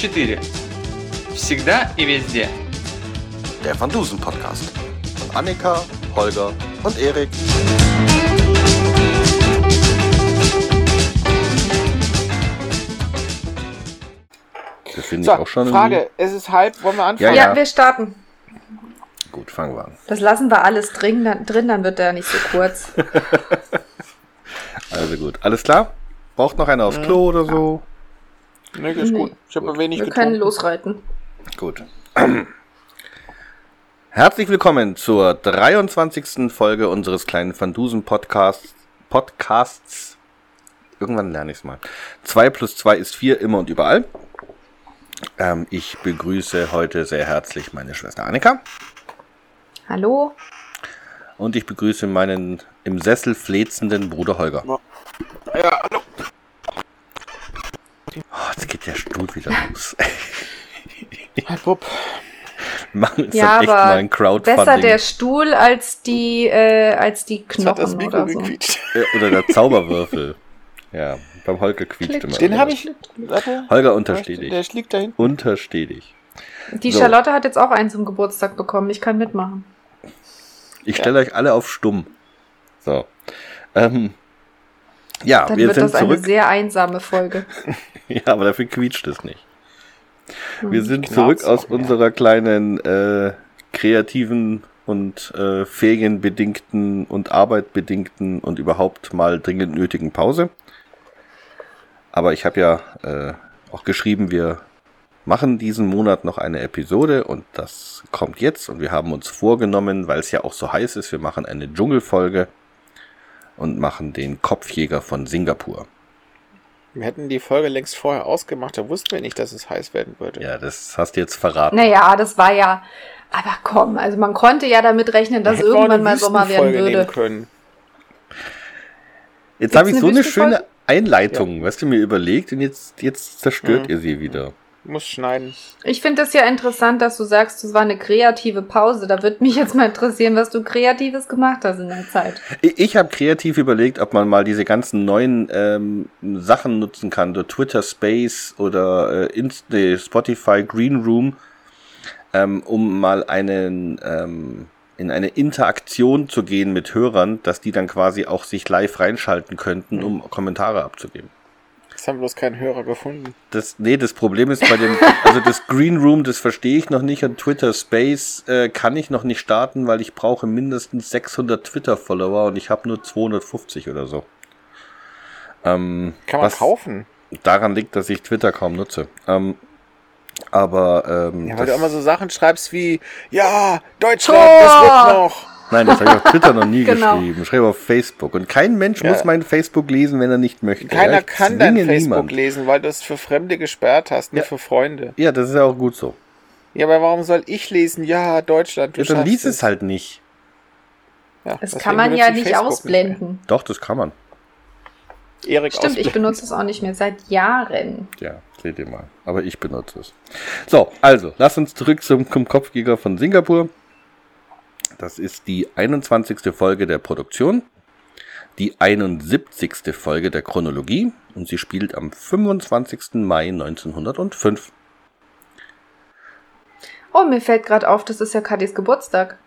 4. Всегда и везде. Der Van Dusen Podcast. Von Annika, Holger und Erik. Das finde So, ich auch schon Frage, es ist halb, wollen wir anfangen? Ja, Ja, wir starten. irgendwie- Gut, fangen wir an. Das lassen wir alles drin, dann, drin, dann wird der nicht so kurz. Also gut, alles klar? Braucht noch einer aufs Klo oder so? Nee, ist gut. Ich habe wenig Wir können getrunken. losreiten. Gut. Herzlich willkommen zur 23. Folge unseres kleinen Van Dusen Podcasts. Podcasts. Irgendwann lerne ich es mal. 2 plus 2 ist 4, immer und überall. Ähm, ich begrüße heute sehr herzlich meine Schwester Annika. Hallo? Und ich begrüße meinen im Sessel flezenden Bruder Holger. Ja, hallo. Oh, jetzt geht der Stuhl wieder los. Up. Wir machen jetzt Ja, echt mal aber ein Crowdfunding. besser der Stuhl als die, äh, als die das Knochen Mikro oder so. Oder der Zauberwürfel. Ja, beim Holger quietscht Klick. immer. Den habe ich. Warte. Holger, untersteh dich. Der liegt da hinten. Untersteh dich. Die So. Charlotte hat jetzt auch einen zum Geburtstag bekommen. Ich kann mitmachen. Ich stelle euch alle auf stumm. So. Ähm, ja, Dann wir wird sind das eine zurück. sehr einsame Folge. Ja, aber dafür quietscht es nicht. Wir sind Knarzt zurück aus unserer kleinen äh, kreativen und äh, ferienbedingten und arbeitbedingten und überhaupt mal dringend nötigen Pause. Aber ich habe ja äh, auch geschrieben, wir machen diesen Monat noch eine Episode und das kommt jetzt und wir haben uns vorgenommen, weil es ja auch so heiß ist, wir machen eine Dschungelfolge und machen den Kopfjäger von Singapur. Wir hätten die Folge längst vorher ausgemacht, da wussten wir nicht, dass es heiß werden würde. Ja, das hast du jetzt verraten. Naja, das war ja. Aber komm, also man konnte ja damit rechnen, dass irgendwann mal Sommer werden würde. Können. Jetzt habe ich eine so eine schöne Einleitung, was du mir überlegt, und jetzt, jetzt zerstört Mhm. ihr sie wieder. Muss schneiden. Ich finde es ja interessant, dass du sagst, es war eine kreative Pause. Da würde mich jetzt mal interessieren, was du Kreatives gemacht hast in der Zeit. Ich, ich habe kreativ überlegt, ob man mal diese ganzen neuen ähm, Sachen nutzen kann, so Twitter Space oder äh, Inst nee, Spotify Green Room, ähm, um mal einen ähm, in eine Interaktion zu gehen mit Hörern, dass die dann quasi auch sich live reinschalten könnten, um Kommentare abzugeben. Jetzt haben wir bloß keinen Hörer gefunden. Das, nee, das Problem ist bei dem, also das Green Room, das verstehe ich noch nicht und Twitter Space äh, kann ich noch nicht starten, weil ich brauche mindestens 600 Twitter-Follower und ich habe nur 250 oder so. Ähm, Kann man was kaufen. daran liegt, dass ich Twitter kaum nutze. Ähm, aber ähm, Ja, weil du immer so Sachen schreibst wie, ja, Deutschland, Tor! das wird noch. Nein, das habe ich auf Twitter noch nie Genau. geschrieben. Ich schreibe auf Facebook und kein Mensch Ja. muss mein Facebook lesen, wenn er nicht möchte. Keiner ja, kann dein Facebook niemand. lesen, weil du es für Fremde gesperrt hast, nur Ja. für Freunde. Ja, das ist ja auch gut so. Ja, aber warum soll ich lesen, ja, Deutschland, du Ja, dann schaffst lies es halt nicht. Ja, Das kann man ja ich nicht Facebook ausblenden. Doch, das kann man. Erik Stimmt, ich benutze es auch nicht mehr seit Jahren. Ja, seht ihr mal. Aber ich benutze es. So, also, lass uns zurück zum, zum Kopfjäger von Singapur. Das ist die 21. Folge der Produktion, die 71. Folge der Chronologie und sie spielt am 25. Mai 1905. Oh, mir fällt gerade auf, das ist ja Kadis Geburtstag.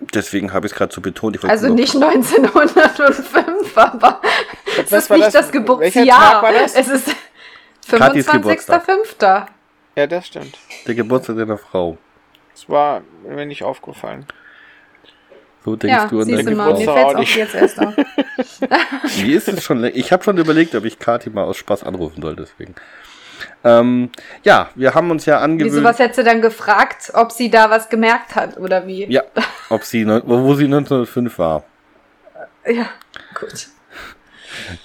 Deswegen habe ich es gerade so betont. Also nicht 1905, aber es ist nicht das? das, Geburtsjahr. Es ist Katis Geburtstag. 25.05. Ja, das stimmt. Der Geburtstag deiner Frau. Das war mir nicht aufgefallen. So denkst Ja, du an deinen mal, mir Geburtstag fällt es auch jetzt erst auf. Wie ist es schon? Ich habe schon überlegt, ob ich Kati mal aus Spaß anrufen soll, deswegen. Ähm, ja, wir haben uns ja angewöhnt. Wieso, was hättest du dann gefragt, ob sie da was gemerkt hat oder wie? Ja, ob sie, wo, wo sie 1905 war. Ja, gut.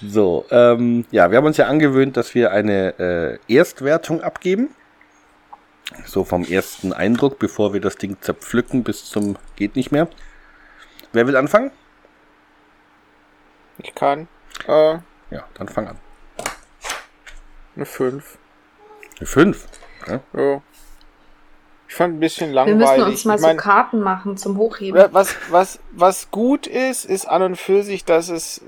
So, ähm, ja, wir haben uns ja angewöhnt, dass wir eine äh, Erstwertung abgeben. So vom ersten Eindruck, bevor wir das Ding zerpflücken bis zum geht nicht mehr. Wer will anfangen? Ich kann. Äh, Ja, dann fang an. eine 5. Eine 5. Ja. Ja. Ich fand ein bisschen Wir langweilig. müssen uns mal ich mein, so Karten machen zum Hochheben. Was, was, was gut ist, ist an und für sich, dass es,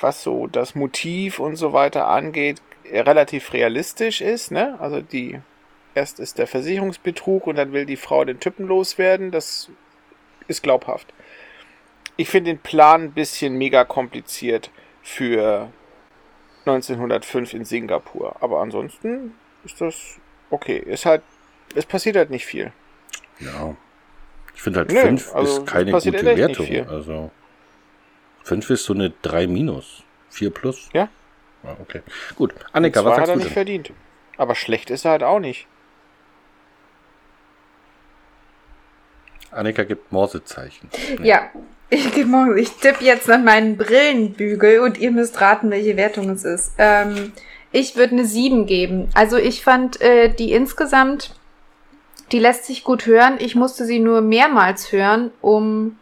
was so das Motiv und so weiter angeht, relativ realistisch ist, ne? Also die erst ist der Versicherungsbetrug und dann will die Frau den Typen loswerden. Das ist glaubhaft. Ich finde den Plan ein bisschen mega kompliziert für 1905 in Singapur. Aber ansonsten ist das okay. Ist halt, es passiert halt nicht viel. Ja. Ich finde halt Nö, 5 also ist keine gute Wertung. Also 5 ist so eine 3 minus. 4 plus. Ja. Ah, okay. Gut. Annika, was hat sagst er du nicht denn? verdient. Aber schlecht ist er halt auch nicht. Annika gibt Morsezeichen. Ja, ich gebe morgen, ich tippe jetzt nach meinen Brillenbügel und ihr müsst raten, welche Wertung es ist. Ähm, ich würde eine 7 geben. Also ich fand äh, die insgesamt, die lässt sich gut hören. Ich musste sie nur mehrmals hören, um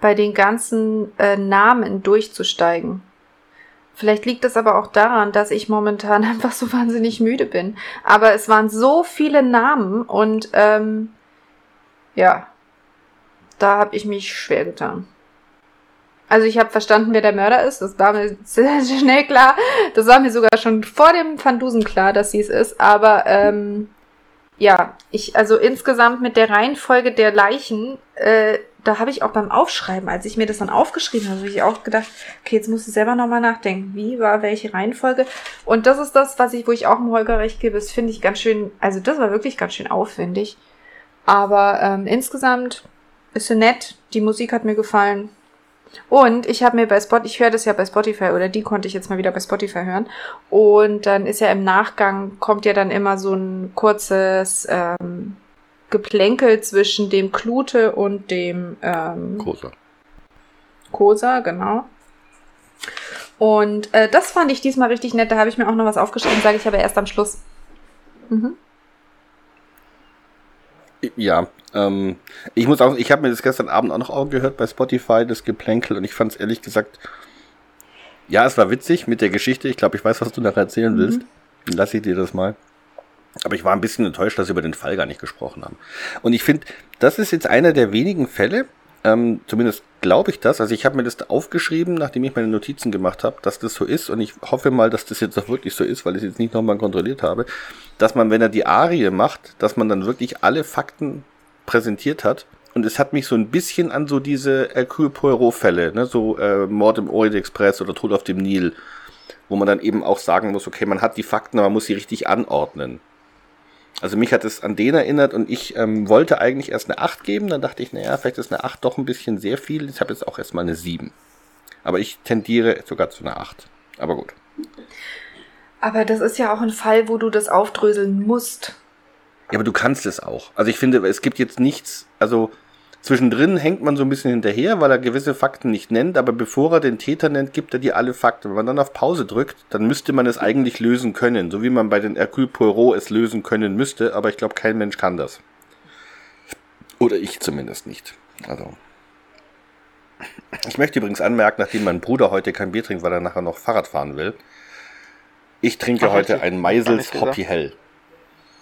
bei den ganzen äh, Namen durchzusteigen. Vielleicht liegt es aber auch daran, dass ich momentan einfach so wahnsinnig müde bin. Aber es waren so viele Namen und ähm, ja, da habe ich mich schwer getan. Also ich habe verstanden, wer der Mörder ist. Das war mir sehr, schnell klar. Das war mir sogar schon vor dem Van Dusen klar, dass sie es ist. Aber ähm, ja, ich also insgesamt mit der Reihenfolge der Leichen, äh, da habe ich auch beim Aufschreiben, als ich mir das dann aufgeschrieben habe, habe ich auch gedacht, okay, jetzt musst du selber nochmal nachdenken, wie war welche Reihenfolge. Und das ist das, was ich, wo ich auch dem Holger recht gebe, das finde ich ganz schön, also das war wirklich ganz schön aufwendig. Aber ähm, insgesamt ist sie nett, die Musik hat mir gefallen. Und ich habe mir bei Spotify, ich höre das ja bei Spotify oder die konnte ich jetzt mal wieder bei Spotify hören. Und dann ist ja im Nachgang, kommt ja dann immer so ein kurzes ähm, Geplänkel zwischen dem Klute und dem ähm, Großer. Kosa, genau. Und äh, das fand ich diesmal richtig nett. Da habe ich mir auch noch was aufgeschrieben, sage ich aber erst am Schluss. Mhm. Ja, ähm, ich muss auch, ich habe mir das gestern Abend auch noch angehört bei Spotify, das Geplänkel, und ich fand es ehrlich gesagt, ja, es war witzig mit der Geschichte. Ich glaube, ich weiß, was du nachher erzählen willst. Dann lasse ich dir das mal. Aber ich war ein bisschen enttäuscht, dass sie über den Fall gar nicht gesprochen haben. Und ich finde, das ist jetzt einer der wenigen Fälle, ähm, zumindest glaube ich das. Also ich habe mir das aufgeschrieben, nachdem ich meine Notizen gemacht habe, dass das so ist. Und ich hoffe mal, dass das jetzt auch wirklich so ist, weil ich es jetzt nicht nochmal kontrolliert habe, dass man, wenn er die Arie macht, dass man dann wirklich alle Fakten präsentiert hat. Und es hat mich so ein bisschen an so diese Hercule Poirot-Fälle, ne, so äh, Mord im Orient Express oder Tod auf dem Nil, wo man dann eben auch sagen muss, okay, man hat die Fakten, aber man muss sie richtig anordnen. Also mich hat es an den erinnert und ich ähm, wollte eigentlich erst eine 8 geben, dann dachte ich, naja, vielleicht ist eine 8 doch ein bisschen sehr viel. Ich habe jetzt auch erstmal eine 7. Aber ich tendiere sogar zu einer 8. Aber gut. Aber das ist ja auch ein Fall, wo du das aufdröseln musst. Ja, aber du kannst es auch. Also ich finde, es gibt jetzt nichts, also zwischendrin hängt man so ein bisschen hinterher, weil er gewisse Fakten nicht nennt, aber bevor er den Täter nennt, gibt er dir alle Fakten. Wenn man dann auf Pause drückt, dann müsste man es eigentlich lösen können, so wie man bei den Hercule Poirot es lösen können müsste, aber ich glaube, kein Mensch kann das. Oder ich zumindest nicht. Also. Ich möchte übrigens anmerken, nachdem mein Bruder heute kein Bier trinkt, weil er nachher noch Fahrrad fahren will. Ich trinke Ach, heute ein Meisels Hoppy Hell.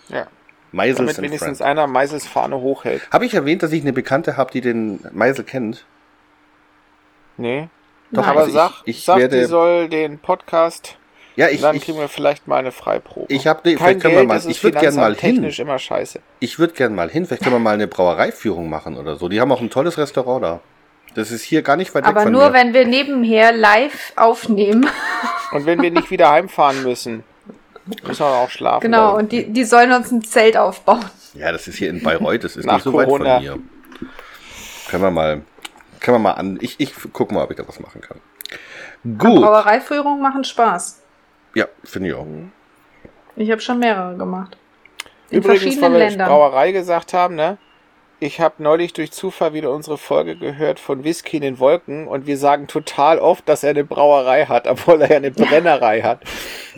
Ja. Meisels Damit wenigstens Friends. einer Meisels Fahne hochhält. Habe ich erwähnt, dass ich eine Bekannte habe, die den Meisel kennt? Nee. Doch, Aber also ich- sag, ich sag werde- die soll den Podcast, Ja, ich, dann ich, kriegen wir vielleicht mal eine Freiprobe. ich habe, nee, Kein vielleicht können wir Geld, mal, das ist ich würde gern mal hin. technisch immer scheiße. Ich würde gern mal hin. Vielleicht können wir mal eine Brauereiführung machen oder so. Die haben auch ein tolles Restaurant da. Das ist hier gar nicht weit weg Aber von nur, mir. wenn wir nebenher live aufnehmen. Und wenn wir nicht wieder heimfahren müssen, müssen wir auch schlafen. genau, und die, die sollen uns ein Zelt aufbauen. ja, das ist hier in Bayreuth. Das ist Nach nicht so weit Corona. von hier. Können wir mal, können wir mal an. Ich, ich guck mal, ob ich da was machen kann. Gut. Brauereiführungen machen Spaß. Ja, finde ich auch. Ich habe schon mehrere gemacht. In Übrigens, weil verschiedenen wir Ländern. Brauerei gesagt haben, ne? Ich habe neulich durch Zufall wieder unsere Folge gehört von Whisky in den Wolken und wir sagen total oft, dass er eine Brauerei hat, obwohl er ja eine Brennerei hat.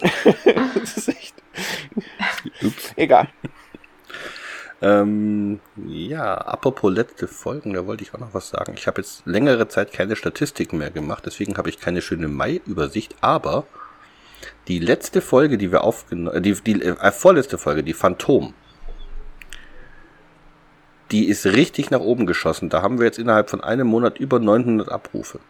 das ist echt. Ups. Egal. Ähm, ja, apropos letzte Folgen, da wollte ich auch noch was sagen. Ich habe jetzt längere Zeit keine Statistiken mehr gemacht, deswegen habe ich keine schöne Mai-Übersicht, aber die letzte Folge, die wir aufgenommen, die, die äh, vorletzte Folge, die Phantom, die ist richtig nach oben geschossen. Da haben wir jetzt innerhalb von einem Monat über 900 Abrufe.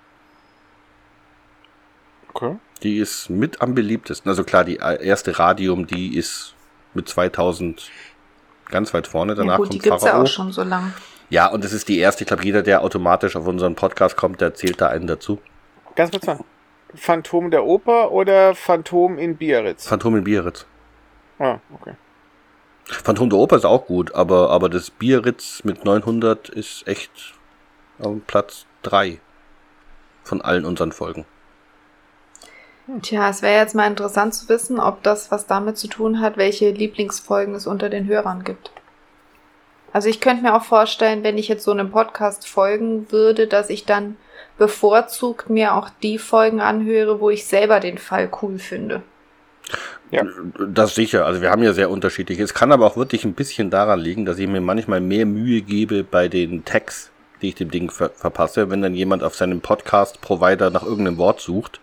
Okay. Die ist mit am beliebtesten. Also klar, die erste Radium, die ist mit 2000 ganz weit vorne. Danach ja gut, die kommt gibt's ja Pharao. auch schon so lang. Ja, und das ist die erste. Ich glaube, jeder, der automatisch auf unseren Podcast kommt, der zählt da einen dazu. Ganz kurz mal. Phantom der Oper oder Phantom in Biarritz? Phantom in Biarritz. ah, okay. Phantom der Oper ist auch gut, aber, aber das Biarritz mit 900 ist echt auf Platz 3 von allen unseren Folgen. Tja, es wäre jetzt mal interessant zu wissen, ob das was damit zu tun hat, welche Lieblingsfolgen es unter den Hörern gibt. Also ich könnte mir auch vorstellen, wenn ich jetzt so einem Podcast folgen würde, dass ich dann bevorzugt mir auch die Folgen anhöre, wo ich selber den Fall cool finde. Ja. Das sicher. Also wir haben ja sehr unterschiedliche. Es kann aber auch wirklich ein bisschen daran liegen, dass ich mir manchmal mehr Mühe gebe bei den Tags, die ich dem Ding ver verpasse. Wenn dann jemand auf seinem Podcast-Provider nach irgendeinem Wort sucht,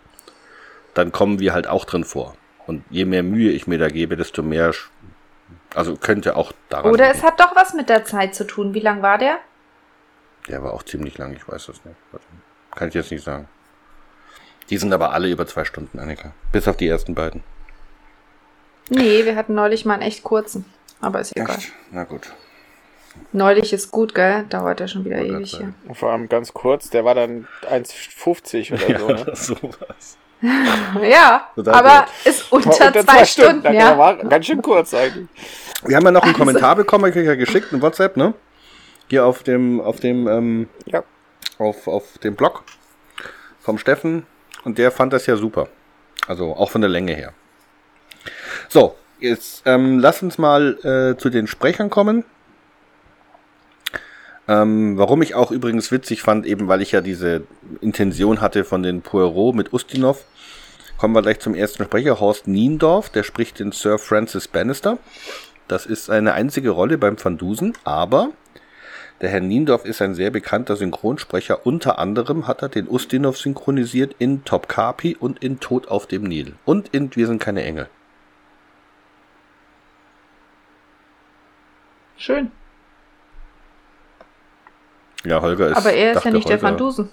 dann kommen wir halt auch drin vor. Und je mehr Mühe ich mir da gebe, desto mehr, sch- also könnte auch daran Oder liegen. es hat doch was mit der Zeit zu tun. Wie lang war der? Der war auch ziemlich lang, ich weiß das nicht. Kann ich jetzt nicht sagen. Die sind aber alle über zwei Stunden, Annika. Bis auf die ersten beiden. Nee, wir hatten neulich mal einen echt kurzen. Aber ist egal. Na gut. Neulich ist gut, gell? Dauert ja schon wieder ewig vor allem ganz kurz, der war dann 1,50 oder so. Ne? sowas. Ja, Total aber gut. ist unter, Unter zwei, Stunden, Das ja. war ganz schön kurz eigentlich. Wir haben ja noch einen Also- Kommentar bekommen, ich ja geschickt, ein WhatsApp, ne? Hier auf dem, auf dem, ähm, Ja. auf, auf dem Blog vom Steffen und der fand das ja super. Also auch von der Länge her. So, jetzt ähm, lass uns mal äh, zu den Sprechern kommen. Ähm, warum ich auch übrigens witzig fand, eben weil ich ja diese Intention hatte von den Poirot mit Ustinov, kommen wir gleich zum ersten Sprecher, Horst Niendorf, der spricht den Sir Francis Bannister. Das ist eine einzige Rolle beim Van Dusen, aber der Herr Niendorf ist ein sehr bekannter Synchronsprecher. Unter anderem hat er den Ustinov synchronisiert in Top Kapi und in Tod auf dem Nil. Und in Wir sind keine Engel. Schön. Ja, Holger ist. Aber er ist ja nicht der Holger, Van Dusen.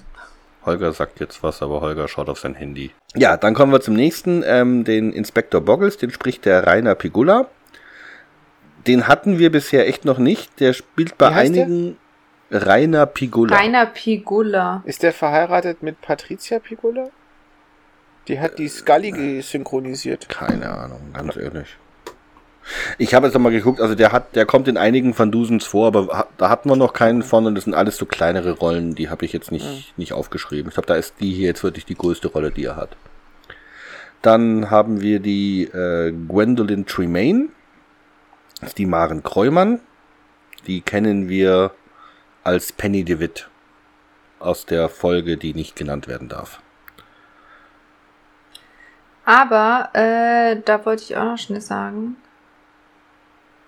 Holger sagt jetzt was, aber Holger schaut auf sein Handy. Ja, dann kommen wir zum nächsten, ähm, den Inspektor Boggles, den spricht der Rainer Pigula. Den hatten wir bisher echt noch nicht. Der spielt bei heißt der? einigen Rainer Pigula. Rainer Pigula. Ist der verheiratet mit Patricia Pigula? Die hat die Scully synchronisiert. Keine Ahnung, ganz ehrlich. Ich habe jetzt noch mal geguckt, also der hat, der kommt in einigen Van Dusens vor, aber da hatten wir noch keinen von und das sind alles so kleinere Rollen, die habe ich jetzt nicht, nicht aufgeschrieben. Ich glaube, da ist die hier jetzt wirklich die größte Rolle, die er hat. Dann haben wir die äh, Gwendolyn Tremaine, das ist die Maren Kreumann. Die kennen wir als Penny DeWitt aus der Folge, die nicht genannt werden darf. Aber, äh, da wollte ich auch noch schnell sagen.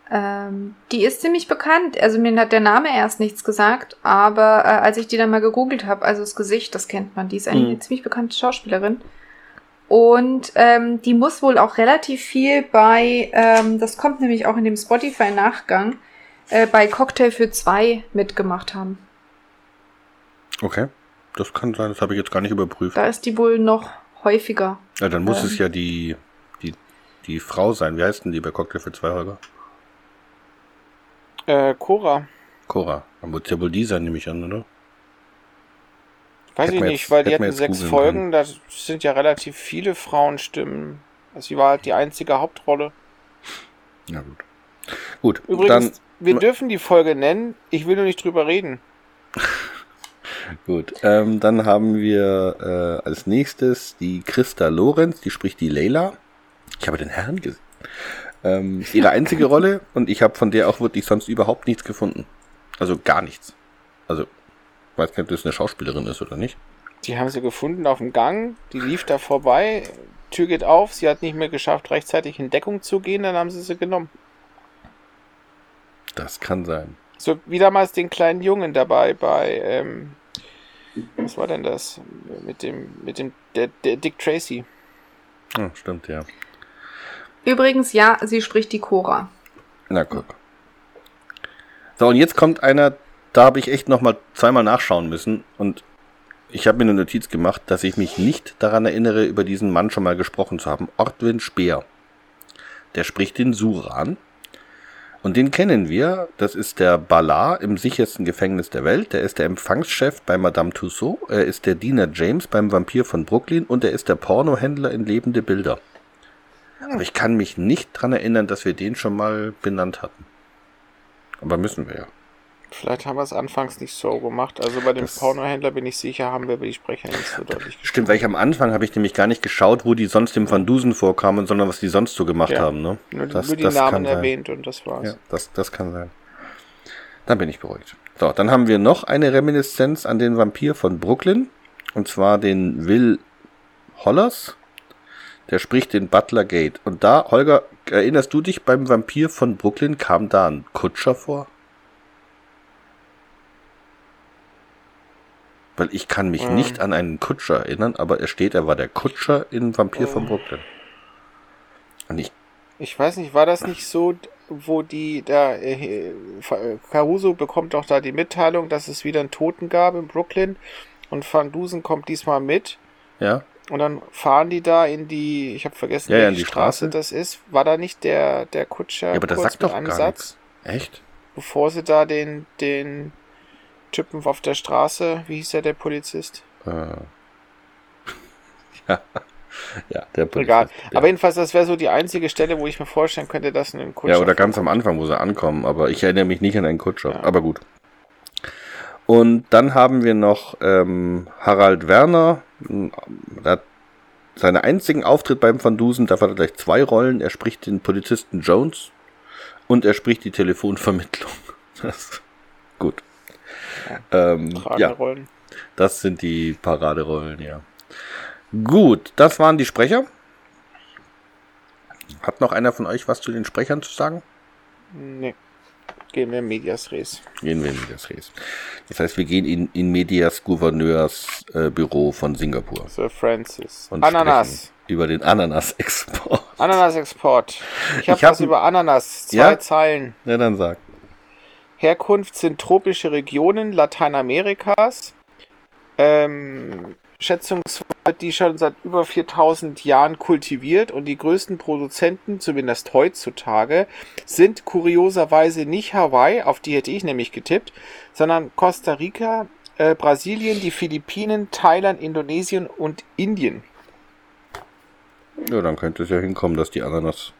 Ähm, die ist ziemlich bekannt. Also mir hat der Name erst nichts gesagt, aber äh, als ich die dann mal gegoogelt habe, also das Gesicht, das kennt man. Die ist Mhm. eine ziemlich bekannte Schauspielerin. Und ähm, die muss wohl auch relativ viel bei, ähm, das kommt nämlich auch in dem Spotify-Nachgang, äh, bei Cocktail für zwei mitgemacht haben. Okay, das kann sein, das habe ich jetzt gar nicht überprüft. Da ist die wohl noch häufiger. Ja, dann muss Ähm. es ja die, die, die Frau sein. Wie heißt denn die bei Cocktail für zwei Holger? Äh, Cora. Cora. Dann wird es ja wohl die sein, nehme ich an, oder? Weiß Hätten ich nicht, jetzt- weil die hatten sechs Folgen, da sind ja relativ viele Frauenstimmen. Also sie war halt die einzige Hauptrolle. Ja, gut. Gut, Übrigens, wir dürfen die Folge nennen, ich will nur nicht drüber reden. gut. Ähm, dann haben wir äh, als nächstes die Christa Lorenz, die spricht die Leila. Ich habe den Herrn gesehen. Ähm, ist ihre einzige Rolle und ich habe von der auch wirklich sonst überhaupt nichts gefunden. Also gar nichts. Also, ich weiß nicht, ob das eine Schauspielerin ist oder nicht. Die haben sie gefunden auf dem Gang, die lief da vorbei, Tür geht auf, sie hat nicht mehr geschafft, rechtzeitig in Deckung zu gehen, dann haben sie sie genommen. Das kann sein. So wie damals den kleinen Jungen dabei bei, ähm, was war denn das? Mit dem, mit dem, der, der Dick Tracy. Ah, stimmt, ja. Übrigens, ja, sie spricht die Cora. Na guck. So, und jetzt kommt einer, da habe ich echt noch mal zweimal nachschauen müssen und ich habe mir eine Notiz gemacht, dass ich mich nicht daran erinnere, über diesen Mann schon mal gesprochen zu haben. Ortwin Speer. Der spricht den Suran. Und den kennen wir. Das ist der Ballard im sichersten Gefängnis der Welt. Der ist der Empfangschef bei Madame Tussaud. Er ist der Diener James beim Vampir von Brooklyn. Und er ist der Pornohändler in lebende Bilder. Aber ich kann mich nicht dran erinnern, dass wir den schon mal benannt hatten. Aber müssen wir ja. Vielleicht haben wir es anfangs nicht so gemacht. Also bei dem Das- Pornohändler bin ich sicher, haben wir über die Sprecher nicht so deutlich gesprochen. Stimmt, weil ich am Anfang habe ich nämlich gar nicht geschaut, wo die sonst im Van Dusen vorkamen, sondern was die sonst so gemacht Ja. haben. Ne? Nur, Das- nur die das Namen sein. erwähnt und das war's. Ja, das, das kann sein. Dann bin ich beruhigt. So, dann haben wir noch eine Reminiszenz an den Vampir von Brooklyn. Und zwar den Will Hollers. Der spricht den Butler Gate. Und da, Holger, erinnerst du dich, beim Vampir von Brooklyn kam da ein Kutscher vor? Weil ich kann mich Ähm. nicht an einen Kutscher erinnern, aber er steht, er war der Kutscher in Vampir von Ähm. Brooklyn. Und ich Ich weiß nicht, war das nicht so, wo die da äh, äh, Caruso bekommt doch da die Mitteilung, dass es wieder einen Toten gab in Brooklyn und Van Dusen kommt diesmal mit ja, und dann fahren die da in die, ich habe vergessen, Ja, ja, welche in die Straße, Straße. das ist. War da nicht der der Kutscher ja aber kurz sagt doch einem gar Satz, nichts. Echt? bevor sie da den den Typen auf der Straße, wie hieß der der Polizist? Äh. ja. ja, der Polizist. Egal. Ja. Aber jedenfalls, das wäre so die einzige Stelle, wo ich mir vorstellen könnte, dass ein Kutscher ja, oder ganz am Anfang, wo sie ankommen, aber ich erinnere mich nicht an einen Kutscher. Ja. Aber gut. Und dann haben wir noch ähm, Harald Werner. Ähm, seinen einzigen Auftritt beim Van Dusen, da hat er gleich zwei Rollen. Er spricht den Polizisten Jones und er spricht die Telefonvermittlung. Das, gut. Ähm, tragende ja, das sind die Paraderollen, ja. Gut, das waren die Sprecher. Hat noch einer von euch was zu den Sprechern zu sagen? Nee. Gehen wir in Medias Res. Gehen wir in Medias Res. Das heißt, wir gehen in, in Medias Gouverneurs äh, Büro von Singapur. Sir Francis. Und Ananas. Über den Ananas-Export. Ananas-Export. Ich habe Ich hab was über Ananas. Zwei Ja? Zeilen. Ja, dann sag. Herkunft sind tropische Regionen Lateinamerikas. Ähm, schätzungsweise die schon seit über 4000 Jahren kultiviert und die größten Produzenten, zumindest heutzutage, sind kurioserweise nicht Hawaii, auf die hätte ich nämlich getippt, sondern Costa Rica, äh, Brasilien, die Philippinen, Thailand, Indonesien und Indien. Ja, dann könnte es ja hinkommen, dass die Ananas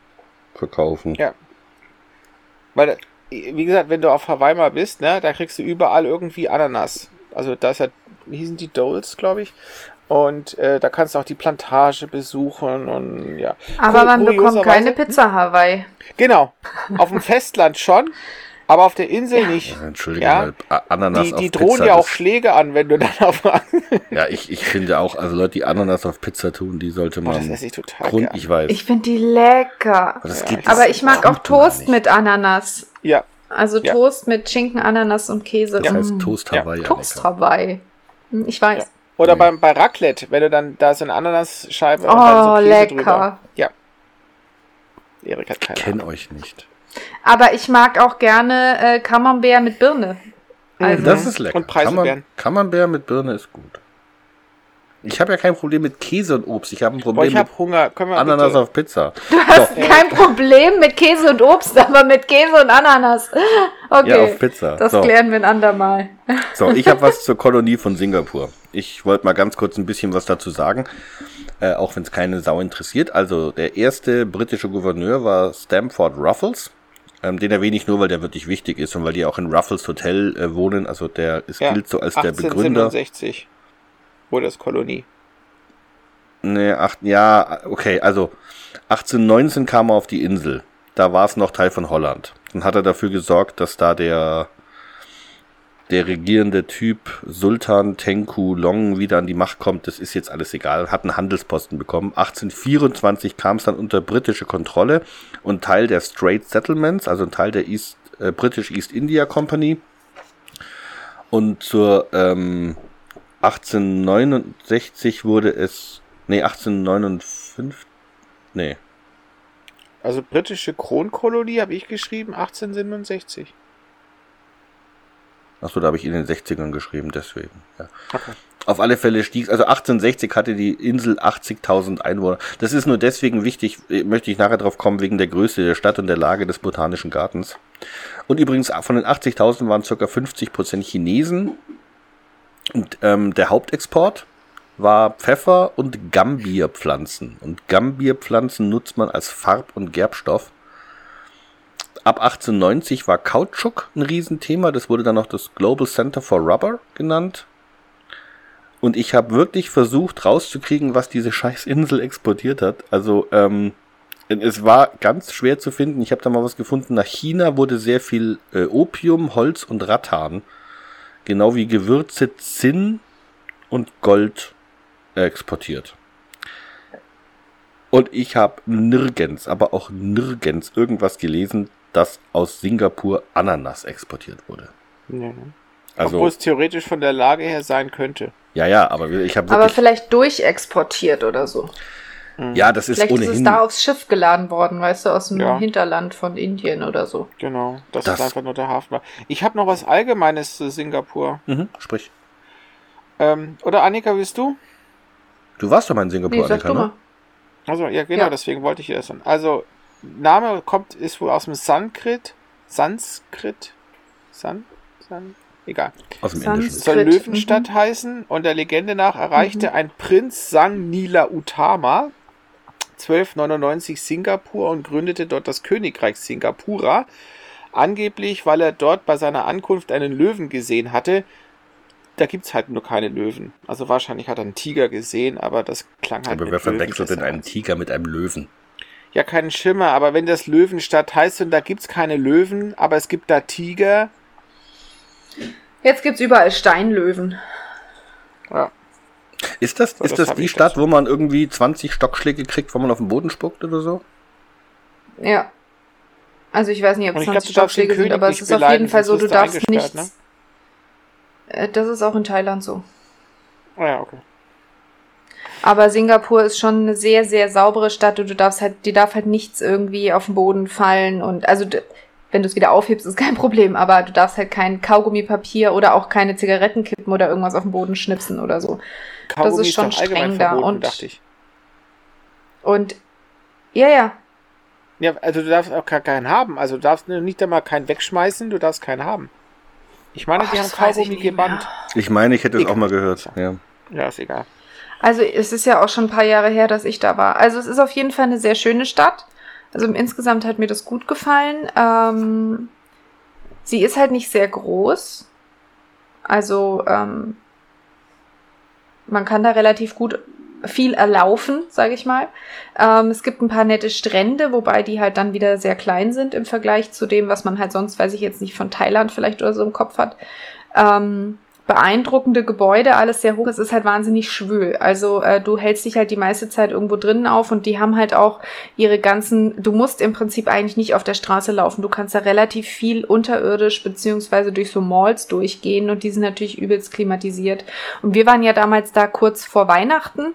verkaufen. Ja. Weil, wie gesagt, wenn du auf Hawaii mal bist, ne, da kriegst du überall irgendwie Ananas. Also da ist ja, wie hießen die Doles, glaube ich. Und äh, da kannst du auch die Plantage besuchen und ja. Aber Kur- man bekommt keine Pizza Hawaii. Genau. Auf dem Festland schon, aber auf der Insel nicht. Entschuldige Ja. mal, Ananas Die, auf die drohen Pizza, ja auch Schläge an, wenn du dann auf. Boah, Ja, ich, ich finde auch, also Leute, die Ananas auf Pizza tun, die sollte man. das esse ich total Grund, ich weiß. Ich finde die lecker. aber das Ja, Aber ich mag auch Toast mit Ananas. Ja, Also Ja. Toast mit Schinken, Ananas und Käse. Das heißt Mm. Toast Ja, Hawaii. Toast Annika. Hawaii. Hm, Ich weiß. Ja. Oder Nee. beim, bei Raclette, wenn du dann da so eine Ananasscheibe und Oh, dann so Käse lecker. drüber. Ja. Erik hat Ich keine kenne Ahnung. euch nicht. Aber ich mag auch gerne äh, Camembert mit Birne. Also, Das ist lecker. Und Preiselbeeren. Camembert mit Birne ist gut. Ich habe ja kein Problem mit Käse und Obst. Ich habe ein Boah, Problem ich mit habe Hunger. Können wir Ananas bitte? auf Pizza. du hast kein Problem mit Käse und Obst, aber mit Käse und Ananas. Okay. Ja, auf Pizza. Das So. klären wir ein andermal. So, ich habe was zur Kolonie von Singapur. Ich wollte mal ganz kurz ein bisschen was dazu sagen, äh, auch wenn es keine Sau interessiert. Also der erste britische Gouverneur war Stamford Ruffles. Ähm, den erwähne ich nur, weil der wirklich wichtig ist und weil die auch in Ruffles Hotel äh, wohnen. Also der ist, Ja, gilt so als der Begründer. 1867 wurde es Kolonie. Nee, acht, ja, okay, also 1819 kam er auf die Insel. Da war es noch Teil von Holland. Dann hat er dafür gesorgt, dass da der, der regierende Typ Sultan Tenku Long wieder an die Macht kommt. Das ist jetzt alles egal. Hat einen Handelsposten bekommen. 1824 kam es dann unter britische Kontrolle und Teil der Strait Settlements, also ein Teil der East, äh, British East India Company. Und zur ähm, 1869 wurde es, nee, 1859, nee, Also britische Kronkolonie habe ich geschrieben, 1867. Achso, da habe ich in den 60ern geschrieben, deswegen. Ja. Auf alle Fälle stieg, also 1860 hatte die Insel 80.000 Einwohner. Das ist nur deswegen wichtig, äh, möchte ich nachher drauf kommen, wegen der Größe der Stadt und der Lage des Botanischen Gartens. Und übrigens, von den 80.000 waren ca. 50% Chinesen. Und ähm, der Hauptexport war Pfeffer und Gambierpflanzen. Und Gambierpflanzen nutzt man als Farb- und Gerbstoff. Ab 1890 war Kautschuk ein Riesenthema. Das wurde dann noch das Global Center for Rubber genannt. Und ich habe wirklich versucht rauszukriegen, was diese scheiß Insel exportiert hat. Also ähm, es war ganz schwer zu finden. Ich habe da mal was gefunden. Nach China wurde sehr viel äh, Opium, Holz und Rattan. Genau wie Gewürze, Zinn und Gold exportiert. Und ich habe nirgends, aber auch nirgends irgendwas gelesen, dass aus Singapur Ananas exportiert wurde. Ja. Also, Obwohl es theoretisch von der Lage her sein könnte. ja, ja, aber ich habe Aber vielleicht durchexportiert oder so. Ja, das ist Vielleicht ist es ohnehin, da aufs Schiff geladen worden, weißt du, aus dem Ja. Hinterland von Indien oder so. Genau, dass Das- es einfach nur der Hafen war. Ich habe noch was Allgemeines zu Singapur. mhm, sprich. Ähm, oder Annika, willst du? Du warst doch mal in Singapur, Nee, Annika, ne? Also, ja, genau, Ja. deswegen wollte ich dir das sagen. Also, Name kommt, ist wohl aus dem Sanskrit. Sanskrit? San? San? Egal. Aus dem Indischen. Soll Löwenstadt heißen und der Legende nach erreichte ein Prinz Sang Nila Utama 1299 Singapur und gründete dort das Königreich Singapura. Angeblich, weil er dort bei seiner Ankunft einen Löwen gesehen hatte. Da gibt es halt nur keine Löwen. Also wahrscheinlich hat er einen Tiger gesehen, aber das klang halt Aber wer verwechselt denn einen. Tiger mit einem Löwen? Ja, keinen Schimmer, aber wenn das Löwenstadt heißt und da gibt es keine Löwen, aber es gibt da Tiger. Jetzt gibt's überall Steinlöwen. Ja, Ist das, So, ist das das die Stadt, dazu. wo man irgendwie 20 Stockschläge kriegt, wenn man auf den Boden spuckt oder so? Ja. Also ich weiß nicht, ob es ich glaub, 20 du darfst den Stockschläge sind, aber es ist auf jeden Fall so, du darfst nichts. Äh, Das ist auch in Thailand so. Ah ja, okay. Aber Singapur ist schon eine sehr, sehr saubere Stadt und du darfst halt, die darf halt nichts irgendwie auf den Boden fallen und also wenn du es wieder aufhebst, ist kein Problem, aber du darfst halt kein Kaugummipapier oder auch keine Zigaretten kippen oder irgendwas auf den Boden schnipsen oder so. Kaugummi ist schon allgemein streng da verboten, und- dachte ich. Und ja, ja, Ja, also du darfst auch gar keinen haben. Also du darfst nicht einmal keinen wegschmeißen, du darfst keinen haben. Ich meine, Ach, die haben das Kaugummi gebannt. Ich meine, ich hätte es auch mal gehört. Ja. Ja, ist egal. Also es ist ja auch schon ein paar Jahre her, dass ich da war. Also es ist auf jeden Fall eine sehr schöne Stadt. Also insgesamt hat mir das gut gefallen. Ähm, sie ist halt nicht sehr groß. Also ähm, man kann da relativ gut viel erlaufen, sage ich mal. Ähm, es gibt ein paar nette Strände, wobei die halt dann wieder sehr klein sind im Vergleich zu dem, was man halt sonst, weiß ich jetzt nicht, von Thailand vielleicht oder so im Kopf hat. Ähm, beeindruckende Gebäude, alles sehr hoch. Es ist halt wahnsinnig schwül. Also äh, du hältst dich halt die meiste Zeit irgendwo drinnen auf und die haben halt auch ihre ganzen, du musst im Prinzip eigentlich nicht auf der Straße laufen. Du kannst da relativ viel unterirdisch beziehungsweise durch so Malls durchgehen und die sind natürlich übelst klimatisiert. Und wir waren ja damals da kurz vor Weihnachten.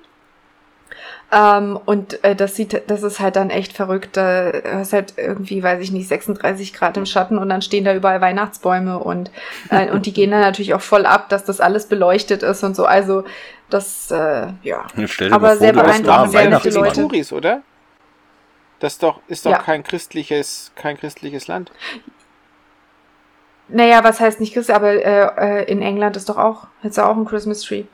Ähm, und äh, das sieht, das ist halt dann echt verrückt. Da ist halt irgendwie, weiß ich nicht, 36 Grad im Schatten und dann stehen da überall Weihnachtsbäume und, äh, und die gehen dann natürlich auch voll ab, dass das alles beleuchtet ist und so. Also das, äh, ja. Jetzt stell dir Aber sehr vor, beeindruckend, sehr nette Das sind Leute. Weihnachtsmann. Touris, oder? Das ist doch, ist doch Ja. kein christliches, kein christliches Land. Naja, was heißt nicht Christ, aber äh, äh, in England ist doch auch, jetzt auch ein Christmas Tree.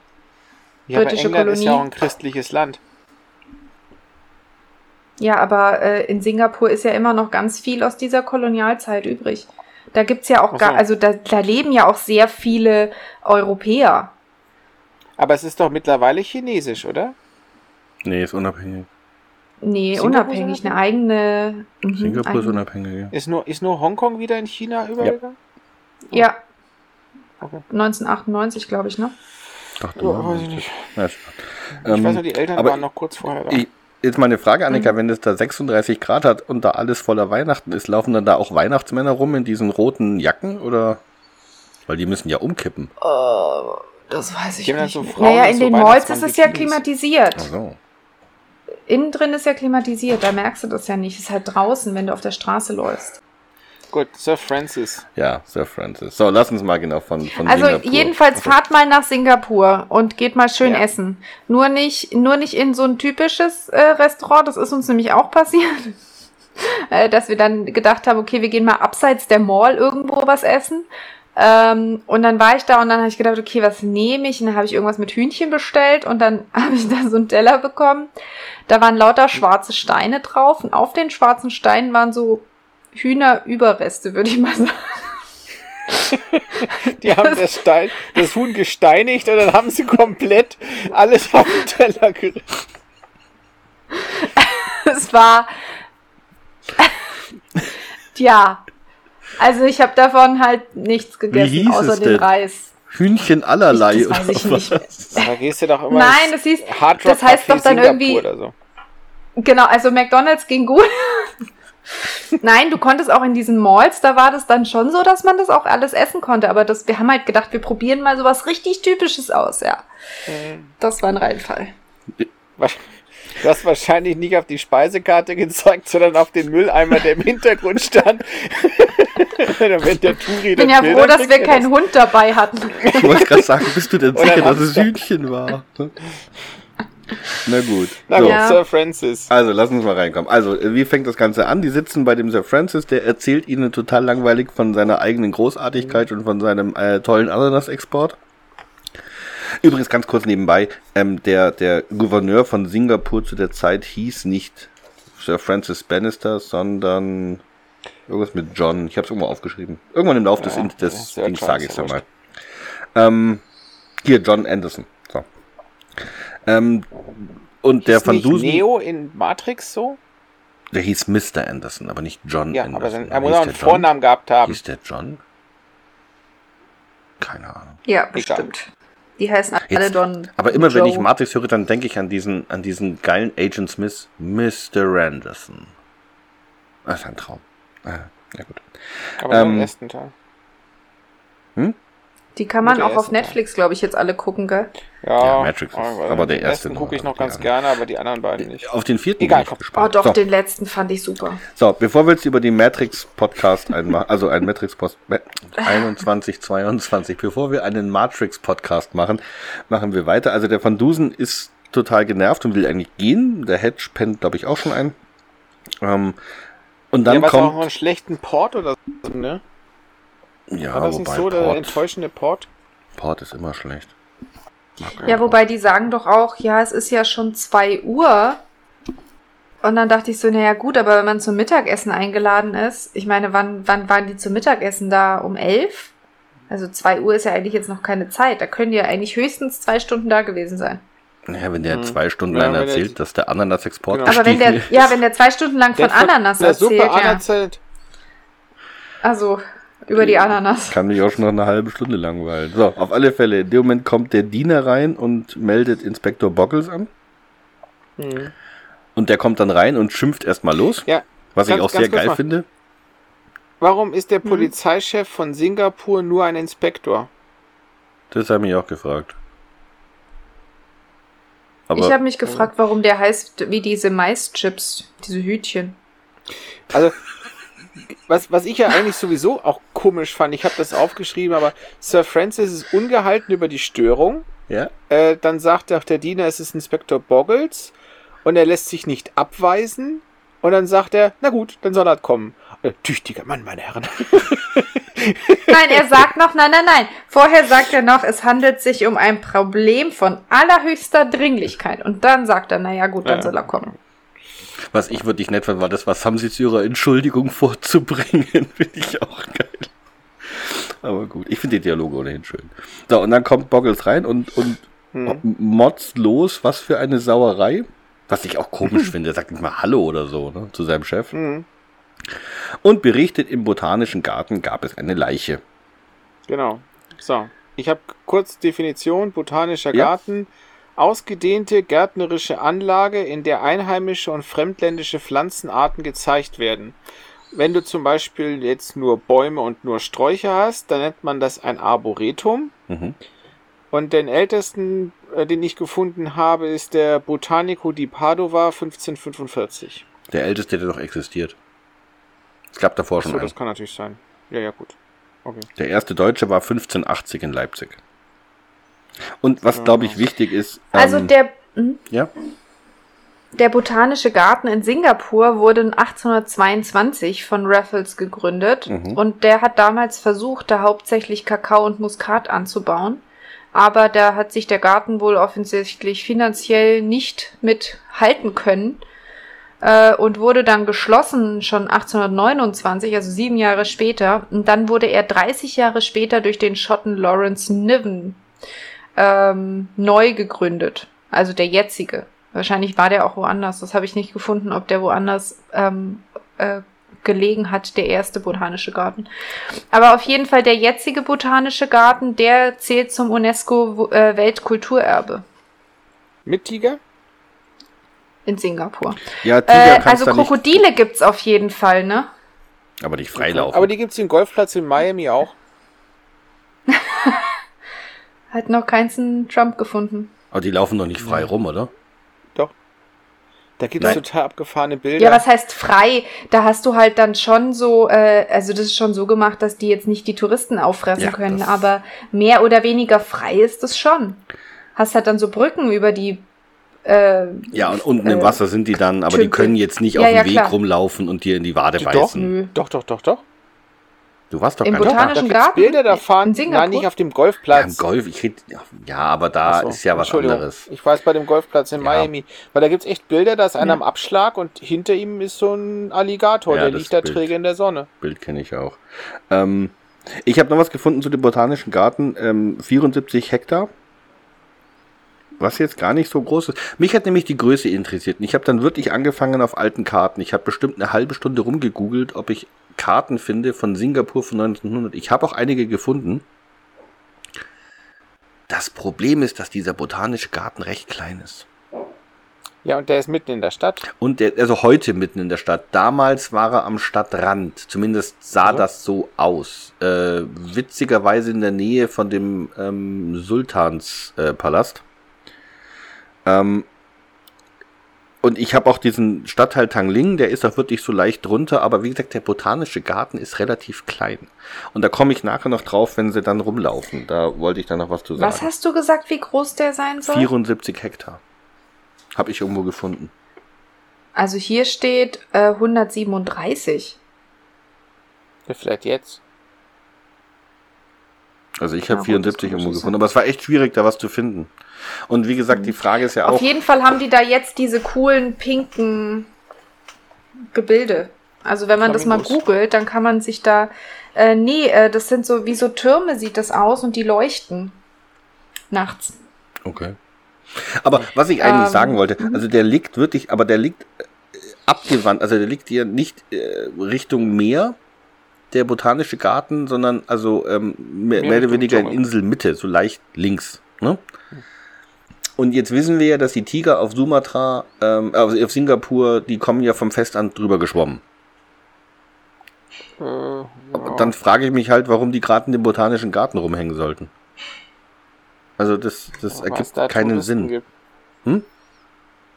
Ja, aber Britische England ist ja Kolonie. auch ein christliches Land. Ja, aber äh, in Singapur ist ja immer noch ganz viel aus dieser Kolonialzeit übrig. Da gibt's ja auch Ach gar, so. also da, da leben ja auch sehr viele Europäer. Aber es ist doch mittlerweile chinesisch, oder? Nee, ist unabhängig. Nee, Singapur ist unabhängig, eine eigene. Mhm, Singapur ist eigene- unabhängig. Ja. Ist nur, ist nur Hongkong wieder in China übergegangen? Ja. Okay. 1998, glaube ich, ne? Ach, du Ja, Mann. weiß ich nicht. Ja, ist- Ich Ähm, weiß nur, die Eltern aber waren noch kurz vorher da. Ich, jetzt mal eine Frage, Annika, wenn es da 36 Grad hat und da alles voller Weihnachten ist, laufen dann da auch Weihnachtsmänner rum in diesen roten Jacken oder? Weil die müssen ja umkippen. das weiß ich dann nicht. so. Frauen naja, in so den Malls ist es ja klimatisiert. Ach so. Innen drin ist ja klimatisiert, da merkst du das ja nicht. Es ist halt draußen, wenn du auf der Straße läufst. Gut, Sir Francis. Ja, Sir Francis. So, lass uns mal genau von, von Also Singapur. jedenfalls fahrt mal nach Singapur und geht mal schön Ja. essen. Nur nicht, nur nicht in so ein typisches äh, Restaurant. Das ist uns nämlich auch passiert. äh, dass wir dann gedacht haben, okay, wir gehen mal abseits der Mall irgendwo was essen. Ähm, und dann war ich da und dann habe ich gedacht, okay, was nehme ich? Und dann habe ich irgendwas mit Hühnchen bestellt und dann habe ich da so einen Teller bekommen. Da waren lauter schwarze Steine drauf und auf den schwarzen Steinen waren so Hühnerüberreste, würde ich mal sagen. Die haben das, Stein, das Huhn gesteinigt und dann haben sie komplett alles auf den Teller gerichtet. Es war. ja. Also ich habe davon halt nichts gegessen, hieß außer es den? Reis. Hühnchen allerlei. Ich- das weiß ich oder nicht. was? Da gehst du doch immer Nein, das hieß- das heißt Café doch dann Singapur irgendwie- Oder so. Genau, also McDonalds ging gut. Nein, du konntest auch in diesen Malls, da war das dann schon so, dass man das auch alles essen konnte. Aber das, wir haben halt gedacht, wir probieren mal sowas richtig Typisches aus, ja. Das war ein Reinfall. Du hast wahrscheinlich nicht auf die Speisekarte gezeigt, sondern auf den Mülleimer, der im Hintergrund stand. Wenn der Touri Ich bin das ja froh, dass wir keinen Hund dabei hatten. Ich wollte gerade sagen, bist du denn sicher, dass es. Hühnchen war? Na gut. Na So. gut, Ja. Sir Francis. Also, lass uns mal reinkommen. Also, wie fängt das Ganze an? Die sitzen bei dem Sir Francis, der erzählt ihnen total langweilig von seiner eigenen Großartigkeit und von seinem äh, tollen Ananas-Export. Übrigens ganz kurz nebenbei, ähm, der, der Gouverneur von Singapur zu der Zeit hieß nicht Sir Francis Bannister, sondern irgendwas mit John. Ich habe es irgendwo aufgeschrieben. Irgendwann im Laufe des, Ja, des Sir Dings sage ich es ja mal. Ähm, hier, John Anderson. So. Ähm, und der Ist Van Dusen, Neo in Matrix so? der hieß Mr. Anderson, aber nicht John Ja, Anderson. aber dann, er muss hieß auch der einen John? Vornamen gehabt haben. Hieß der John? Keine Ahnung. Ja, bestimmt. Die heißen alle Jetzt- Don. Aber immer wenn ich Joe. Matrix höre, dann denke ich an diesen, an diesen geilen Agent Smith, Mr. Anderson. Das ist ein Traum. Ah, ja gut. Aber nur im Ähm, ersten Teil. Die kann man der auch auf. Netflix, glaube ich, jetzt alle gucken, gell? Ja, Ja, Matrix ist- also aber der den erste ersten noch, gucke ich noch ganz anderen. gerne, aber die anderen beiden nicht. Auf den vierten Egal, bin ich komm. Oh gespannt. doch, so, den letzten fand ich super. so, bevor wir jetzt über die Matrix Podcast einmachen, also ein Matrix Post 21, 22, bevor wir einen Matrix Podcast machen, machen wir weiter. Also der Van Dusen ist total genervt und will eigentlich gehen. Der Hedge pennt, glaube ich, auch schon ein. Ähm, und dann ja, was auch noch kommt, einen schlechten Port oder so, ne? Ja, War das wobei nicht so, der Port, enttäuschende Port? Port ist immer schlecht. Keinen Ja, Port. wobei die sagen doch auch, ja, es ist ja schon 2 Uhr. Und dann dachte ich so, naja gut, aber wenn man zum Mittagessen eingeladen ist, ich meine, wann, wann waren die zum Mittagessen da? Um 11? Also 2 Uhr ist ja eigentlich jetzt noch keine Zeit. Da können die ja eigentlich höchstens zwei Stunden da gewesen sein. Ja, wenn der Hm. zwei Stunden Ja, lang erzählt, dass der Ananas-Export Genau. Aber wenn der, ja, wenn der zwei Stunden lang von Der hat Ananas der Suppe erzählt, ja. erzählt. Also, über die Ananas. Kann mich auch schon noch eine halbe Stunde langweilen. So, auf alle Fälle. In dem Moment kommt der Diener rein und meldet Inspektor Boggles an. Mhm. Und der kommt dann rein und schimpft erstmal los. Ja. Was ich Ganz- auch ganz sehr geil mal. finde. Warum ist der Polizeichef von Singapur nur ein Inspektor? Das habe ich auch gefragt. Aber ich habe mich gefragt, warum der heißt wie diese Maischips, diese Hütchen. Also, was, was ich ja eigentlich sowieso auch komisch fand, ich habe das aufgeschrieben, aber Sir Francis ist ungehalten über die Störung. ja, Äh, dann sagt auch der Diener, es ist Inspektor Boggles und er lässt sich nicht abweisen. Und dann sagt er, na gut, dann soll er kommen. Äh, tüchtiger Mann, meine Herren. Nein, er sagt noch, nein, nein, nein. Vorher sagt er noch, es handelt sich um ein Problem von allerhöchster Dringlichkeit. Und dann sagt er, naja, gut, dann Ja. soll er kommen. Was ich wirklich nett fand, war das, was haben sie zu ihrer Entschuldigung vorzubringen. finde ich auch geil. Aber gut, ich finde die Dialoge ohnehin schön. So, und dann kommt Boggles rein und, und Hm. motzt los, was für eine Sauerei. Was ich auch komisch finde. Er sagt nicht mal Hallo oder so, ne, zu seinem Chef. Mhm. Und berichtet, im Botanischen Garten gab es eine Leiche. Genau. So, ich habe kurz Definition, botanischer Ja. Ausgedehnte gärtnerische Anlage, in der einheimische und fremdländische Pflanzenarten gezeigt werden. Wenn du zum Beispiel jetzt nur Bäume und nur Sträucher hast, dann nennt man das ein Arboretum. Mhm. Und den ältesten, äh, den ich gefunden habe, ist der Botanico di Padova 1545. Der älteste, der noch existiert. Es gab davor schon So, einen. das kann natürlich sein. Ja, ja, gut. Okay. Der erste Deutsche war 1580 in Leipzig. Und was, glaube ich, wichtig ist. Also ähm, der, hm? Ja, der Botanische Garten in Singapur wurde 1822 von Raffles gegründet Mhm. und der hat damals versucht, da hauptsächlich Kakao und Muskat anzubauen. Aber da hat sich der Garten wohl offensichtlich finanziell nicht mithalten können äh, und wurde dann geschlossen schon 1829, also sieben Jahre später. Und dann wurde er 30 Jahre später durch den Schotten Lawrence Niven ähm, neu gegründet. Also der jetzige. Wahrscheinlich war der auch woanders. Das habe ich nicht gefunden, ob der woanders ähm, äh, gelegen hat, der erste botanische Garten. Aber auf jeden Fall der jetzige botanische Garten, der zählt zum UNESCO äh, Weltkulturerbe Mit Tiger? in Singapur. ja Tiger Äh, also da nicht, Krokodile gibt's auf jeden Fall, ne? aber nicht freilaufen. Aber die gibt's den Golfplatz in Miami auch. Hat noch keinen Trump gefunden. Aber die laufen doch nicht frei rum, oder? Doch. Da gibt's Nein. total abgefahrene Bilder. Ja, was heißt frei? Da hast du halt dann schon so, äh, also das ist schon so gemacht, dass die jetzt nicht die Touristen auffressen Ja, können, aber mehr oder weniger frei ist es schon. Hast halt dann so Brücken über die, äh, Ja, und unten im Äh, Wasser sind die dann, aber die Tümpel. können jetzt nicht Ja, auf dem ja, Weg klar. rumlaufen und dir in die Wade beißen. Doch, doch, doch, doch. Du warst doch Im da. Da Botanischen gibt's Garten? Bilder, da fahren, nein, nicht auf dem Ja, Golfplatz. im Golf, ich red, ja, aber da so, ist ja was anderes. Ich weiß bei dem Golfplatz in Ja. Miami, weil da gibt's echt Bilder, da ist einer Ja. am Abschlag und hinter ihm ist so ein Alligator, Ja, der liegt da Bild. träge in der Sonne. Bild kenne ich auch. Ähm, ich habe noch was gefunden zu dem Botanischen Garten. Ähm, 74 Hektar. Was jetzt gar nicht so groß ist. Mich hat nämlich die Größe interessiert. Und ich habe dann wirklich angefangen auf alten Karten. Ich habe bestimmt eine halbe Stunde rumgegoogelt, ob ich Karten finde von Singapur von 1900. Ich habe auch einige gefunden. Das Problem ist, dass dieser botanische Garten recht klein ist. Ja, und der ist mitten in der Stadt. Und der, also heute mitten in der Stadt. Damals war er am Stadtrand. Zumindest sah Mhm. das so aus. Äh, witzigerweise in der Nähe von dem ähm, Sultanspalast. Äh, ähm, und ich habe auch diesen Stadtteil Tangling, der ist auch wirklich so leicht drunter, aber wie gesagt, der botanische Garten ist relativ klein. Und da komme ich nachher noch drauf, wenn sie dann rumlaufen. Da wollte ich dann noch was zu sagen. was hast du gesagt, wie groß der sein soll? 74 Hektar. Habe ich irgendwo gefunden. Also hier steht äh, 137. Ja, vielleicht jetzt. Also ich Ja, habe gut, 74 das kann irgendwo gefunden, aber es war echt schwierig, da was zu finden. Und wie gesagt, die Frage ist ja Auf auch, jeden Fall haben die da jetzt diese coolen pinken Gebilde. Also wenn man das mal Flamingos. googelt, dann kann man sich da. Äh, nee, äh, das sind so wie so Türme sieht das aus und die leuchten. Nachts. okay. Aber was ich eigentlich Ähm, sagen wollte, also der liegt wirklich, aber der liegt äh, abgewandt, also der liegt hier nicht äh, Richtung Meer, der botanische Garten, sondern also ähm, mehr, mehr oder weniger in. Inselmitte, so leicht links. Ne? Und jetzt wissen wir ja, dass die Tiger auf Sumatra, ähm, auf auf Singapur, die kommen ja vom Festland drüber geschwommen. Äh, ja. Dann frage ich mich halt, warum die gerade in dem botanischen Garten rumhängen sollten. Also das, das ergibt da keinen Touristen Sinn. Gibt. Hm?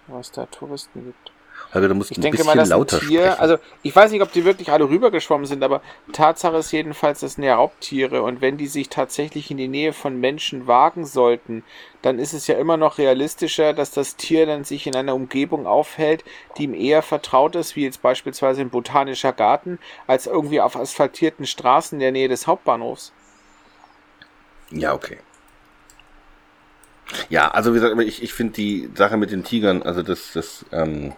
Was da Touristen gibt. Holger, du musst Ich ein denke bisschen mal, ein lauter Tier, sprechen. also ich weiß nicht, ob die wirklich alle rübergeschwommen sind, aber Tatsache ist jedenfalls, das sind ja Raubtiere und wenn die sich tatsächlich in die Nähe von Menschen wagen sollten, dann ist es ja immer noch realistischer, dass das Tier dann sich in einer Umgebung aufhält, die ihm eher vertraut ist, wie jetzt beispielsweise ein botanischer Garten, als irgendwie auf asphaltierten Straßen in der Nähe des Hauptbahnhofs. ja, okay. Ja, also wie gesagt, aber ich, ich finde die Sache mit den Tigern, also das, das, ähm,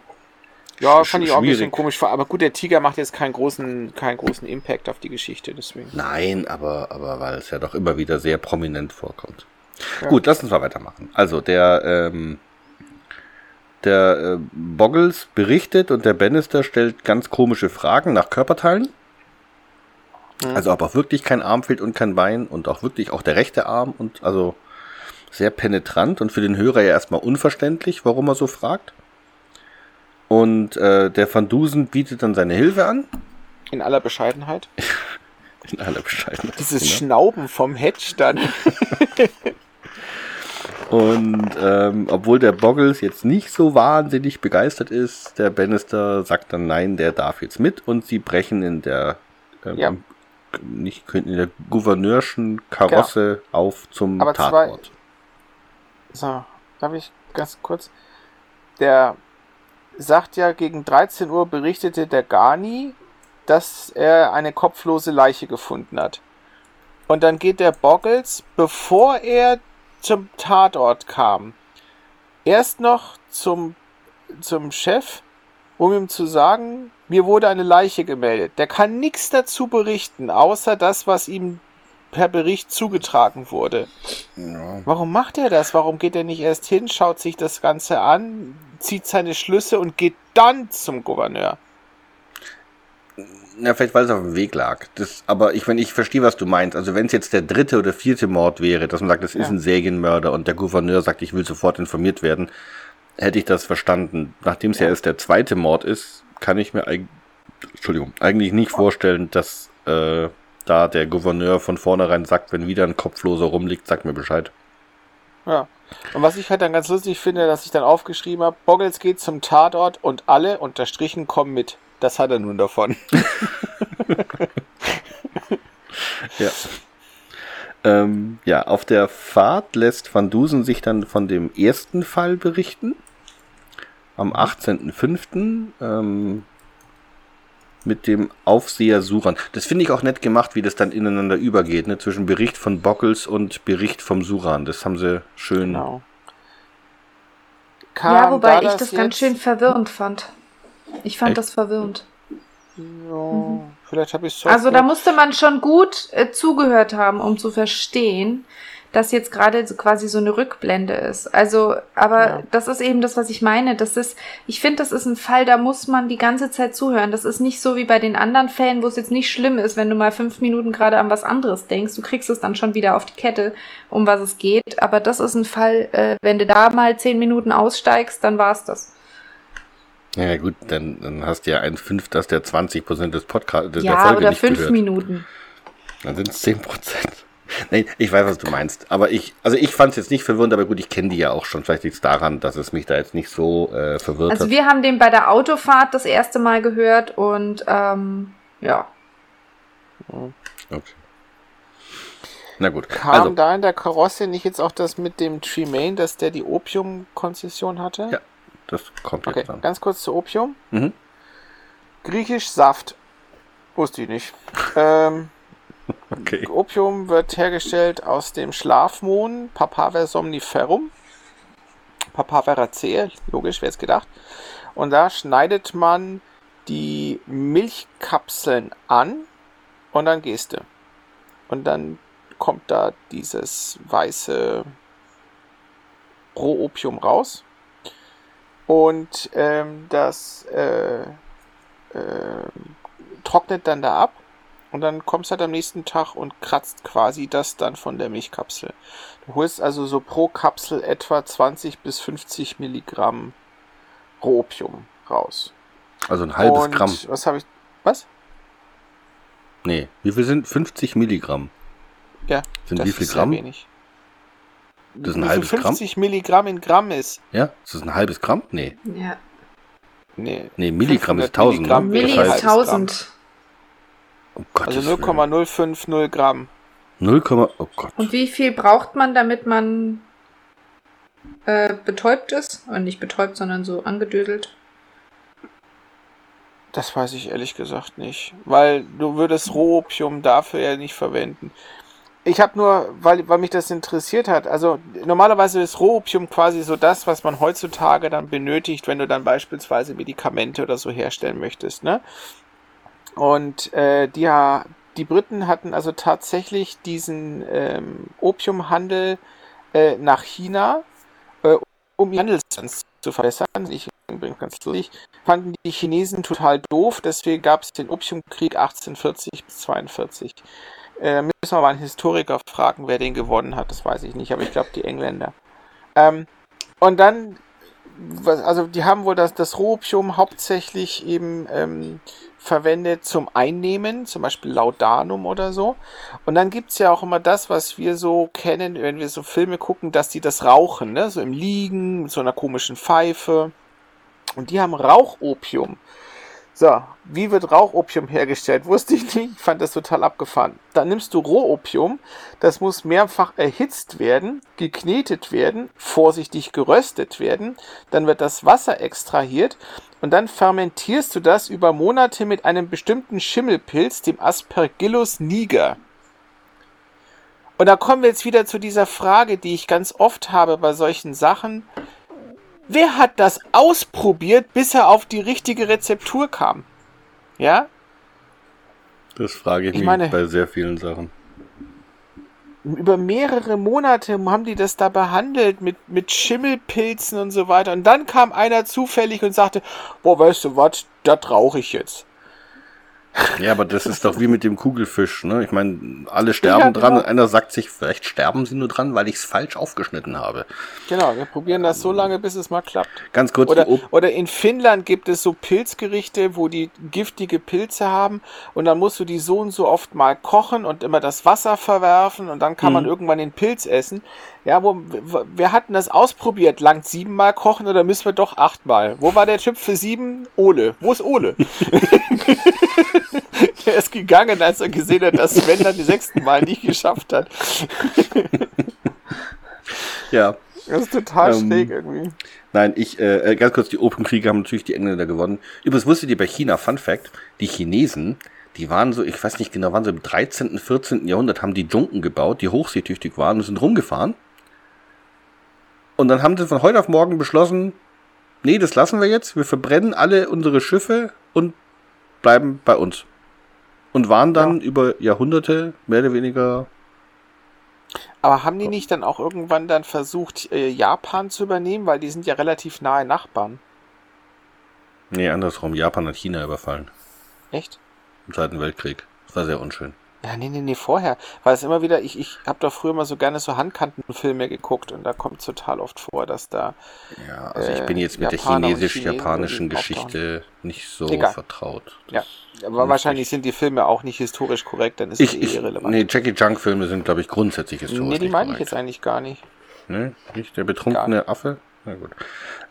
Ja, fand ich auch ein bisschen komisch, aber gut, der Tiger macht jetzt keinen großen, keinen großen Impact auf die Geschichte, deswegen. nein, aber, aber weil es ja doch immer wieder sehr prominent vorkommt. Ja. Gut, lass uns mal weitermachen. Also der, ähm, der äh, Boggles berichtet und der Bannister stellt ganz komische Fragen nach Körperteilen. Mhm. Also ob auch wirklich kein Arm fehlt und kein Bein und auch wirklich auch der rechte Arm und also sehr penetrant und für den Hörer ja erstmal unverständlich, warum er so fragt. Und äh, der Van Dusen bietet dann seine Hilfe an. In aller Bescheidenheit. In aller Bescheidenheit. Dieses genau. Schnauben vom Hedge dann. Und ähm, obwohl der Boggles jetzt nicht so wahnsinnig begeistert ist, der Bannister sagt dann nein, der darf jetzt mit und sie brechen in der ähm, Ja. nicht in der gouverneurschen Karosse auf zum Aber zwei- Tatort. So, darf ich ganz kurz? Der sagt ja, gegen 13 Uhr berichtete der Gani, dass er eine kopflose Leiche gefunden hat. Und dann geht der Boggles, bevor er zum Tatort kam, erst noch zum, zum Chef, um ihm zu sagen, mir wurde eine Leiche gemeldet. Der kann nichts dazu berichten, außer das, was ihm per Bericht zugetragen wurde. Warum macht er das? Warum geht er nicht erst hin, schaut sich das Ganze an, zieht seine Schlüsse und geht dann zum Gouverneur? Ja, vielleicht weil es auf dem Weg lag. Das, aber ich, wenn ich verstehe, was du meinst. Also wenn es jetzt der dritte oder vierte Mord wäre, dass man sagt, das ist Ja. ein Serienmörder und der Gouverneur sagt, ich will sofort informiert werden, hätte ich das verstanden. Nachdem es ja. Ja. erst der zweite Mord ist, kann ich mir eig Entschuldigung, eigentlich nicht vorstellen, dass äh, da der Gouverneur von vornherein sagt, wenn wieder ein Kopfloser rumliegt, sagt mir Bescheid. Ja. Und was ich halt dann ganz lustig finde, dass ich dann aufgeschrieben habe, Boggles geht zum Tatort und alle unterstrichen kommen mit. Das hat er nun davon. Ja. Ähm, ja, auf der Fahrt lässt Van Dusen sich dann von dem ersten Fall berichten. Am 18.05. Ähm, mit dem Aufseher Suran. Das finde ich auch nett gemacht, wie das dann ineinander übergeht, ne? zwischen Bericht von Bockels und Bericht vom Suran. Das haben sie schön. Genau. ja, wobei da ich das ganz jetzt- schön verwirrend fand. Ich fand Echt? das verwirrend. Ja, vielleicht habe ich so. Also da musste man schon gut äh, zugehört haben, um zu verstehen, dass jetzt gerade so quasi so eine Rückblende ist. Also, aber Ja. das ist eben das, was ich meine. Das ist, ich finde, das ist ein Fall, da muss man die ganze Zeit zuhören. Das ist nicht so wie bei den anderen Fällen, wo es jetzt nicht schlimm ist, wenn du mal fünf Minuten gerade an was anderes denkst. Du kriegst es dann schon wieder auf die Kette, um was es geht. Aber das ist ein Fall, äh, wenn du da mal zehn Minuten aussteigst, dann war's das. Ja, gut, dann, dann hast du ja ein Fünftel der 20% des Podcasts der ja, Folge oder nicht fünf gehört. Minuten. Dann sind es 10%. Nein, ich weiß, was du meinst. Aber ich, also ich fand es jetzt nicht verwirrend, aber gut, ich kenne die ja auch schon. Vielleicht liegt es daran, dass es mich da jetzt nicht so äh, verwirrt Also hat. wir haben den bei der Autofahrt das erste Mal gehört und ähm, ja. Okay. Na gut. Kam Also, da in der Karosse nicht jetzt auch das mit dem Tremaine, dass der die Opiumkonzession hatte? Ja. das kommt Okay, jetzt dann. ganz kurz zu Opium. Mhm. Griechisch Saft. Wusste ich nicht. ähm, Okay. Opium wird hergestellt aus dem Schlafmohn Papaver somniferum. Papaver racea, logisch, wer es gedacht. Und da schneidet man die Milchkapseln an und dann gehst du. Und dann kommt da dieses weiße Rohopium raus. Und ähm, das äh, äh, trocknet dann da ab. Und dann kommst du halt am nächsten Tag und kratzt quasi das dann von der Milchkapsel. Du holst also so pro Kapsel etwa 20 bis 50 Milligramm Rohopium raus. Also ein halbes und Gramm. Was habe ich. Was? Nee, wie viel sind 50 Milligramm? Ja. Sind das wie viel ist sehr Gramm? wenig. Das ist ein halbes Gramm? 50 Milligramm in Gramm ist. Ja, ist das ein halbes Gramm? Nee. ja. Nee. Nee, Milligramm ist 500 1000. Milligramm Ne? Milli ist heißt, halbes 1000. oh Gottes Also Willen. 0,050 Gramm. 0, oh Gott. Und wie viel braucht man, damit man äh, betäubt ist? Und nicht betäubt, sondern so angedödelt. Das weiß ich ehrlich gesagt nicht. Weil du würdest Rohopium dafür ja nicht verwenden. Ich habe nur, weil, weil mich das interessiert hat, also normalerweise ist Rohopium quasi so das, was man heutzutage dann benötigt, wenn du dann beispielsweise Medikamente oder so herstellen möchtest, ne? Und äh, die, die Briten hatten also tatsächlich diesen ähm, Opiumhandel äh, nach China, äh, um ihren Handelsstanz zu verbessern. Ich übrigens ganz lustig, fanden die Chinesen total doof, deswegen gab es den Opiumkrieg 1840 bis 42. Äh, müssen wir mal einen Historiker fragen, wer den gewonnen hat, das weiß ich nicht, aber ich glaube die Engländer. Ähm, und dann, was, also die haben wohl das, das Rohopium hauptsächlich eben ähm, verwendet zum Einnehmen, zum Beispiel Laudanum oder so. Und dann gibt's ja auch immer das, was wir so kennen, wenn wir so Filme gucken, dass die das rauchen, ne? so im Liegen, mit so einer komischen Pfeife. Und die haben Rauchopium. So, wie wird Rauchopium hergestellt? Wusste ich nicht. Ich fand das total abgefahren. Dann nimmst du Rohopium. Das muss mehrfach erhitzt werden, geknetet werden, vorsichtig geröstet werden. Dann wird das Wasser extrahiert und dann fermentierst du das über Monate mit einem bestimmten Schimmelpilz, dem Aspergillus niger. Und da kommen wir jetzt wieder zu dieser Frage, die ich ganz oft habe bei solchen Sachen. Wer hat das ausprobiert, bis er auf die richtige Rezeptur kam? Ja? Das frage ich, Ich mich meine- bei sehr vielen Sachen. Über mehrere Monate haben die das da behandelt mit, mit Schimmelpilzen und so weiter. Und dann kam einer zufällig und sagte, boah, weißt du was, das rauche ich jetzt. Ja, aber das ist doch wie mit dem Kugelfisch, ne? Ich meine, alle sterben Ja, dran genau. und einer sagt sich, vielleicht sterben sie nur dran, weil ich es falsch aufgeschnitten habe. Genau, wir probieren das so lange, bis es mal klappt. Ganz kurz, Oder, Op oder in Finnland gibt es so Pilzgerichte, wo die giftige Pilze haben und dann musst du die so und so oft mal kochen und immer das Wasser verwerfen und dann kann man irgendwann den Pilz essen. Ja, wo, wir hatten das ausprobiert, langt siebenmal kochen oder müssen wir doch achtmal? Wo war der Typ für sieben? Ole. Wo ist Ole? der ist gegangen, als er gesehen hat, dass Sven dann die sechsten Mal nicht geschafft hat. ja. Das ist total Ähm, schräg irgendwie. Nein, ich, äh, äh, ganz kurz, die Opiumkriege haben natürlich die Engländer gewonnen. Übrigens wusstet ihr bei China, Fun Fact, die Chinesen, die waren so, ich weiß nicht genau, waren so im 13., 14. Jahrhundert, haben die Junken gebaut, die hochseetüchtig waren und sind rumgefahren. Und dann haben sie von heute auf morgen beschlossen, nee, das lassen wir jetzt, wir verbrennen alle unsere Schiffe und bleiben bei uns. Und waren dann über Jahrhunderte mehr oder weniger Aber haben die nicht dann auch irgendwann dann versucht, äh, Japan zu übernehmen? Weil die sind ja relativ nahe Nachbarn. Nee, andersrum. Japan hat China überfallen. Echt? Im Zweiten Weltkrieg. Das war sehr unschön. Ja, nee, nee, nee, vorher. Weil es immer wieder, ich, ich habe doch früher mal so gerne so Handkantenfilme geguckt und da kommt total oft vor, dass da. Ja, also ich Äh, bin jetzt mit Japaner der chinesisch-japanischen Geschichte nicht so Egal. vertraut. Ja. Das Aber ist wahrscheinlich nicht- sind die Filme auch nicht historisch korrekt, dann ist Ich, es eh ich, irrelevant. nee, Jackie Junk Filme sind, glaube ich, grundsätzlich historisch nee, die nicht meine ich korrekt. jetzt eigentlich gar nicht. Ne? Nicht der betrunkene Affe? Na gut.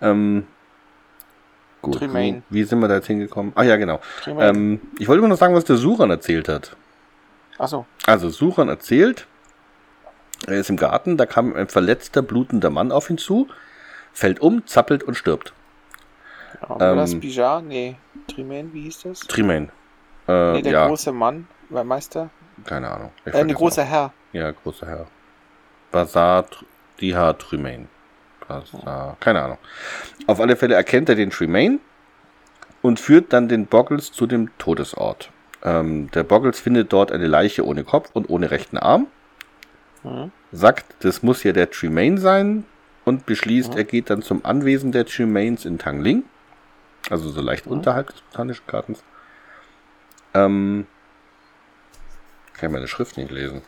Ähm, gut. Tremaine. Wie, wie sind wir da jetzt hingekommen? Ah ja, genau. Ähm, ich wollte immer noch sagen, was der Suran erzählt hat. Achso. Also Suran erzählt, er ist im Garten, da kam ein verletzter, blutender Mann auf ihn zu, fällt um, zappelt und stirbt. Ja, war das Ähm, Bijar? Nee. Tremaine, wie hieß das? Tremaine. Äh, Nee, der ja, große Mann, Meister? keine Ahnung. Ich Äh, ein großer Herr. Ja, großer Herr. Bazar, Diha. Bazar, keine Ahnung. Auf alle Fälle erkennt er den Tremaine und führt dann den Boggles zu dem Todesort. Ähm, der Boggles findet dort eine Leiche ohne Kopf und ohne rechten Arm. Mhm. Sagt, das muss ja der Tremaine sein und beschließt, er geht dann zum Anwesen der Tremaines in Tangling. Also so leicht unterhalb des Botanischen Gartens. Ähm, kann ich meine Schrift nicht lesen.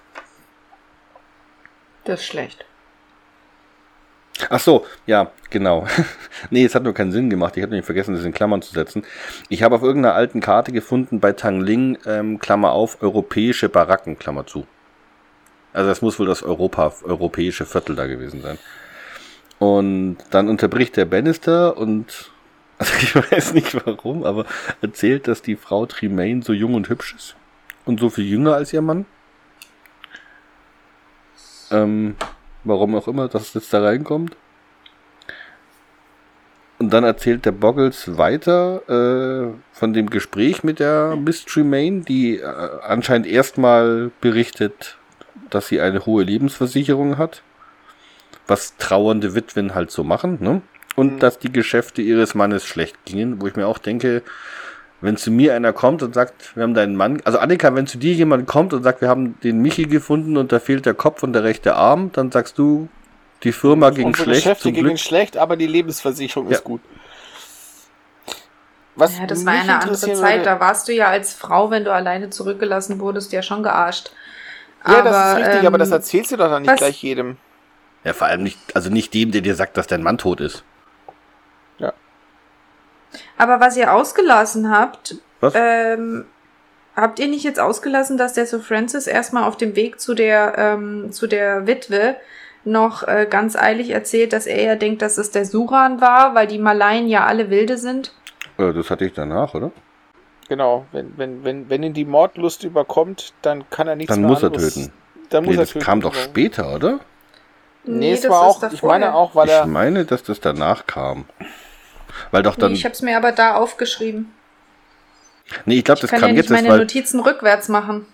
Das ist schlecht. Ach so, ja, genau. nee, es hat nur keinen Sinn gemacht. Ich habe nämlich vergessen, das in Klammern zu setzen. Ich habe auf irgendeiner alten Karte gefunden bei Tangling, ähm, Klammer auf, europäische Baracken, Klammer zu. Also das muss wohl das Europa, europäische Viertel da gewesen sein. Und dann unterbricht der Bannister und, also ich weiß nicht warum, aber erzählt, dass die Frau Tremaine so jung und hübsch ist. Und so viel jünger als ihr Mann. Ähm, warum auch immer, dass es jetzt da reinkommt. Und dann erzählt der Boggles weiter äh, von dem Gespräch mit der Miss Tremaine, die äh, anscheinend erstmal berichtet, dass sie eine hohe Lebensversicherung hat. Was trauernde Witwen halt so machen, ne? Und dass die Geschäfte ihres Mannes schlecht gingen, wo ich mir auch denke, wenn zu mir einer kommt und sagt, wir haben deinen Mann, also Annika, wenn zu dir jemand kommt und sagt, wir haben den Michi gefunden und da fehlt der Kopf und der rechte Arm, dann sagst du, die Firma ging Unsere schlecht, Geschäfte zum gingen Glück. schlecht, aber die Lebensversicherung Ja. ist gut. Was Ja, das war eine andere Zeit. würde- Da warst du ja als Frau, wenn du alleine zurückgelassen wurdest, ja schon gearscht. Ja, das ist richtig, ähm, aber das erzählst du doch dann nicht was- gleich jedem. Ja, vor allem nicht, also nicht dem, der dir sagt, dass dein Mann tot ist. Aber was ihr ausgelassen habt, Was? Ähm, habt ihr nicht jetzt ausgelassen, dass der Sir Francis erstmal auf dem Weg zu der, ähm, zu der Witwe noch äh, ganz eilig erzählt, dass er ja denkt, dass es der Suran war, weil die Malayen ja alle Wilde sind? Äh, das hatte ich danach, oder? Genau, wenn, wenn, wenn, wenn ihn die Mordlust überkommt, dann kann er nichts Dann mehr muss er töten. Dann muss Nee, er das töten. kam doch genau. später, oder? Nee, es das war ist auch, ich meine auch, weil Ich er, meine, dass das danach kam. Weil doch dann. Nee, ich hab's mir aber da aufgeschrieben. nee, ich glaube, Ich das kann kam ja jetzt nicht erst, meine weil. Notizen rückwärts machen.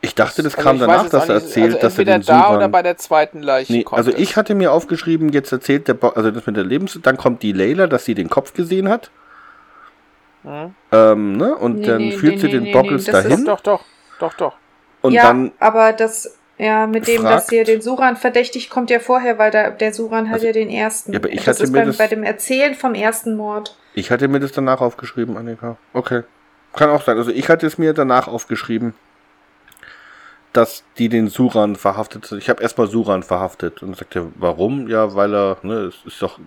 Ich dachte, das also kam ich danach, es dass er erzählt, also dass er den da Suran... oder bei der zweiten Leiche Nee, kommt also es. ich hatte mir aufgeschrieben, jetzt erzählt der Bo also das mit der Lebens... Dann kommt die Layla, dass sie den Kopf gesehen hat. Hm? Ähm, ne? Und Nee, dann nee, führt nee, sie nee, den nee, Boggles nee, das ist dahin. Doch, doch, doch, doch. Und ja, dann... aber das, ja, mit dem, dass fragt- ihr den Suran verdächtigt, kommt ja vorher, weil der, der Suran hat Also- ja den ersten. Ja, aber ich das hatte ist mir beim, das- bei dem Erzählen vom ersten Mord. Ich hatte mir das danach aufgeschrieben, Annika. Okay. Kann auch sein. Also ich hatte es mir danach aufgeschrieben, dass die den Suran verhaftet Ich habe erstmal Suran verhaftet. Und sagt er, warum? Ja, weil er, ne, es ist doch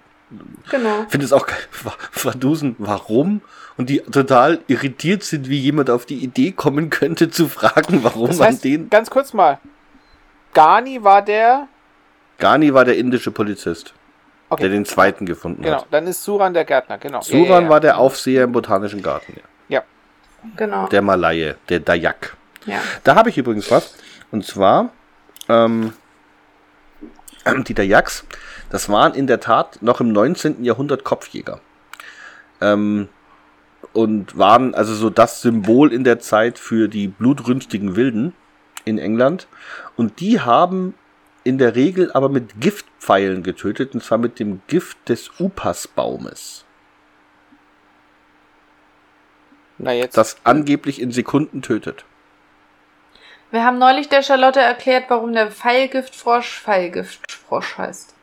Genau. Ich finde es auch geil, Verdusen, warum? Und die total irritiert sind, wie jemand auf die Idee kommen könnte, zu fragen, warum Das man heißt, den. ganz kurz mal, Gani war der, Gani war der indische Polizist, okay, der den zweiten gefunden genau, hat. dann ist Suran der Gärtner, genau. Ja, Suran ja, ja. war der Aufseher im Botanischen Garten, ja. Genau. der Malaye, der Dayak. ja. Da habe ich übrigens was. Und zwar, ähm, die Dayaks, das waren in der Tat noch im 19. Jahrhundert Kopfjäger. Ähm, und waren also so das Symbol in der Zeit für die blutrünstigen Wilden in England. Und die haben in der Regel aber mit Giftpfeilen getötet, und zwar mit dem Gift des Upasbaumes, Na jetzt, das angeblich in Sekunden tötet. Wir haben neulich der Charlotte erklärt, warum der Pfeilgiftfrosch Pfeilgiftfrosch heißt.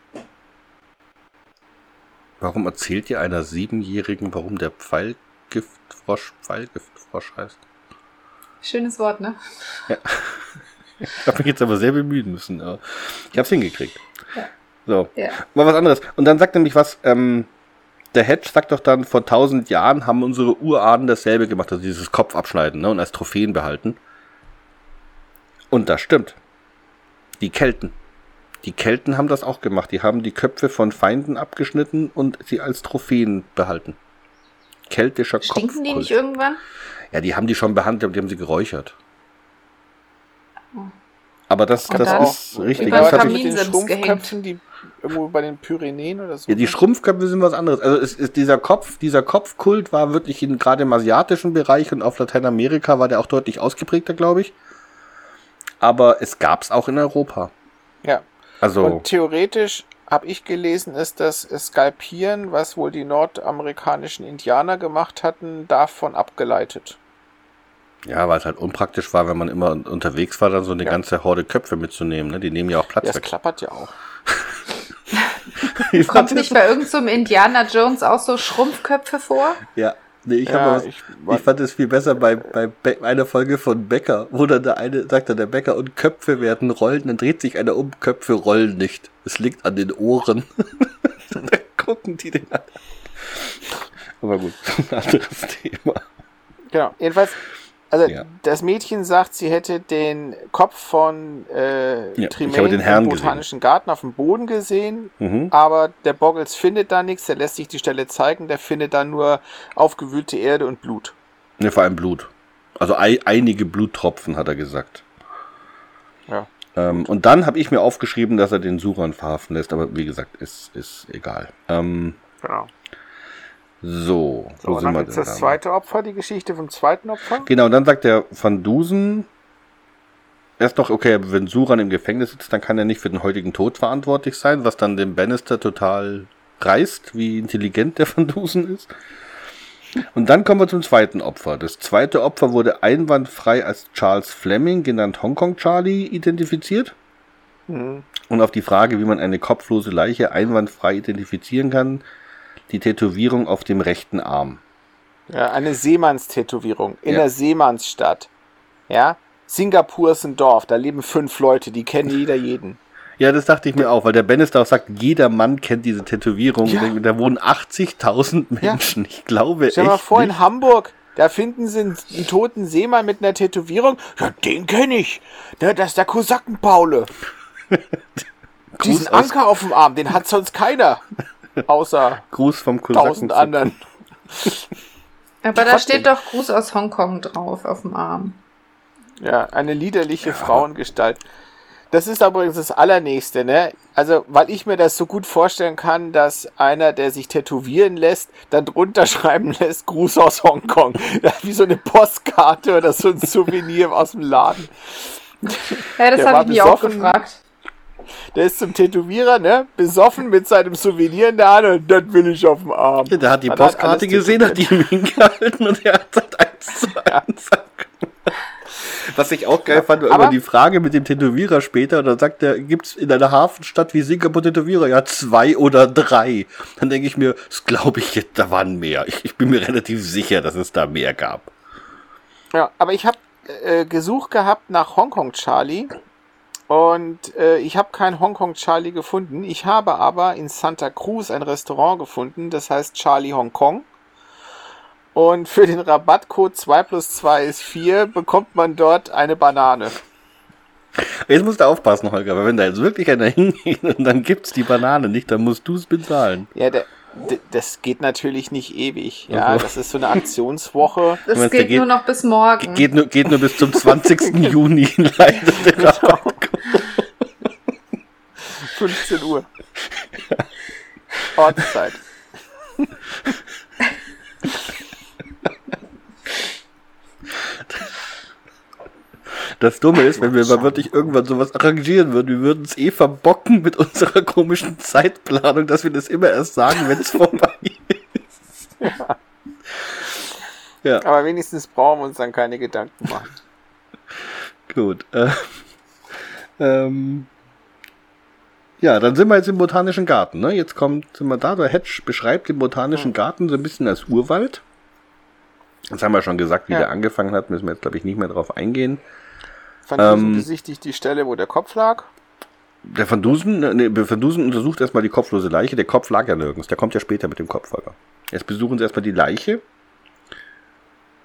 Warum erzählt ihr einer Siebenjährigen, warum der Pfeilgiftfrosch Pfeilgiftfrosch heißt? Schönes Wort, ne? Ich habe mich jetzt aber sehr bemühen müssen. Aber ich habe es hingekriegt. Ja. So, Ja. mal was anderes. Und dann sagt nämlich was, ähm, der Hedge sagt doch dann, vor tausend Jahren haben unsere Urahnen dasselbe gemacht, also dieses Kopf abschneiden ne, und als Trophäen behalten. Und das stimmt. Die Kelten. Die Kelten haben das auch gemacht. Die haben die Köpfe von Feinden abgeschnitten und sie als Trophäen behalten. Keltischer Stinken die nicht irgendwann? Ja, die haben die schon behandelt, aber die haben sie geräuchert. Aber das, Und das dann ist richtig. ich, den Kaminsims Schrumpfköpfen, die irgendwo bei den Pyrenäen oder so. ja, die Schrumpfköpfe sind was anderes. Also es ist dieser Kopf, dieser Kopfkult war wirklich in, gerade im asiatischen Bereich und auf Lateinamerika war der auch deutlich ausgeprägter, glaube ich. Aber es gab es auch in Europa. Ja. Also Und theoretisch habe ich gelesen, ist das Skalpieren, was wohl die nordamerikanischen Indianer gemacht hatten, davon abgeleitet. ja, weil es halt unpraktisch war, wenn man immer un- unterwegs war, dann so eine Ja. ganze Horde Köpfe mitzunehmen. Ne? Die nehmen ja auch Platz Ja, es weg. klappert ja auch. Kommt nicht bei irgendeinem so einem Indiana Jones auch so Schrumpfköpfe vor? Ja, nee, ich, Ja, was, ich- ich, fand es viel besser bei, bei Be einer Folge von Becker, wo dann der eine sagt dann der Bäcker und Köpfe werden rollen, dann dreht sich einer um, Köpfe rollen nicht. Es liegt an den Ohren. dann gucken die den an. Aber gut, ein anderes Thema. Genau. Jedenfalls, also Ja. das Mädchen sagt, sie hätte den Kopf von äh, Ja, Tremaine im gesehen. botanischen Garten auf dem Boden gesehen, Mhm. aber der Boggles findet da nichts, der lässt sich die Stelle zeigen, der findet da nur aufgewühlte Erde und Blut. Ne, vor allem Blut. Also ei, einige Bluttropfen, hat er gesagt. Ja. Ähm, und dann habe ich mir aufgeschrieben, dass er den Suran verhaften lässt, aber wie gesagt, ist, ist egal. Ähm, Genau. So, So, wo sind dann wir denn das da? zweite Opfer, die Geschichte vom zweiten Opfer. Genau, und dann sagt der Van Dusen erst noch, okay, wenn Suran im Gefängnis sitzt, dann kann er nicht für den heutigen Tod verantwortlich sein, was dann dem Bannister total reißt, wie intelligent der Van Dusen ist. Und dann kommen wir zum zweiten Opfer. Das zweite Opfer wurde einwandfrei als Charles Fleming, genannt Hongkong Charlie, identifiziert. Mhm. Und auf die Frage, wie man eine kopflose Leiche einwandfrei identifizieren kann, die Tätowierung auf dem rechten Arm. Ja, eine Seemannstätowierung in Ja. der Seemannsstadt. Ja, Singapur ist ein Dorf, da leben fünf Leute, die kennen jeder jeden. Ja, das dachte ich mir auch, weil der Bannister auch sagt, jeder Mann kennt diese Tätowierung. Ja. Da wohnen 80.000 Ja. Menschen. Ich glaube Stell dir mal echt vor, in nicht. Hamburg, da finden sie einen, einen toten Seemann mit einer Tätowierung. Ja, den kenne ich. Der, das ist der Kosakenpaule. Diesen Anker auf dem Arm, den hat sonst keiner. Außer Gruß vom tausend Kosaken. anderen. Aber da steht doch Gruß aus Hongkong drauf auf dem Arm. Ja, eine liederliche Frauengestalt. Das ist übrigens das Allernächste, ne? Also, weil ich mir das so gut vorstellen kann, dass einer, der sich tätowieren lässt, dann drunter schreiben lässt, Gruß aus Hongkong. Ja, wie so eine Postkarte oder so ein Souvenir aus dem Laden. Ja, das habe ich mich auch gefragt. Der ist zum Tätowierer, ne? Besoffen mit seinem Souvenir in der Hand und das will ich auf dem Arm. Ja, der hat die Hat Postkarte alles gesehen, hat die ihm hingehalten und er hat das eins zu eins Was ich auch geil fand, war immer die Frage mit dem Tätowierer später. Und dann sagt er, gibt's in einer Hafenstadt wie Singapur Tätowierer? Ja, zwei oder drei. Dann denke ich mir, das glaube ich jetzt, da waren mehr. Ich, ich bin mir relativ sicher, dass es da mehr gab. Ja, aber ich habe äh, gesucht gehabt nach Hongkong Charlie und äh, ich habe kein Hongkong Charlie gefunden. Ich habe aber in Santa Cruz ein Restaurant gefunden, das heißt Charlie Hong Kong. Und für den Rabattcode 2 plus 2 ist 4 bekommt man dort eine Banane. Jetzt musst du aufpassen, Holger, weil wenn da jetzt wirklich einer hingeht und dann gibt's die Banane nicht, dann musst du es bezahlen. Ja, der, das geht natürlich nicht ewig. Ja, das ist so eine Aktionswoche. Das meinst, geht geht- nur noch bis morgen. Geht nur, geht nur bis zum 20. Juni leider der Rabatt. 15 Uhr. Ortszeit. Das Dumme ist, wenn wir mal wirklich irgendwann sowas arrangieren würden, wir würden es eh verbocken mit unserer komischen Zeitplanung, dass wir das immer erst sagen, wenn es vorbei ist. Ja, Aber wenigstens brauchen wir uns dann keine Gedanken machen. gut. Äh, ähm, ja, dann sind wir jetzt im Botanischen Garten. Ne? Jetzt kommt, sind wir da, der Hedge beschreibt den Botanischen Garten so ein bisschen als Urwald. Das haben wir schon gesagt, wie Ja. der angefangen hat, müssen wir jetzt, glaube ich, nicht mehr drauf eingehen. Van Dusen Ähm, besichtigt die Stelle, wo der Kopf lag. Der Van Dusen, nee, Van Dusen untersucht erstmal die kopflose Leiche. Der Kopf lag ja nirgends. Der kommt ja später mit dem Kopf, Holger. Jetzt besuchen sie erstmal die Leiche.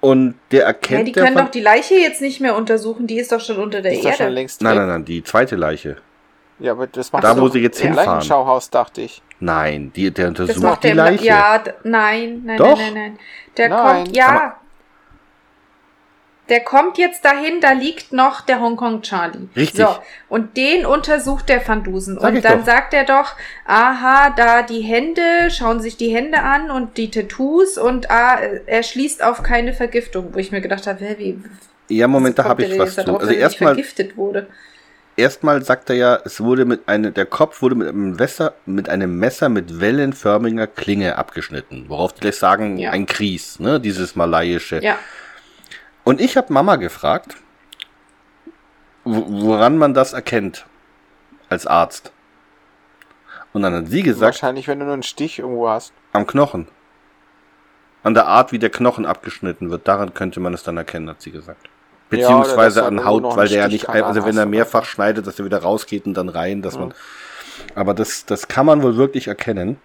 Und der Ja, erkennt die der können doch die Leiche jetzt nicht mehr untersuchen, die ist doch schon unter der Ist doch schon Erde. längst Nein, nein, nein, die zweite Leiche. Ja, aber das macht Da, doch wo sie jetzt hinfahren. Leichenschauhaus, dachte ich. Nein, die, der Das untersucht macht die der Leiche. Ja, nein, nein, Doch. nein, nein, nein. Der Nein. kommt, ja. Der kommt jetzt dahin, da liegt noch der Hongkong Charlie. Richtig. So, und den untersucht der Van Dusen. Sag und dann doch. sagt er doch, aha, da die Hände, schauen sich die Hände an und die Tattoos und ah, er schließt auf keine Vergiftung. Wo ich mir gedacht habe, wie, Ja, Moment, da habe ich was zu. darauf, Also er erstmal, vergiftet wurde. erstmal sagt er ja, es wurde mit einem, der Kopf wurde mit einem Messer, mit einem Messer mit wellenförmiger Klinge abgeschnitten. Worauf die gleich sagen, Ja. ein Kries, ne, dieses malaiische. Ja. Und ich habe Mama gefragt, wo- woran man das erkennt als Arzt. Und dann hat sie gesagt, Wahrscheinlich, wenn du nur einen Stich irgendwo hast. am Knochen. An der Art, wie der Knochen abgeschnitten wird, daran könnte man es dann erkennen, hat sie gesagt. Ja, Beziehungsweise da an Haut, weil der ja nicht, also wenn er mehrfach schneidet, dass er wieder rausgeht und dann rein, dass Ja. man. Aber das, das kann man wohl wirklich erkennen.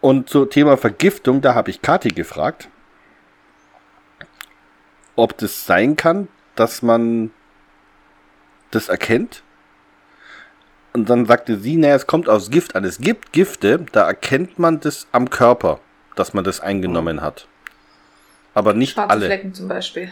Und zum Thema Vergiftung, da habe ich Kathi gefragt, ob das sein kann, dass man das erkennt. Und dann sagte sie, naja, es kommt aus Gift an. Es gibt Gifte, da erkennt man das am Körper, dass man das eingenommen hat. Aber nicht Schwarze alle. Flecken zum Beispiel.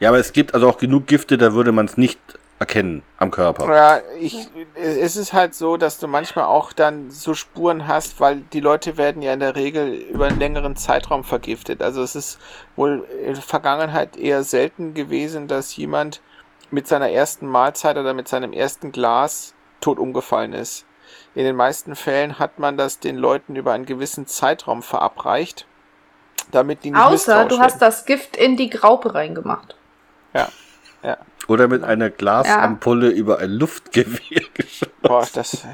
Ja, aber es gibt also auch genug Gifte, da würde man es nicht erkennen am Körper. Ja, ich, es ist halt so, dass du manchmal auch dann so Spuren hast, weil die Leute werden ja in der Regel über einen längeren Zeitraum vergiftet. Also es ist wohl in der Vergangenheit eher selten gewesen, dass jemand mit seiner ersten Mahlzeit oder mit seinem ersten Glas tot umgefallen ist. In den meisten Fällen hat man das den Leuten über einen gewissen Zeitraum verabreicht, damit die nicht Außer du hast das Gift in die Graupe reingemacht. Ja. Oder mit einer Glasampulle über ein Luftgewehr geschossen. Boah, das.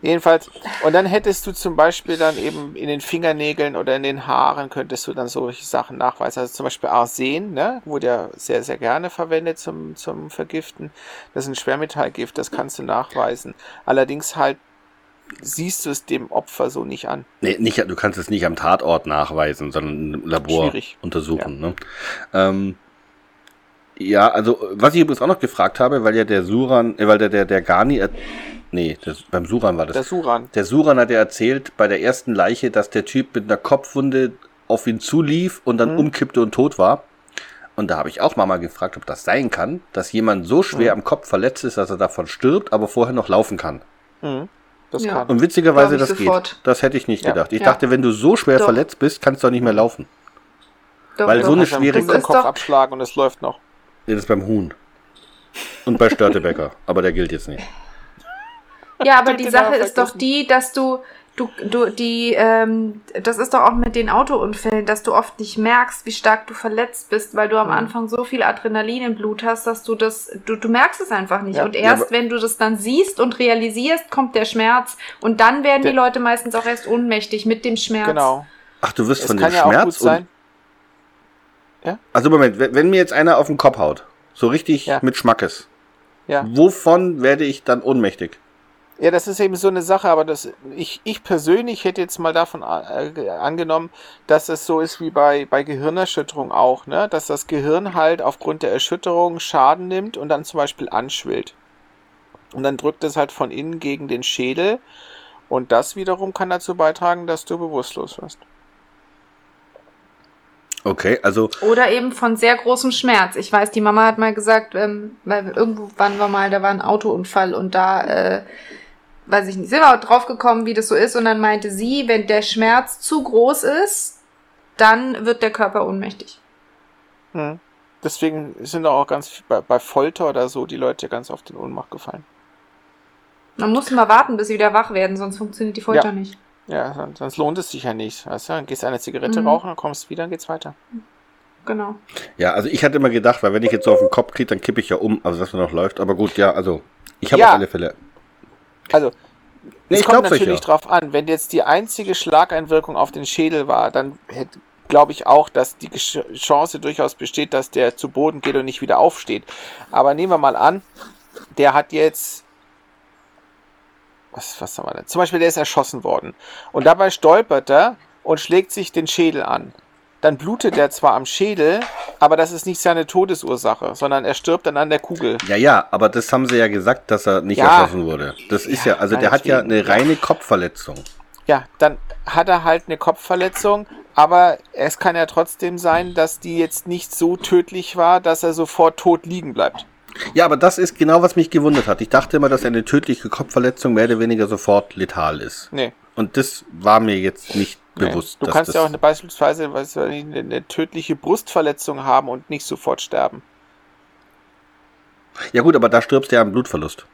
Jedenfalls. Und dann hättest du zum Beispiel dann eben in den Fingernägeln oder in den Haaren könntest du dann solche Sachen nachweisen. Also zum Beispiel Arsen, ne? Wurde ja sehr, sehr gerne verwendet zum, zum Vergiften. Das ist ein Schwermetallgift, das kannst du nachweisen. Allerdings halt siehst du es dem Opfer so nicht an. Nee, nicht, du kannst es nicht am Tatort nachweisen, sondern im Labor Schwierig. untersuchen. Ne? Ähm, ja, also was ich übrigens auch noch gefragt habe, weil ja der Suran, äh, weil der, der, der Gani, er, nee, das, beim Suran war das. Der Suran. Der Suran hat ja erzählt bei der ersten Leiche, dass der Typ mit einer Kopfwunde auf ihn zulief und dann Mhm. umkippte und tot war. Und da habe ich auch Mama gefragt, ob das sein kann, dass jemand so schwer Mhm. am Kopf verletzt ist, dass er davon stirbt, aber vorher noch laufen kann. Mhm. Das Ja. kann. Und witzigerweise, das sofort. geht. Das hätte ich nicht Ja. gedacht. Ich Ja. dachte, wenn du so schwer Doch. verletzt bist, kannst du auch nicht mehr laufen. Doch, Weil doch. so eine schwere Kopf abschlagen und es läuft noch. Ja, das ist beim Huhn. Und bei Störtebecker. aber der gilt jetzt nicht. Ja, aber die Genau, Sache ist doch die, dass du, du, du, die, ähm, das ist doch auch mit den Autounfällen, dass du oft nicht merkst, wie stark du verletzt bist, weil du am Mhm. Anfang so viel Adrenalin im Blut hast, dass du das, du, du merkst es einfach nicht. Ja. Und Ja, erst aber- wenn du das dann siehst und realisierst, kommt der Schmerz und dann werden die Leute meistens auch erst ohnmächtig mit dem Schmerz. Genau. Ach, du wirst Es von dem ja Schmerz sein. Und. Also Moment, wenn, wenn mir jetzt einer auf den Kopf haut, so richtig Ja. mit Schmackes, Ja. wovon werde ich dann ohnmächtig? Ja, das ist eben so eine Sache, aber das, ich, ich persönlich hätte jetzt mal davon äh, angenommen, dass es so ist wie bei, bei Gehirnerschütterung auch, ne? Dass das Gehirn halt aufgrund der Erschütterung Schaden nimmt und dann zum Beispiel anschwillt. Und dann drückt es halt von innen gegen den Schädel und das wiederum kann dazu beitragen, dass du bewusstlos wirst. Okay, also Oder eben von sehr großem Schmerz. Ich weiß, die Mama hat mal gesagt, ähm, weil irgendwo waren wir mal, da war ein Autounfall und da, äh, weiß ich nicht, sind wir auch drauf gekommen, wie das so ist. Und dann meinte sie, wenn der Schmerz zu groß ist, dann wird der Körper ohnmächtig. Hm. Deswegen sind auch ganz bei, bei Folter oder so die Leute ganz oft in Ohnmacht gefallen. Man muss mal warten, bis sie wieder wach werden, sonst funktioniert die Folter Ja. nicht. Ja, son- sonst lohnt es sich ja nicht. Weißt du? Dann gehst du eine Zigarette Mhm. rauchen, dann kommst du wieder, dann geht's weiter. Genau. Ja, also ich hatte immer gedacht, weil wenn ich jetzt so auf den Kopf kriege, dann kippe ich ja um, also dass man noch läuft. Aber gut, ja, also ich habe Ja. auf alle Fälle. Also, Nee, es ich kommt glaub's euch natürlich ja. drauf an, wenn jetzt die einzige Schlageinwirkung auf den Schädel war, dann glaube ich auch, dass die Chance durchaus besteht, dass der zu Boden geht und nicht wieder aufsteht. Aber nehmen wir mal an, der hat jetzt was, was haben wir denn? Zum Beispiel, der ist erschossen worden. Und dabei stolpert er und schlägt sich den Schädel an. Dann blutet er zwar am Schädel, aber das ist nicht seine Todesursache, sondern er stirbt dann an der Kugel. Ja, ja, aber das haben sie ja gesagt, dass er nicht Ja. erschossen wurde. Das ist ja, Ja, also der hat ja eine reine Kopfverletzung. Ja, dann hat er halt eine Kopfverletzung, aber es kann ja trotzdem sein, dass die jetzt nicht so tödlich war, dass er sofort tot liegen bleibt. Ja, aber das ist genau, was mich gewundert hat. Ich dachte immer, dass eine tödliche Kopfverletzung mehr oder weniger sofort letal ist. Nee. Und das war mir jetzt nicht nee. bewusst. Du dass kannst das ja auch eine, beispielsweise weißt du, eine, eine tödliche Brustverletzung haben und nicht sofort sterben. Ja gut, aber da stirbst du ja am Blutverlust.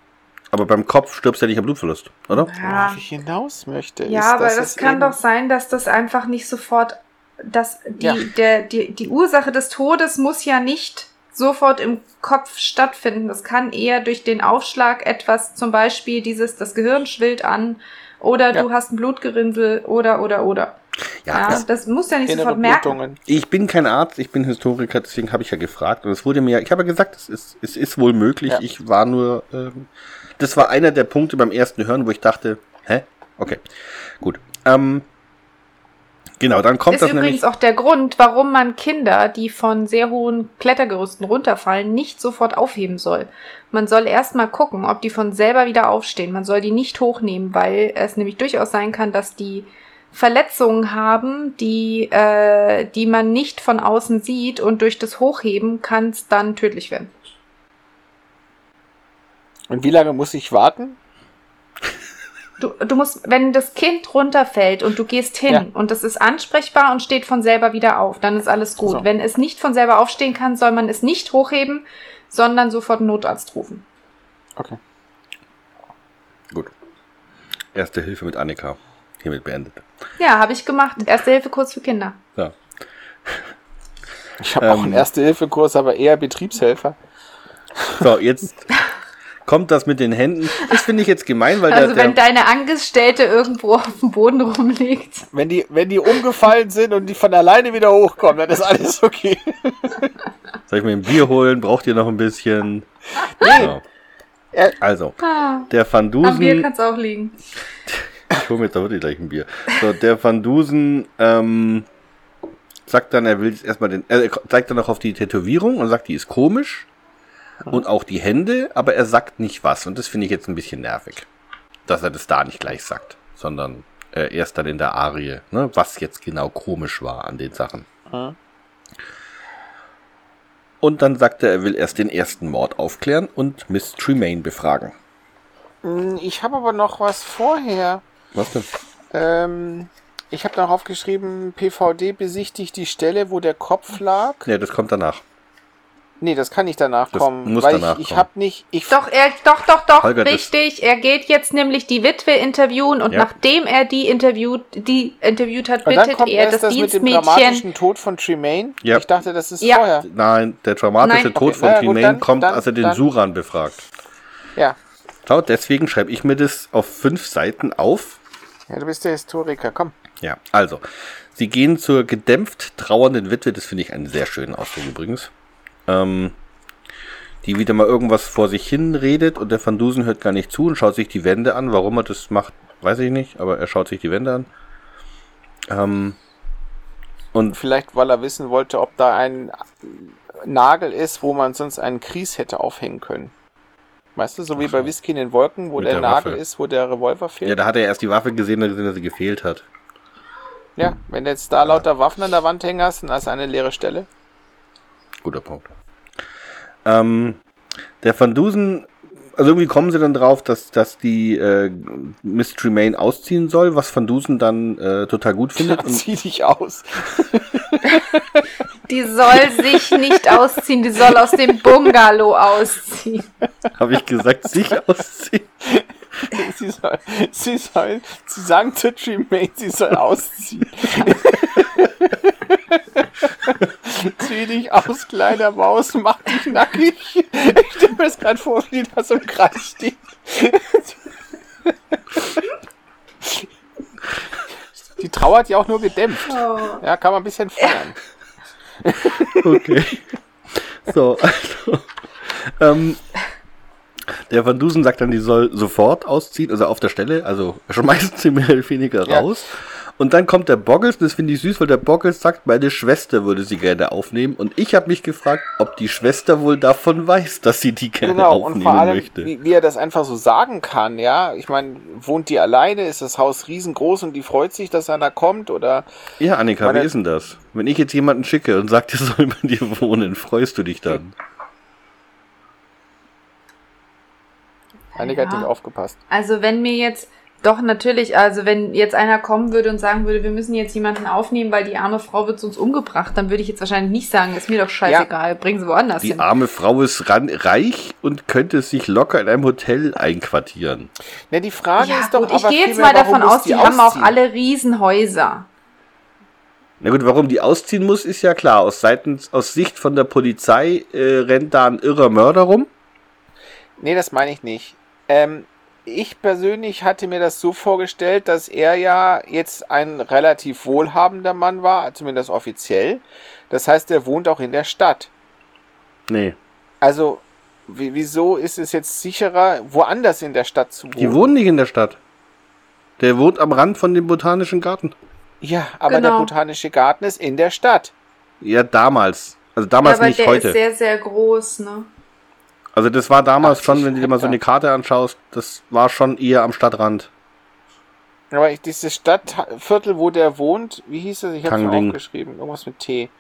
Aber beim Kopf stirbst du ja nicht am Blutverlust, oder? Ja. Worauf ich hinaus möchte. Ja, ist, aber dass das es kann doch sein, dass das einfach nicht sofort, dass die, Ja. der, die, die Ursache des Todes muss ja nicht sofort im Kopf stattfinden. Das kann eher durch den Aufschlag etwas, zum Beispiel dieses, das Gehirn schwillt an oder Ja. du hast ein Blutgerinnsel oder, oder, oder. Ja, Ja, das, das muss ja nicht sofort merken. Ich bin kein Arzt, ich bin Historiker, deswegen habe ich ja gefragt. Und es wurde mir, ich habe ja gesagt, es ist, es ist wohl möglich. Ja. Ich war nur, ähm, das war einer der Punkte beim ersten Hören, wo ich dachte, hä? Okay, gut. Ähm, genau, dann kommt Ist das übrigens nämlich. auch der Grund, warum man Kinder, die von sehr hohen Klettergerüsten runterfallen, nicht sofort aufheben soll. Man soll erstmal gucken, ob die von selber wieder aufstehen. Man soll die nicht hochnehmen, weil es nämlich durchaus sein kann, dass die Verletzungen haben, die, äh, die man nicht von außen sieht und durch das Hochheben kann es dann tödlich werden. Und wie lange muss ich warten? Du, du musst, wenn das Kind runterfällt und du gehst hin Ja. und es ist ansprechbar und steht von selber wieder auf, dann ist alles gut. So. Wenn es nicht von selber aufstehen kann, soll man es nicht hochheben, sondern sofort einen Notarzt rufen. Okay. Gut. Erste Hilfe mit Annika. Hiermit beendet. Ja, habe ich gemacht. Erste Hilfe kurz für Kinder. Ja. Ich habe auch Ähm. einen Erste-Hilfe-Kurs, aber eher Betriebshelfer. So, jetzt kommt das mit den Händen. Das finde ich jetzt gemein, weil Also der, wenn der, deine Angestellte irgendwo auf dem Boden rumliegt. Wenn die, wenn die umgefallen sind und die von alleine wieder hochkommen, dann ist alles okay. soll ich mir ein Bier holen? Braucht ihr noch ein bisschen? So. Äh, Also, Ah, der Van am Bier Dusen, kann es auch liegen. ich hole mir jetzt da wirklich gleich ein Bier. So, der Van Dusen ähm, sagt dann, er will jetzt erstmal den, er zeigt dann noch auf die Tätowierung und sagt, die ist komisch. Und auch die Hände, aber er sagt nicht was. Und das finde ich jetzt ein bisschen nervig. Dass er das da nicht gleich sagt, sondern äh, erst dann in der Arie, ne, was jetzt genau komisch war an den Sachen. Mhm. Und dann sagt er, er will erst den ersten Mord aufklären und Miss Tremaine befragen. Hm, Ich habe aber noch was vorher. Was denn? Ähm, ich habe darauf geschrieben, PVD besichtigt die Stelle, wo der Kopf lag. Ja, das kommt danach. Nee, das kann nicht danach Das kommen. muss weil danach ich, ich kommen. habe nicht. Ich, Doch, er, doch, doch, doch, Holger, richtig. Er geht jetzt nämlich die Witwe interviewen und Ja. nachdem er die interviewt, die interviewt hat, und dann bittet kommt er erst das, das mit dem Dienstmädchen. dramatischen Tod von Tremaine. Ja. Ich dachte, das ist Ja. vorher. Nein, der dramatische Nein. Tod Okay, von na ja, gut, Tremaine dann- kommt, dann- als er den dann- Suran befragt. Ja. Schau, deswegen schreibe ich mir das auf fünf Seiten auf. Ja, du bist der Historiker. Komm. Ja, also, sie gehen zur gedämpft trauernden Witwe, das finde ich einen sehr schönen Ausdruck übrigens, ähm, die wieder mal irgendwas vor sich hin redet und der Van Dusen hört gar nicht zu und schaut sich die Wände an. Warum er das macht, weiß ich nicht, aber er schaut sich die Wände an. Ähm, und Vielleicht, weil er wissen wollte, ob da ein Nagel ist, wo man sonst einen Kries hätte aufhängen können. Weißt du, so wie bei Whisky in den Wolken, wo der, der Nagel Waffe. ist, wo der Revolver fehlt. ja, da hat er erst die Waffe gesehen und gesehen, dass sie gefehlt hat. Ja, wenn du jetzt da lauter Waffen an der Wand hängen hast, dann hast du eine leere Stelle. Guter Punkt. Ähm, der Van Dusen, also irgendwie kommen sie dann drauf, dass, dass die äh, Miss Tremaine ausziehen soll, was Van Dusen dann äh, total gut findet. Und, Zieh dich aus. Die soll sich nicht ausziehen, die soll aus dem Bungalow ausziehen. habe ich gesagt, sich ausziehen. sie soll, sie soll, sie sagen zu Tremaine, sie soll ausziehen. Zieh dich aus, kleiner Maus, mach dich nackig. Ich stelle mir das gerade vor, wie die da so im Kreis steht. Die trauert ja auch nur gedämpft. Ja, kann man ein bisschen feiern. Okay. So, also. Ähm, der Van Dusen sagt dann, die soll sofort ausziehen, also auf der Stelle, also schmeißt sie mehr oder weniger Ja. Und dann kommt der Boggles, das finde ich süß, weil der Boggles sagt, meine Schwester würde sie gerne aufnehmen. Und ich habe mich gefragt, ob die Schwester wohl davon weiß, dass sie die gerne Genau, und aufnehmen vor allem, möchte. wie, wie er das einfach so sagen kann, ja. Ich meine, wohnt die alleine, ist das Haus riesengroß und die freut sich, dass einer kommt oder Ja, Annika, Meine- wie ist denn das? Wenn ich jetzt jemanden schicke und sage, der soll bei dir wohnen, freust du dich dann? Annika hat Ja. nicht aufgepasst. Also wenn mir jetzt, doch natürlich, also wenn jetzt einer kommen würde und sagen würde, wir müssen jetzt jemanden aufnehmen, weil die arme Frau wird sonst umgebracht, dann würde ich jetzt wahrscheinlich nicht sagen, ist mir doch scheißegal, bringen sie woanders Die hin. arme Frau ist ran, reich und könnte sich locker in einem Hotel einquartieren. Ne, die Frage Ja, ist doch gut, ich gehe jetzt mal davon aus, die haben auch alle Riesenhäuser. Na gut, warum die ausziehen muss, ist ja klar. Aus, seitens, aus Sicht von der Polizei äh, rennt da ein irrer Mörder rum. Nee, das meine ich nicht. Ähm, ich persönlich hatte mir das so vorgestellt, dass er ja jetzt ein relativ wohlhabender Mann war, zumindest offiziell. Das heißt, er wohnt auch in der Stadt. Nee, Also, wie, wieso ist es jetzt sicherer, woanders in der Stadt zu wohnen? die wohnen nicht in der Stadt. Der wohnt am Rand von dem Botanischen Garten. Ja, aber Genau. der botanische Garten ist in der Stadt. Ja, damals. Also damals aber nicht der heute. ist sehr, sehr groß, ne? Also das war damals 80 schon, wenn du dir mal so eine. Karte anschaust, das war schon eher am Stadtrand. Aber ich, dieses Stadtviertel, wo der wohnt, wie hieß es? Ich habe es aufgeschrieben. Irgendwas mit T.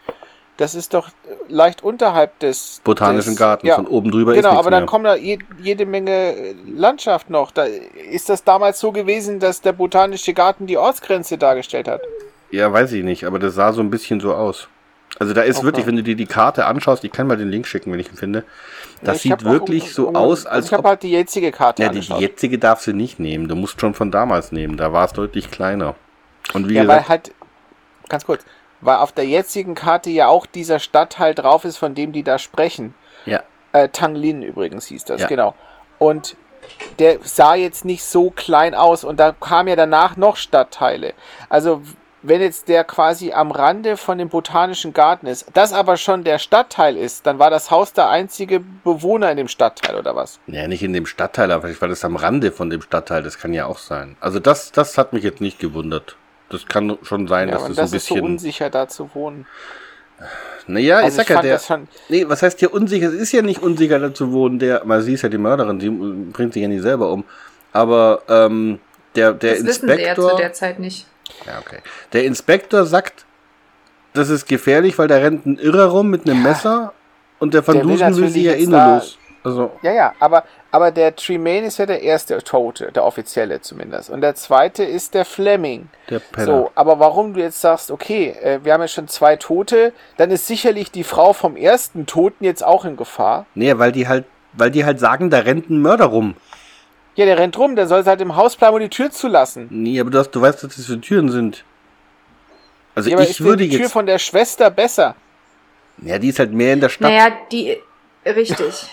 Das ist doch leicht unterhalb des Botanischen des, Garten. Ja, Von oben drüber ist genau, aber dann mehr. kommt da je, jede Menge Landschaft noch. Da ist das damals so gewesen, dass der Botanische Garten die Ortsgrenze dargestellt hat. Ja, weiß ich nicht, aber das sah so ein bisschen so aus. Also da ist Okay. wirklich, wenn du dir die Karte anschaust, ich kann mal den Link schicken, wenn ich ihn finde. Das Ich sieht wirklich um- so um- aus, als Ich habe ob halt die jetzige Karte Ja, die, die jetzige darfst du nicht nehmen. Du musst schon von damals nehmen. Da war es deutlich kleiner. Und wie Ja, weil gesagt, halt, ganz kurz, weil auf der jetzigen Karte ja auch dieser Stadtteil drauf ist, von dem die da sprechen. ja, Äh, Tanglin übrigens hieß das, Ja. genau. Und der sah jetzt nicht so klein aus und da kamen ja danach noch Stadtteile. Also wenn jetzt der quasi am Rande von dem botanischen Garten ist, das aber schon der Stadtteil ist, dann war das Haus der einzige Bewohner in dem Stadtteil oder was? Ja, nicht in dem Stadtteil, aber vielleicht war das am Rande von dem Stadtteil, das kann ja auch sein. Also das, das hat mich jetzt nicht gewundert. Das kann schon sein, Ja, dass das, das ein ist so bisschen. unsicher da zu wohnen. naja, ich Also sag ich ja, fand der. das schon, Nee, was heißt hier unsicher? Es ist ja nicht unsicher da zu wohnen, der, weil sie ist ja die Mörderin, sie bringt sich ja nicht selber um. Aber ähm, der, der das wissen sie ja Inspektor. zu der Zeit nicht. Ja, okay. Der Inspektor sagt, das ist gefährlich, weil da rennt ein Irrer rum mit einem Messer und der Van Der Dusen will sie ja eh nur los. Also, Ja, ja, aber, aber der Tremaine ist ja der erste Tote, der offizielle zumindest. Und der zweite ist der Fleming. der Penner. So, aber warum du jetzt sagst, okay, äh, wir haben ja schon zwei Tote, dann ist sicherlich die Frau vom ersten Toten jetzt auch in Gefahr. Nee, weil die halt, weil die halt sagen, da rennt ein Mörder rum. Ja, der rennt rum, der soll halt im Haus bleiben und die Tür zulassen. Nee, aber du, hast, du weißt, was das für Türen sind. Also Ja, aber ich ist würde die Tür jetzt. von der Schwester besser? Ja, die ist halt mehr in der Stadt. Naja, die. Richtig.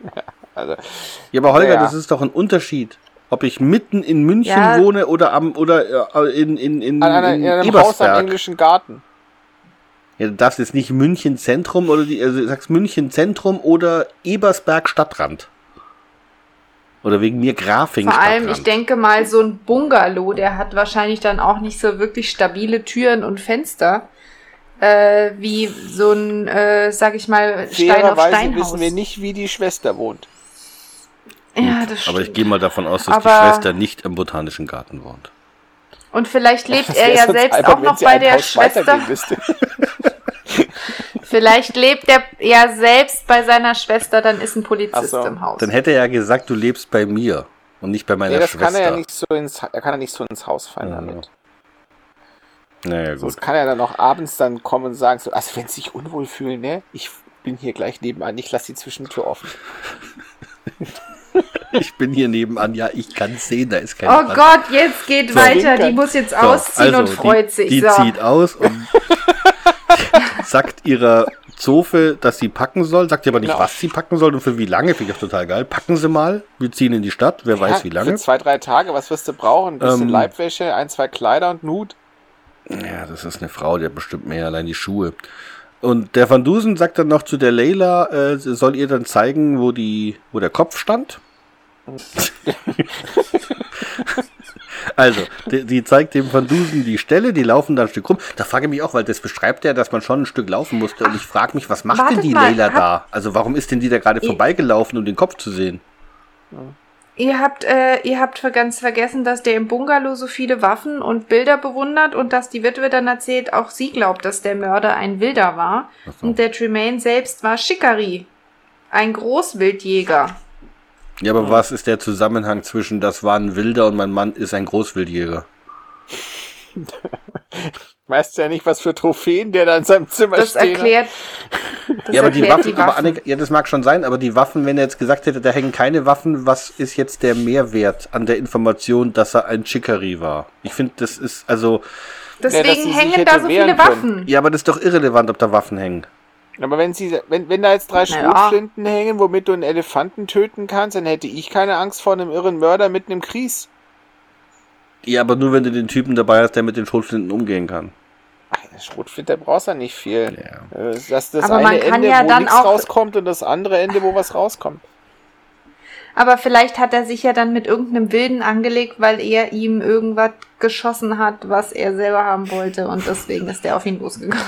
Also, Ja, aber Holger, Naja. das ist doch ein Unterschied. Ob ich mitten in München Ja. wohne oder am oder äh, in, in, in, an, einer, in in einem Haus am Ebersberg. englischen Garten. Ja, du darfst jetzt nicht München Zentrum oder die, also du sagst München Zentrum oder Ebersberg Stadtrand. Oder wegen mir Grafing Vor allem, ich denke mal, so ein Bungalow, der hat wahrscheinlich dann auch nicht so wirklich stabile Türen und Fenster. Äh, wie so ein, äh, sag ich mal, Stein auf Fairerweise Steinhaus. wissen wir nicht, wie die Schwester wohnt. Ja, das stimmt. Aber ich gehe mal davon aus, dass Aber- die Schwester nicht im Botanischen Garten wohnt. Und vielleicht lebt er ja selbst albern, auch noch bei der Schwester. Vielleicht lebt er ja selbst bei seiner Schwester, dann ist ein Polizist so. im Haus. Dann hätte er ja gesagt, du lebst bei mir und nicht bei meiner Nee, das Schwester. kann er ja nicht so ins, er kann ja nicht so ins Haus fallen Ja. damit. Naja, gut. Sonst kann er dann auch abends dann kommen und sagen so, also wenn sie sich unwohl fühlen, ne, ich bin hier gleich nebenan, ich lasse die Zwischentür offen. Ich bin hier nebenan, ja, ich kann sehen, da ist kein oh Brand. Gott, jetzt geht So. weiter. Die muss jetzt So, ausziehen also, und freut die, sich. Die so. zieht aus und sagt ihrer Zofe, dass sie packen soll, sagt ihr aber nicht, Genau. was sie packen soll und für wie lange, finde ich auch total geil. Packen sie mal, wir ziehen in die Stadt, wer weiß wie Für lange. zwei, drei Tage, was wirst du brauchen? Ein bisschen Ähm, Leibwäsche, ein, zwei Kleider und Hut. Ja, das ist eine Frau, die hat bestimmt mehr allein die Schuhe. Und der Van Dusen sagt dann noch zu der Leila, äh, soll ihr dann zeigen, wo die, wo der Kopf stand. also, die, die zeigt dem Van Dusen die Stelle, die laufen dann ein Stück rum. Da frage ich mich auch, weil das beschreibt er, dass man schon ein Stück laufen musste. Und ich frage mich, was macht denn die mal, Leila da? Also warum ist denn die da gerade vorbeigelaufen, um den Kopf zu sehen? Ihr habt, äh, ihr habt ganz vergessen, dass der im Bungalow so viele Waffen und Bilder bewundert und dass die Witwe dann erzählt, auch sie glaubt, dass der Mörder ein Wilder war. So. Und der Tremaine selbst war Shikari, ein Großwildjäger. Ja, aber was ist der Zusammenhang zwischen das war ein Wilder und mein Mann ist ein Großwildjäger? Weißt du ja nicht, was für Trophäen der da in seinem Zimmer Das stehen erklärt. Das ja, aber die erklärt Waffen, aber Annika, ja, das mag schon sein, aber die Waffen, wenn er jetzt gesagt hätte, da hängen keine Waffen, was ist jetzt der Mehrwert an der Information, dass er ein Chicory war? Ich finde, das ist, also, Deswegen sich hängen da so viele können. Waffen. ja, aber das ist doch irrelevant, ob da Waffen hängen. Aber wenn sie, wenn, wenn da jetzt drei. Schrotflinten hängen, womit du einen Elefanten töten kannst, dann hätte ich keine Angst vor einem irren Mörder mitten im Kries. Ja, aber nur wenn du den Typen dabei hast, der mit den Schrotflinten umgehen kann. Ach, der Schrotflinte brauchst du nicht viel. Ja. Äh, Das ist das Aber eine man kann Ende, ja wo dann nichts auch- rauskommt und das andere Ende, wo was rauskommt. Aber vielleicht hat er sich ja dann mit irgendeinem Wilden angelegt, weil er ihm irgendwas geschossen hat, was er selber haben wollte. Und deswegen ist er auf ihn losgegangen.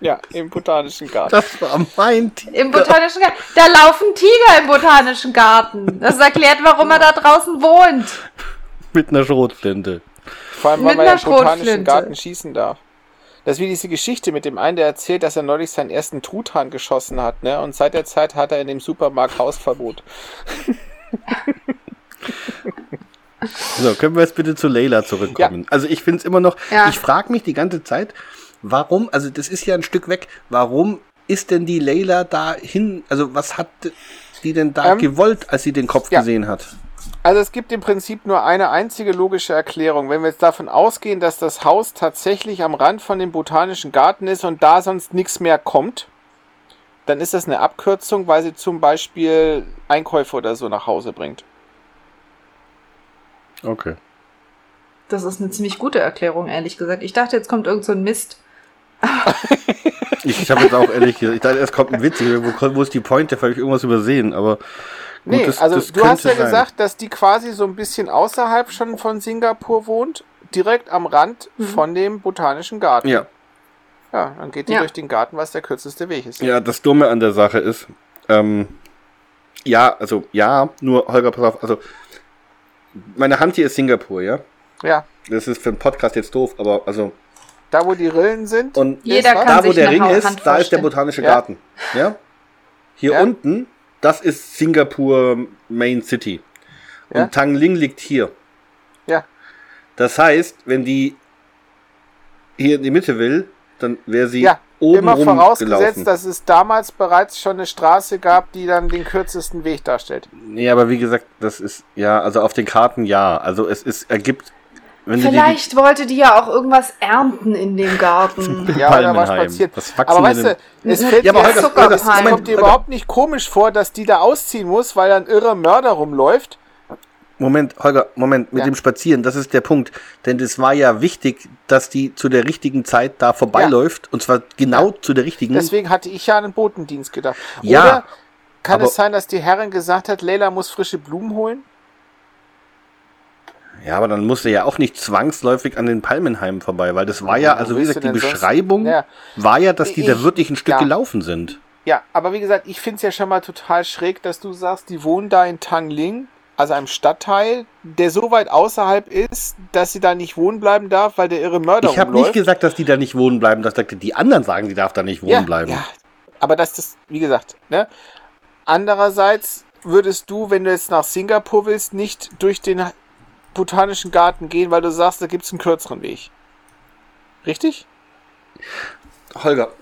Ja, im botanischen Garten. Das war mein Tier. Im Botanischen Garten. Da laufen Tiger im Botanischen Garten. Das erklärt, warum er da draußen wohnt. Mit einer Schrotflinte. Vor allem, weil mit man ja einer im botanischen. Garten schießen darf. Das ist wie diese Geschichte mit dem einen, der erzählt, dass er neulich seinen ersten Truthahn geschossen hat, ne? Und seit der Zeit hat er in dem Supermarkt Hausverbot. So, können wir jetzt bitte zu Leila zurückkommen? Also ich finde es immer noch, Ja. ich frage mich die ganze Zeit, warum, also das ist ja ein Stück weg, warum ist denn die Leila da hin, also was hat die denn da Ähm, gewollt, als sie den Kopf ja. gesehen hat? Also es gibt im Prinzip nur eine einzige logische Erklärung. Wenn wir jetzt davon ausgehen, dass das Haus tatsächlich am Rand von dem botanischen Garten ist und da sonst nichts mehr kommt, dann ist das eine Abkürzung, weil sie zum Beispiel Einkäufe oder so nach Hause bringt. Okay. Das ist eine ziemlich gute Erklärung, ehrlich gesagt. Ich dachte, jetzt kommt irgend so ein Mist. Ich, habe jetzt auch ehrlich gesagt, ich dachte, erst kommt ein Witz, wo, wo ist die Pointe? Habe ich irgendwas übersehen, aber gut, Nee, das, also das du hast ja sein. gesagt, dass die quasi so ein bisschen außerhalb schon von Singapur wohnt, direkt am Rand von dem botanischen Garten. Ja, Ja, dann geht die Ja. durch den Garten, was der kürzeste Weg ist. ja, das Dumme an der Sache ist, ähm, ja, also ja, nur Holger, pass auf, also meine Hand hier ist Singapur, ja. Ja, Das ist für einen Podcast jetzt doof, aber also da wo die Rillen sind. und Jeder kann da, wo sich der Ring ist, da ist der botanische Ja. Garten, ja. Hier Ja. unten, das ist Singapur Main City und Ja. Tangling liegt hier. Ja. Das heißt, wenn die hier in die Mitte will, dann wäre sie Ja, oben Immer vorausgesetzt, gelaufen. dass es damals bereits schon eine Straße gab, die dann den kürzesten Weg darstellt. Nee, aber wie gesagt, das ist, ja, also auf den Karten ja. Also es ist, ergibt, Vielleicht wollte die ja auch irgendwas ernten in dem Garten. die Ja, spazieren. was wachsen Aber weißt du, es fällt Ja, aber mir. Holger, es Moment, kommt dir überhaupt nicht komisch vor, dass die da ausziehen muss, weil da ein irrer Mörder rumläuft. Moment, Holger, Moment, mit Ja. dem Spazieren, das ist der Punkt. Denn es war ja wichtig, dass die zu der richtigen Zeit da vorbeiläuft. Und zwar genau zu der richtigen. Deswegen hatte ich ja an einen Botendienst gedacht. Ja, Oder kann aber- es sein, dass die Herrin gesagt hat, Leila muss frische Blumen holen? Ja, aber dann musste ja auch nicht zwangsläufig an den Palmenheimen vorbei, weil das war ja, also wie gesagt, die Beschreibung Ja. war ja, dass die da Ich- wirklich ein Stück ja. gelaufen sind. Ja, aber wie gesagt, ich finde es ja schon mal total schräg, dass du sagst, die wohnen da in Tangling, also einem Stadtteil, der so weit außerhalb ist, dass sie da nicht wohnen bleiben darf, weil der irre Mörder Ich habe nicht gesagt, dass die da nicht wohnen bleiben. Das sagte die anderen sagen, die darf da nicht wohnen ja, bleiben. Ja, aber das ist, wie gesagt, ne? Andererseits würdest du, wenn du jetzt nach Singapur willst, nicht durch den botanischen Garten gehen, weil du sagst, da gibt es einen kürzeren Weg. Richtig? Holger,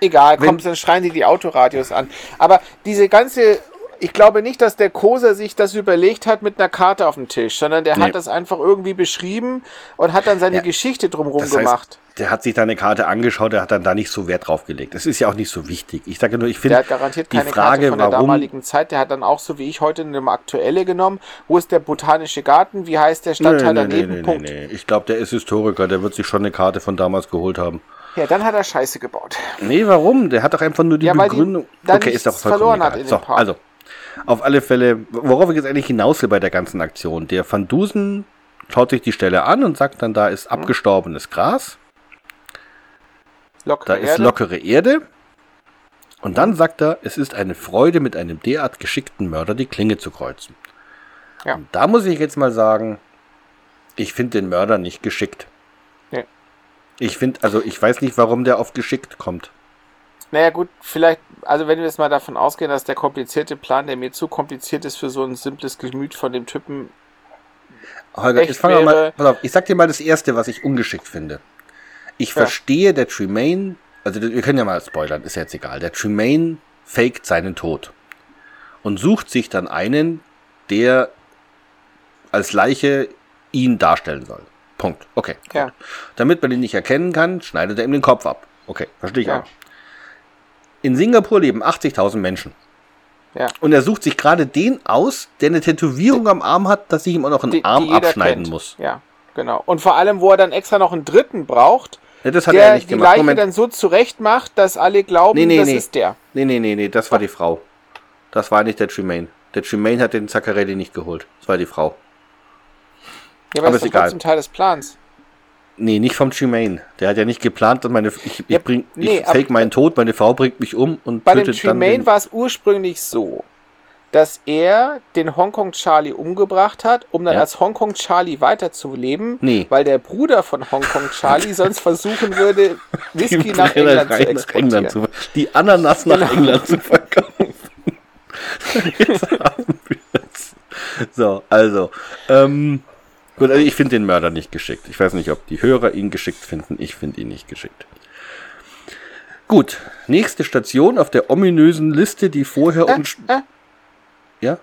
Egal, kommt, dann schreien die die Autoradios an. Aber diese ganze, ich glaube nicht, dass der Koser sich das überlegt hat mit einer Karte auf dem Tisch, sondern der Nee. hat das einfach irgendwie beschrieben und hat dann seine Ja, Geschichte drumherum das heißt, gemacht. der hat sich da eine Karte angeschaut, der hat dann da nicht so Wert drauf gelegt. Das ist ja auch nicht so wichtig. Ich sage nur, ich Der finde hat garantiert die keine Frage, Karte von der warum damaligen Zeit. Der hat dann auch so wie ich heute eine aktuelle genommen. Wo ist der botanische Garten? Wie heißt der Stadtteil nee, daneben? nee, nee, Punkt. nee. Ich glaube, der ist Historiker, der wird sich schon eine Karte von damals geholt haben. Ja, dann hat er Scheiße gebaut. Nee, warum? Der hat doch einfach nur die Ja, die Begründung. da okay, ist doch verloren hat in So, also, auf alle Fälle, worauf ich jetzt eigentlich hinaus will bei der ganzen Aktion. Der Van Dusen schaut sich die Stelle an und sagt dann, da Mhm. ist abgestorbenes Gras, Lockere da ist Erde. lockere Erde. Und dann sagt er, es ist eine Freude, mit einem derart geschickten Mörder die Klinge zu kreuzen. Ja. Und da muss ich jetzt mal sagen, ich finde den Mörder nicht geschickt. Nee. Ich finde, also ich weiß nicht, warum der auf geschickt kommt. Naja gut, vielleicht, also wenn wir jetzt mal davon ausgehen, dass der komplizierte Plan, der mir zu kompliziert ist für so ein simples Gemüt von dem Typen, Holger, fangen wir mal. Pass auf, ich sag dir mal das erste, was ich ungeschickt finde. Ich Ja. verstehe, der Tremaine, also wir können ja mal spoilern, ist ja jetzt egal. Der Tremaine faked seinen Tod und sucht sich dann einen, der als Leiche ihn darstellen soll. Punkt. Okay. Ja. Damit man ihn nicht erkennen kann, schneidet er ihm den Kopf ab. Okay, verstehe ich Ja. auch. In Singapur leben 80.000 Menschen. ja, Und er sucht sich gerade den aus, der eine Tätowierung am Arm hat, dass ich ihm auch noch einen die, Arm die abschneiden kennt. muss. Ja, genau. Und vor allem, wo er dann extra noch einen dritten braucht, Ja, das hat er der nicht die gemacht. Leiche Moment. dann so zurecht macht, dass alle glauben, Nee, nee, das nee. ist der. Nee, nee, nee, nee, das war die Frau. Das war nicht der Tremaine. Der Tremaine hat den Zaccarelli nicht geholt. Das war die Frau. Ja, Aber aber ist ist egal. trotzdem Teil des Plans. Nee, nicht vom Tremaine. Der hat ja nicht geplant, dass meine, ich, ich, bring, nee, ich fake meinen Tod, meine Frau bringt mich um und Bei dem tötet dann Tremaine den, war es ursprünglich so, dass er den Hongkong Charlie umgebracht hat, um dann Ja. als Hongkong Charlie weiterzuleben, Nee. weil der Bruder von Hongkong Charlie sonst versuchen würde, Whisky nach England zu nach exportieren. England zu, die Ananas nach Genau. England zu verkaufen. Jetzt haben wir's. So, also, ähm, gut, also ich finde den Mörder nicht geschickt. Ich weiß nicht, ob die Hörer ihn geschickt finden. Ich finde ihn nicht geschickt. Gut, nächste Station auf der ominösen Liste, die vorher Äh, und äh, ja,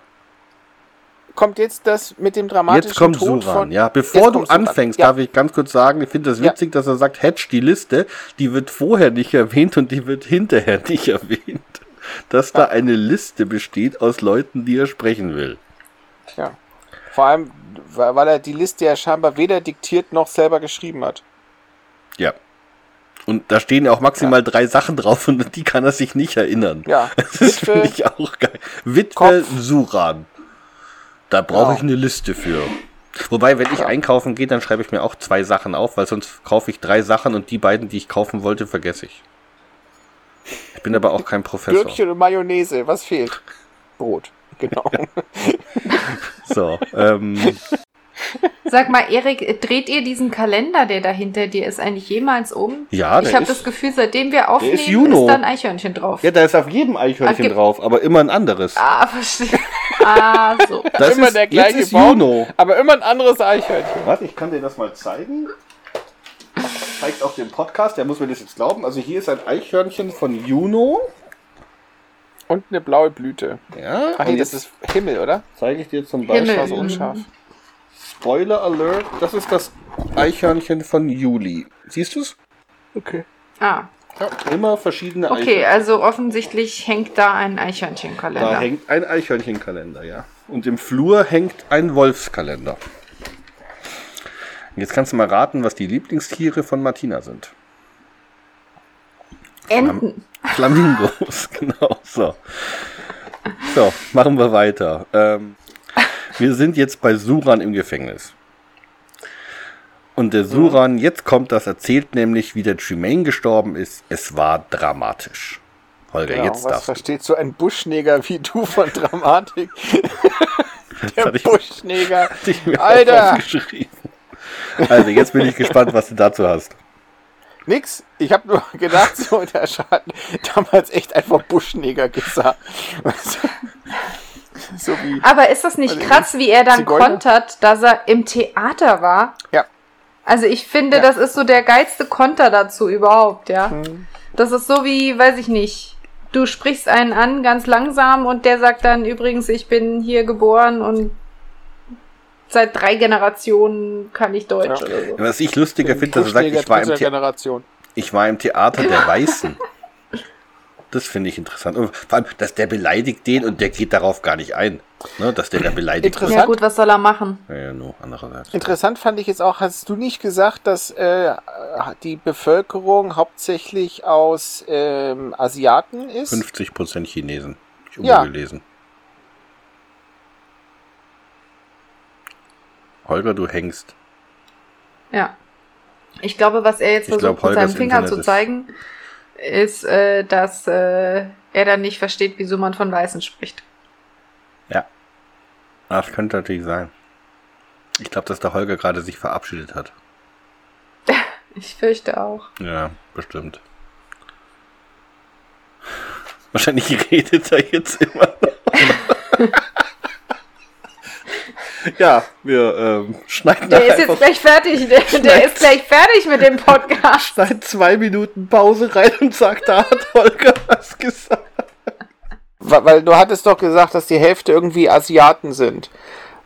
kommt jetzt das mit dem dramatischen Jetzt kommt Tod Suran, ja. Bevor du anfängst, Ja. darf ich ganz kurz sagen, ich finde das Ja. witzig, dass er sagt, Hedge die Liste, die wird vorher nicht erwähnt und die wird hinterher nicht erwähnt. Dass da eine Liste besteht aus Leuten, die er sprechen will. Ja. Vor allem, weil weil er die Liste ja scheinbar weder diktiert noch selber geschrieben hat. Ja. Und da stehen ja auch maximal drei Sachen drauf und die kann er sich nicht erinnern. Ja. Das ist, finde ich auch geil. Witwe Kopf. Suran. Da brauche Ja. ich eine Liste für. Wobei, wenn ich einkaufen gehe, dann schreibe ich mir auch zwei Sachen auf, weil sonst kaufe ich drei Sachen und die beiden, die ich kaufen wollte, vergesse ich. Ich bin aber auch kein Professor. Gürkchen und Mayonnaise. Was fehlt? Brot. Genau. So, ähm, Sag mal, Erik, dreht ihr diesen Kalender, der da hinter dir ist, eigentlich jemals um? ja, ich der habe ist, das Gefühl, seitdem wir aufnehmen, ist Juno. ist da ein Eichhörnchen drauf. ja, da ist auf jedem Eichhörnchen gibt- drauf, aber immer ein anderes. Ah, verstehe. Ah, so. Das immer ist, der gleiche jetzt ist Baum. Juno. Aber immer ein anderes Eichhörnchen. Warte, ich kann dir das mal zeigen. Zeigt auf dem Podcast, der muss mir das jetzt glauben. Also hier ist ein Eichhörnchen von Juno. Und eine blaue Blüte. Ja, Ach nee, das ist Himmel, oder? zeige ich dir zum Himmel. Beispiel so unscharf. Spoiler Alert. Das ist das Eichhörnchen von Juli. Siehst du es? Okay. Ah, Ja, immer verschiedene okay, Eichhörnchen. also offensichtlich hängt da ein Da Eichhörnchenkalender. hängt ein Eichhörnchenkalender, ja. Und im Flur hängt ein Wolfskalender. Jetzt kannst du mal raten, was die Lieblingstiere von Martina sind. Enten. Flamingos, genau so. So, machen wir weiter. Ähm, wir sind jetzt bei Suran im Gefängnis. Und der Suran, jetzt kommt das, erzählt nämlich, wie der Tremaine gestorben ist. Es war dramatisch. Holger, Genau, jetzt was darfst du. versteht so ein Buschneger wie du von Dramatik? Der ich- Buschneger. Ich Alter! Also, jetzt bin ich gespannt, was du dazu hast. Nix. Ich habe nur gedacht, so, der hat damals echt einfach Buschneger gesagt. so wie. Aber ist das nicht Also, krass, wie er dann Zigeuner? kontert, dass er im Theater war? Ja. Also ich finde, Ja. das ist so der geilste Konter dazu überhaupt, ja. Hm. Das ist so wie, weiß ich nicht, du sprichst einen an ganz langsam und der sagt dann übrigens, ich bin hier geboren und seit drei Generationen kann ich Deutsch Ja. oder so. Was ich lustiger finde, dass er sagt, ich war, im The Generation. ich war im Theater der Weißen. Das finde ich interessant. Und vor allem, dass der beleidigt den und der geht darauf gar nicht ein. Ne, dass der da beleidigt wird. Interessant. Ja gut, was soll er machen? Ja, ja, nur andererseits. Interessant fand ich jetzt auch, hast du nicht gesagt, dass äh, die Bevölkerung hauptsächlich aus ähm, Asiaten ist? 50% Chinesen. Ich habe Ja. gelesen. Holger, du hängst. Ja. Ich glaube, was er jetzt Ich glaub, versucht, mit seinem Finger Internet zu ist- zeigen, ist, äh, dass äh, er dann nicht versteht, wieso man von Weißen spricht. Ja. Das könnte natürlich sein. Ich glaube, dass der Holger gerade sich verabschiedet hat. Ich fürchte auch. Ja, bestimmt. Wahrscheinlich redet er jetzt immer noch. ja, wir ähm, schneiden Der ist jetzt gleich fertig. Der, der ist gleich fertig mit dem Podcast. seit zwei Minuten Pause rein und sagt, da hat Holger was gesagt. Weil du hattest doch gesagt, dass die Hälfte irgendwie Asiaten sind.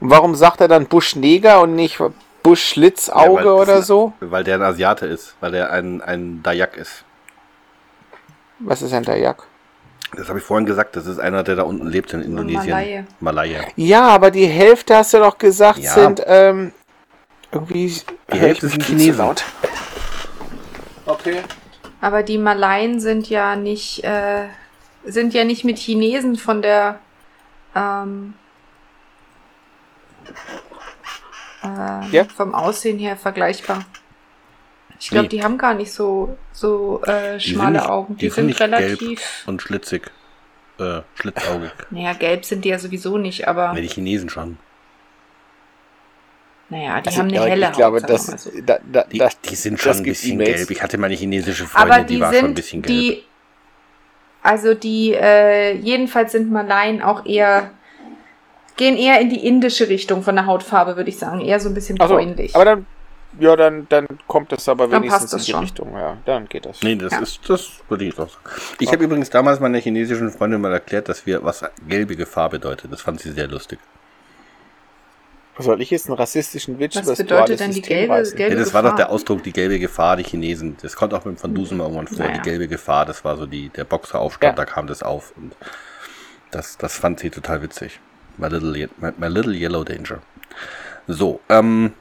Und warum sagt er dann Buschneger und nicht Buschschlitzauge Ja, oder so? Weil der ein Asiate ist, weil der ein, ein Dayak ist. Was ist der Jack? Das habe ich vorhin gesagt, das ist einer, der da unten lebt in Indonesien. Malaye. Malaya. Ja, aber die Hälfte hast du doch gesagt, Ja. sind ähm, irgendwie. Die Hälfte sind Chinesen. Okay. Aber die Malaien sind ja nicht, äh, sind ja nicht mit Chinesen von der, ähm, äh, Ja. vom Aussehen her vergleichbar. Ich glaube, Nee. die haben gar nicht so, so äh, schmale nicht- Augen. Die, die sind sind, relativ. gelb. Und schlitzig. Äh, schlitzaugig. Naja, gelb sind die ja sowieso nicht, aber Ne, die Chinesen schon. naja, die Also, haben eine helle ich glaube, Haut. das, so. da, da, Die, das, die sind das schon ein bisschen gelb. Ich hatte meine chinesische Freundin, Aber die, die war schon ein bisschen gelb. die, also die, äh, jedenfalls sind Malaien auch eher, gehen eher in die indische Richtung von der Hautfarbe, würde ich sagen. Eher so ein bisschen Ach so, bräunlich. aber dann, ja, dann, dann kommt das aber Dann wenigstens passt das in die schon. Richtung. Ja, dann geht das. Nee, das Ja. ist, das würde ich auch sagen. Ich habe übrigens damals meiner chinesischen Freundin mal erklärt, dass wir, was gelbige Farbe bedeutet. Das fand sie sehr lustig. Soll ich jetzt einen rassistischen Witz Was bedeutet denn die gelbe- gelbe- Ja, das war doch Gefahr. der Ausdruck, die gelbe Gefahr, die Chinesen. Das kommt auch mit Van Dusen mal irgendwann vor, Naja. die gelbe Gefahr, das war so die, der Boxeraufstand, Ja. da kam das auf. Und das, das fand sie total witzig. My little, my, my little Yellow Danger. So, ähm,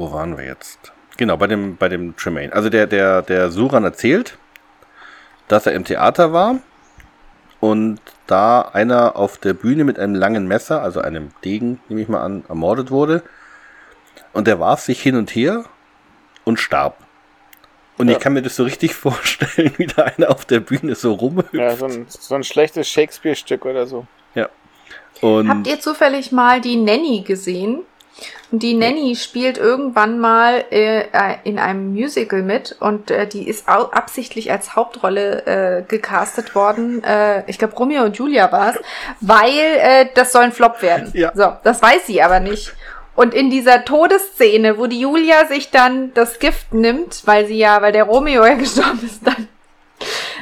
wo waren wir jetzt? Genau, bei dem, bei dem Tremaine. Also der, der, der Suran erzählt, dass er im Theater war und da einer auf der Bühne mit einem langen Messer, also einem Degen, nehme ich mal an, ermordet wurde. Und der warf sich hin und her und starb. Und Ja. ich kann mir das so richtig vorstellen, wie da einer auf der Bühne so rumhüpft. Ja, so ein, so ein schlechtes Shakespeare-Stück oder so. Und Habt ihr zufällig mal die Nanny gesehen? Und die Nanny spielt irgendwann mal äh, äh, in einem Musical mit und äh, die ist absichtlich als Hauptrolle äh, gecastet worden. Äh, ich glaube, Romeo und Julia war es, weil äh, das soll ein Flop werden. Ja. So, das weiß sie aber nicht. Und in dieser Todesszene, wo die Julia sich dann das Gift nimmt, weil sie ja, weil der Romeo ja gestorben ist, dann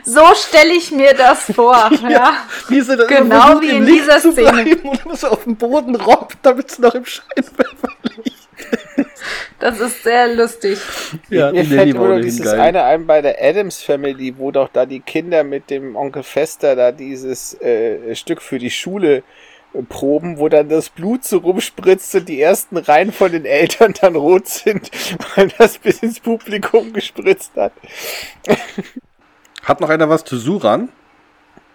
so stelle ich mir das vor. ja. wie sie dann Genau versucht, wie in Licht dieser zu Szene. Und so auf dem Boden robbt, damit sie noch im Scheinwerfer liegt. Das ist sehr lustig. Ja, Mir fällt immer ohnehin dieses geil. eine ein bei der Adams Family, wo doch da die Kinder mit dem Onkel Fester da dieses äh, Stück für die Schule äh, proben, wo dann das Blut so rumspritzt und die ersten Reihen von den Eltern dann rot sind, weil das bis ins Publikum gespritzt hat. Hat noch einer was zu Suran?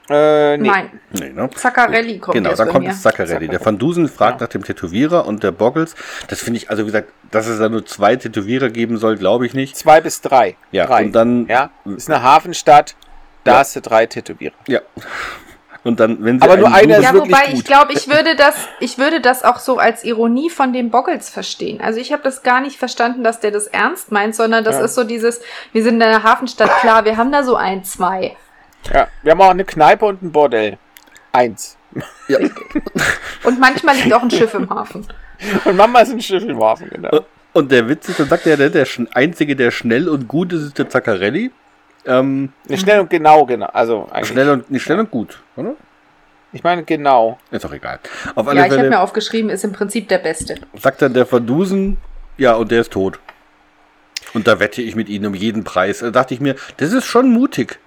Äh, nee. Nein, Nee, ne? Zaccarelli kommt Genau, bei kommt jetzt Zaccarelli. Der Van Dusen fragt Ja. nach dem Tätowierer und der Boggles. Das finde ich, also wie gesagt, dass es da nur zwei Tätowierer geben soll, glaube ich nicht. Zwei bis drei. Ja, drei. und dann- Ja, ist eine Hafenstadt, da Ja. hast du drei Tätowierer. Ja. Und dann, wenn sie Aber nur einer ist Ja, wirklich wobei gut. ich glaube, ich würde das, ich würde das auch so als Ironie von dem Boggles verstehen. Also ich habe das gar nicht verstanden, dass der das ernst meint, sondern das Ja. ist so dieses, wir sind in der Hafenstadt, klar, wir haben da so ein, zwei. Ja, wir haben auch eine Kneipe und ein Bordell. Eins. Ja. Und manchmal liegt auch ein Schiff im Hafen. Und Mama ist ein Schiff im Hafen, genau. Und der Witz ist, dann sagt er, der, der sch- Einzige, der schnell und gut ist, ist der Zaccarelli. Ähm, Ne, schnell und genau, genau. Also eigentlich. schnell und nicht schnell und gut, oder? Ich meine genau. Ist auch egal. Auf alle Ja, ich habe mir aufgeschrieben, ist im Prinzip der Beste. sagt dann der Van Dusen, ja, und der ist tot. Und da wette ich mit ihnen um jeden Preis. Da dachte ich mir, das ist schon mutig,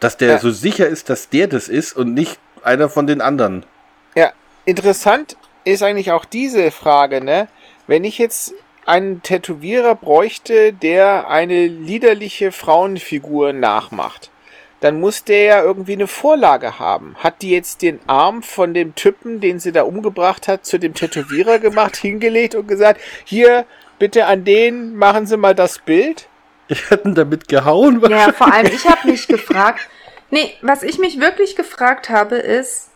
dass der Ja. so sicher ist, dass der das ist und nicht einer von den anderen. Ja, interessant ist eigentlich auch diese Frage, ne? Wenn ich jetzt einen Tätowierer bräuchte, der eine liederliche Frauenfigur nachmacht, dann muss der ja irgendwie eine Vorlage haben. Hat die jetzt den Arm von dem Typen, den sie da umgebracht hat, zu dem Tätowierer gemacht, hingelegt und gesagt, hier, bitte an den machen Sie mal das Bild? Ich hätte ihn damit gehauen. Ja, vor allem, ich habe mich gefragt, nee, was ich mich wirklich gefragt habe, ist,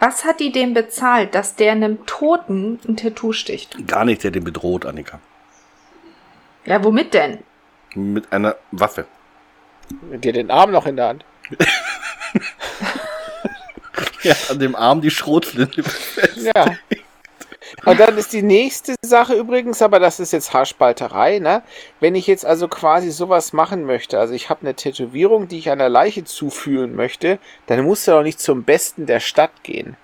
was hat die dem bezahlt, dass der einem Toten ein Tattoo sticht? Gar nicht, der den bedroht, Annika. Ja, womit denn? Mit einer Waffe. Dir den Arm noch in der Hand. Ja, an dem Arm die Schrotflinte. Ja. Und dann ist die nächste Sache übrigens, aber das ist jetzt Haarspalterei, ne? Wenn ich jetzt also quasi sowas machen möchte, also ich habe eine Tätowierung, die ich einer Leiche zufühlen möchte, dann muss er doch nicht zum Besten der Stadt gehen.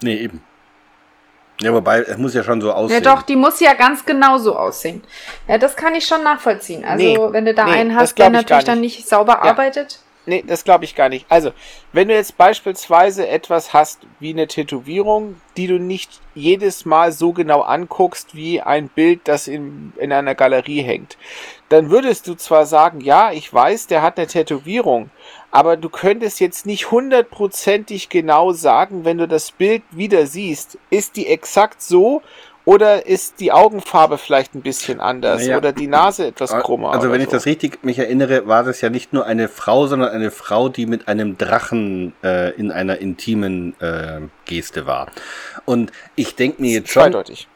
Nee, eben. Ja, wobei, es muss ja schon so Ja, aussehen. doch, die muss ja ganz genau so aussehen. Ja, das kann ich schon nachvollziehen. Also, Nee, wenn du da nee, einen hast, der natürlich dann nicht. nicht sauber arbeitet. Nee, das glaube ich gar nicht. Also, wenn du jetzt beispielsweise etwas hast wie eine Tätowierung, die du nicht jedes Mal so genau anguckst wie ein Bild, das in, in einer Galerie hängt, dann würdest du zwar sagen, ja, ich weiß, der hat eine Tätowierung, aber du könntest jetzt nicht hundertprozentig genau sagen, wenn du das Bild wieder siehst, ist die exakt so oder ist die Augenfarbe vielleicht ein bisschen anders Naja. oder die Nase etwas krummer. Also, wenn ich so. das richtig mich erinnere, war das ja nicht nur eine Frau, sondern eine Frau, die mit einem Drachen äh, in einer intimen äh, Geste war. Und ich denke mir jetzt schon, Zweideutig.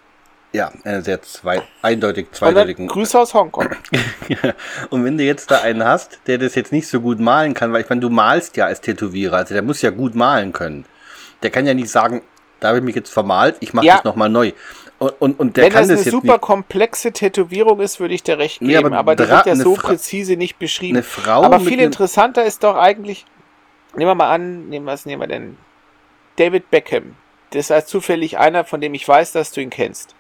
ja, eine sehr zwei, eindeutig zweideutigen. Grüße aus Hongkong. Und wenn du jetzt da einen hast, der das jetzt nicht so gut malen kann, weil ich meine, du malst ja als Tätowierer, also der muss ja gut malen können. Der kann ja nicht sagen, da habe ich mich jetzt vermalt, ich mache Ja. das nochmal neu. Und, und, und der Wenn kann das das, eine super nicht. komplexe Tätowierung ist, würde ich dir recht Nee, geben, aber aber, die wird ja so Fra- präzise nicht beschrieben. Eine Frau aber viel interessanter ist doch eigentlich, nehmen wir mal an, nehmen wir, was nehmen wir denn? David Beckham. das ist zufällig einer, von dem ich weiß, dass du ihn kennst.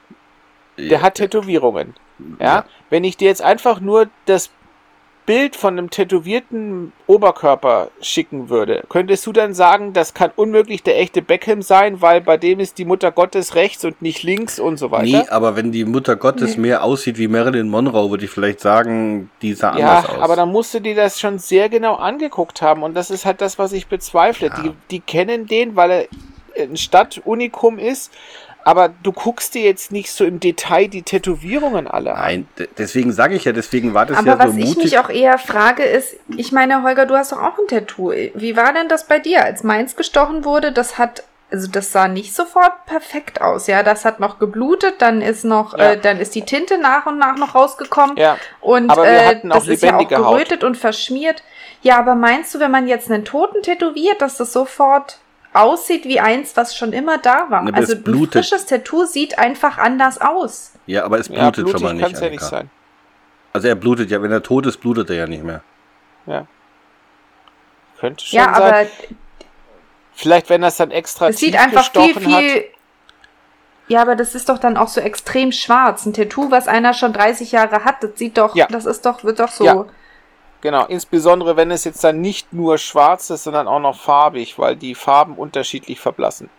Der hat Tätowierungen. Ja? Ja. Wenn ich dir jetzt einfach nur das Bild von einem tätowierten Oberkörper schicken würde, könntest du dann sagen, das kann unmöglich der echte Beckham sein, weil bei dem ist die Mutter Gottes rechts und nicht links und so weiter? Nee, aber wenn die Mutter Gottes mehr aussieht wie Marilyn Monroe, würde ich vielleicht sagen, die sah Ja, anders aus. aber dann musst du dir das schon sehr genau angeguckt haben und das ist halt das, was ich bezweifle. Die, die kennen den, weil er ein Stadtunikum ist, aber du guckst dir jetzt nicht so im Detail die Tätowierungen alle an. Nein, deswegen sage ich ja, deswegen war das Aber ja was so ich mutig. mich auch eher frage, ist, ich meine, Holger, du hast doch auch ein Tattoo. Wie war denn das bei dir? Als meins gestochen wurde, das hat, also das sah nicht sofort perfekt aus, ja. Das hat noch geblutet, dann ist noch, Ja. äh, dann ist die Tinte nach und nach noch rausgekommen. Ja, Und Aber wir äh, hatten auch das ist ja auch lebendige Haut. gerötet und verschmiert. Ja, aber meinst du, wenn man jetzt einen Toten tätowiert, dass das sofort aussieht wie eins, was schon immer da war? Aber also es ein blutet. frisches Tattoo sieht einfach anders aus. ja, aber es ja blutet blutig schon mal nicht. kann's ja nicht sein. Also er blutet ja, wenn er tot ist, blutet er ja nicht mehr. Könnte schon Ja, sein. aber Vielleicht, wenn das dann extra es sieht einfach viel, hat. viel. Ja, aber das ist doch dann auch so extrem schwarz. Ein Tattoo, was einer schon 30 Jahre hat, das sieht doch, Ja. das ist doch, wird doch so. Ja. Genau, insbesondere wenn es jetzt dann nicht nur schwarz ist, sondern auch noch farbig, weil die Farben unterschiedlich verblassen.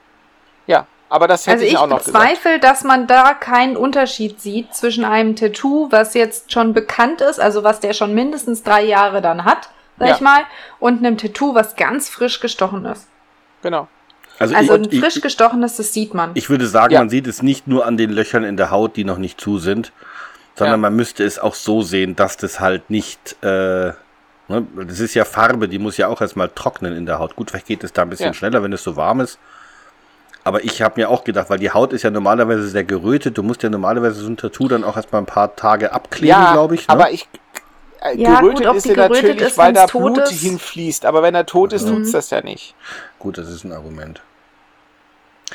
Ja, aber das hätte Also ich ich auch noch gesagt. bezweifle, dass man da keinen Unterschied sieht zwischen einem Tattoo, was jetzt schon bekannt ist, also was der schon mindestens drei Jahre dann hat, sag Ja. ich mal, und einem Tattoo, was ganz frisch gestochen ist. Genau. Also, Also ein ich, frisch ich, gestochenes, das sieht man. ich würde sagen, Ja. man sieht es nicht nur an den Löchern in der Haut, die noch nicht zu sind, sondern Ja. man müsste es auch so sehen, dass das halt nicht, äh, ne, das ist ja Farbe, die muss ja auch erstmal trocknen in der Haut. Gut, vielleicht geht es da ein bisschen Ja. schneller, wenn es so warm ist. Aber ich habe mir auch gedacht, weil die Haut ist ja normalerweise sehr gerötet, du musst ja normalerweise so ein Tattoo dann auch erstmal ein paar Tage abkleben, ja, glaube ich. Ne? aber ich. Äh, Ja, gerötet gut, ob ist ja gerötet natürlich, ist, weil da Blut ist. hinfließt. Aber wenn er tot ist, Mhm. tut's das ja nicht. Gut, das ist ein Argument.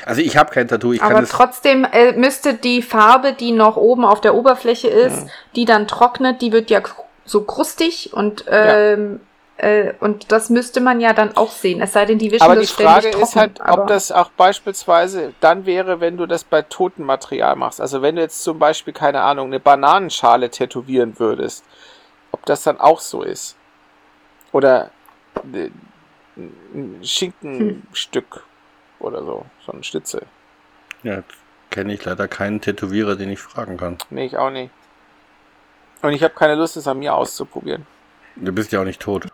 Also ich habe kein Tattoo, ich kann Aber trotzdem äh, müsste die Farbe, die noch oben auf der Oberfläche ist, Mhm. die dann trocknet, die wird ja so krustig und ähm, äh, und das müsste man ja dann auch sehen. Es sei denn, die wischen Aber das die Frage ist halt, ob das auch beispielsweise dann wäre, wenn du das bei totem Material machst. Also wenn du jetzt zum Beispiel, keine Ahnung, eine Bananenschale tätowieren würdest, ob das dann auch so ist. Oder ne- ein Schinkenstück oder so, so ein Schnitzel. Ja, kenne ich leider keinen Tätowierer, den ich fragen kann. Nee, ich auch nicht. Und ich habe keine Lust, es an mir auszuprobieren. Du bist ja auch nicht tot.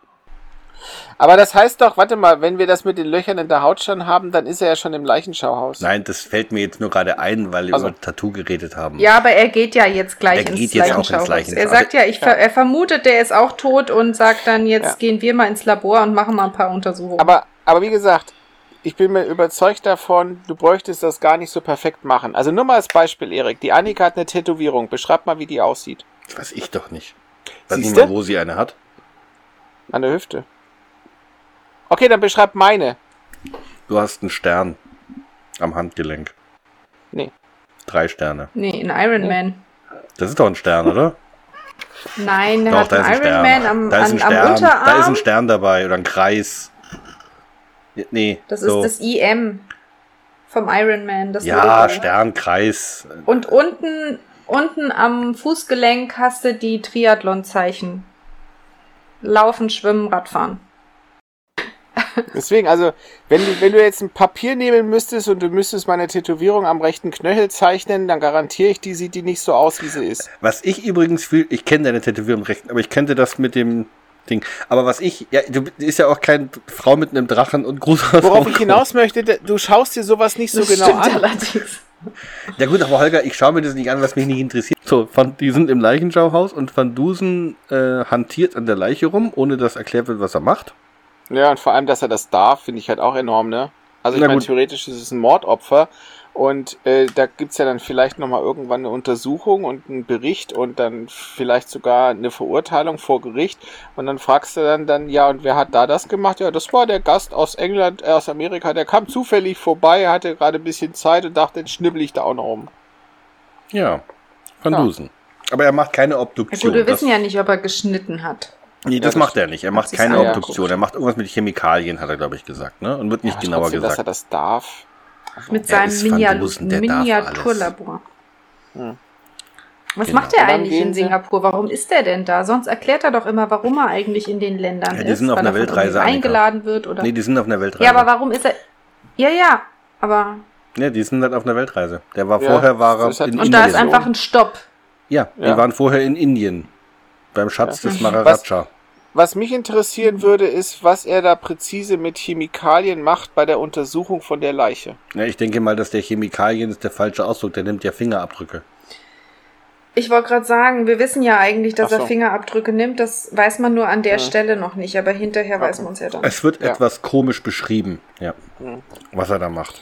Aber das heißt doch, warte mal, wenn wir das mit den Löchern in der Haut schon haben, dann ist er ja schon im Leichenschauhaus. Nein, das fällt mir jetzt nur gerade ein, weil wir Also- über Tattoo geredet haben. ja, aber er geht ja jetzt gleich Er ins geht jetzt auch ins Leichenschauhaus. Leichenschauhaus. Er sagt ja, ich ver er vermutet, der ist auch tot und sagt dann, jetzt Ja. gehen wir mal ins Labor und machen mal ein paar Untersuchungen. Aber, aber wie gesagt, ich bin mir überzeugt davon, du bräuchtest das gar nicht so perfekt machen. Also nur mal als Beispiel, Erik. Die Annika hat eine Tätowierung. Beschreib mal, wie die aussieht. Das weiß ich doch nicht. Weiß nicht Siehste? mal, wo sie eine hat. An der Hüfte. Okay, dann beschreib meine. Du hast einen Stern am Handgelenk. Nee. Drei Sterne. nee, ein Iron Man. Das ist doch ein Stern, oder? Nein, der doch, hat da ist ein einen Iron Stern. Man am, da ist ein an, am Stern. Unterarm. Da ist ein Stern dabei oder ein Kreis. Nee. Das so. ist das IM vom Iron Man. Das Ja, Logo. Stern, Kreis. Und unten, unten am Fußgelenk hast du die Triathlon-Zeichen. Laufen, schwimmen, Radfahren. Deswegen, also, wenn du, wenn du jetzt ein Papier nehmen müsstest und du müsstest meine Tätowierung am rechten Knöchel zeichnen, dann garantiere ich, die sieht die nicht so aus, wie sie ist. Was ich übrigens fühle, ich kenne deine Tätowierung recht, aber ich könnte das mit dem Ding. Aber was ich, ja, du bist ja auch keine Frau mit einem Drachen und Gruß. Worauf ich hinaus möchte, du schaust dir sowas nicht so Das genau stimmt an. allerdings. Ja gut, aber Holger, ich schaue mir das nicht an, was mich nicht interessiert. So, Van, die sind im Leichenschauhaus und Van Dusen äh, hantiert an der Leiche rum, ohne dass erklärt wird, was er macht. Ja, und vor allem, dass er das darf, finde ich halt auch enorm, ne? Also ich meine, theoretisch ist es ein Mordopfer und äh, da gibt's ja dann vielleicht nochmal irgendwann eine Untersuchung und einen Bericht und dann vielleicht sogar eine Verurteilung vor Gericht und dann fragst du dann, dann ja, und wer hat da das gemacht? Ja, das war der Gast aus England, äh, aus Amerika, der kam zufällig vorbei, hatte gerade ein bisschen Zeit und dachte, jetzt schnibbel ich da auch noch um. Ja, Van Ja. Dusen. Aber er macht keine Ja, Obduktion. gut, wir wissen ja nicht, ob er geschnitten hat. Nee, das Ja, das macht er nicht. Er macht keine. Obduktion. Er macht irgendwas mit Chemikalien, hat er, glaube ich, gesagt. Ne? Und wird nicht Ja, genauer trotzdem, dass er gesagt. das darf. Mit Er seinem Minia Miniaturlabor. Hm. Was Genau. macht er Und eigentlich in Singapur? Warum ist er denn da? Sonst erklärt er doch immer, warum er eigentlich in den Ländern Ja, die ist. sind auf einer er Weltreise, eingeladen wird oder. Nee, die sind auf einer Weltreise. ja, aber warum ist er? Ja, ja, aber Ja, die sind halt auf einer Weltreise. Der war Ja, vorher war er in und Indien. da ist einfach ein Stopp. ja, die Ja. waren vorher in Indien. Beim Schatz Ja. des Maharaja. Was mich interessieren würde, ist, was er da präzise mit Chemikalien macht bei der Untersuchung von der Leiche. Ja, ich denke mal, dass der Chemikalien ist der falsche Ausdruck. Der nimmt ja Fingerabdrücke. Ich wollte gerade sagen, wir wissen ja eigentlich, dass so. er Fingerabdrücke nimmt. Das weiß man nur an der Ja. Stelle noch nicht, aber hinterher weiß man es ja dann. Es wird Ja. etwas komisch beschrieben, ja, Mhm. was er da macht.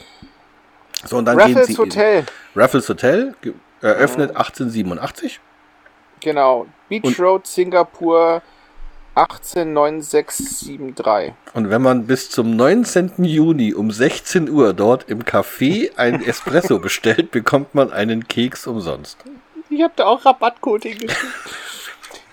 So, und dann gehen Raffles sie Hotel, In. Raffles Hotel, eröffnet 1887. genau. Beach Und- Road, Singapur, 189673. Und wenn man bis zum 19. Juni um 16 Uhr dort im Café ein Espresso bestellt, bekommt man einen Keks umsonst. Ich habe da auch Rabattcode hingeschrieben.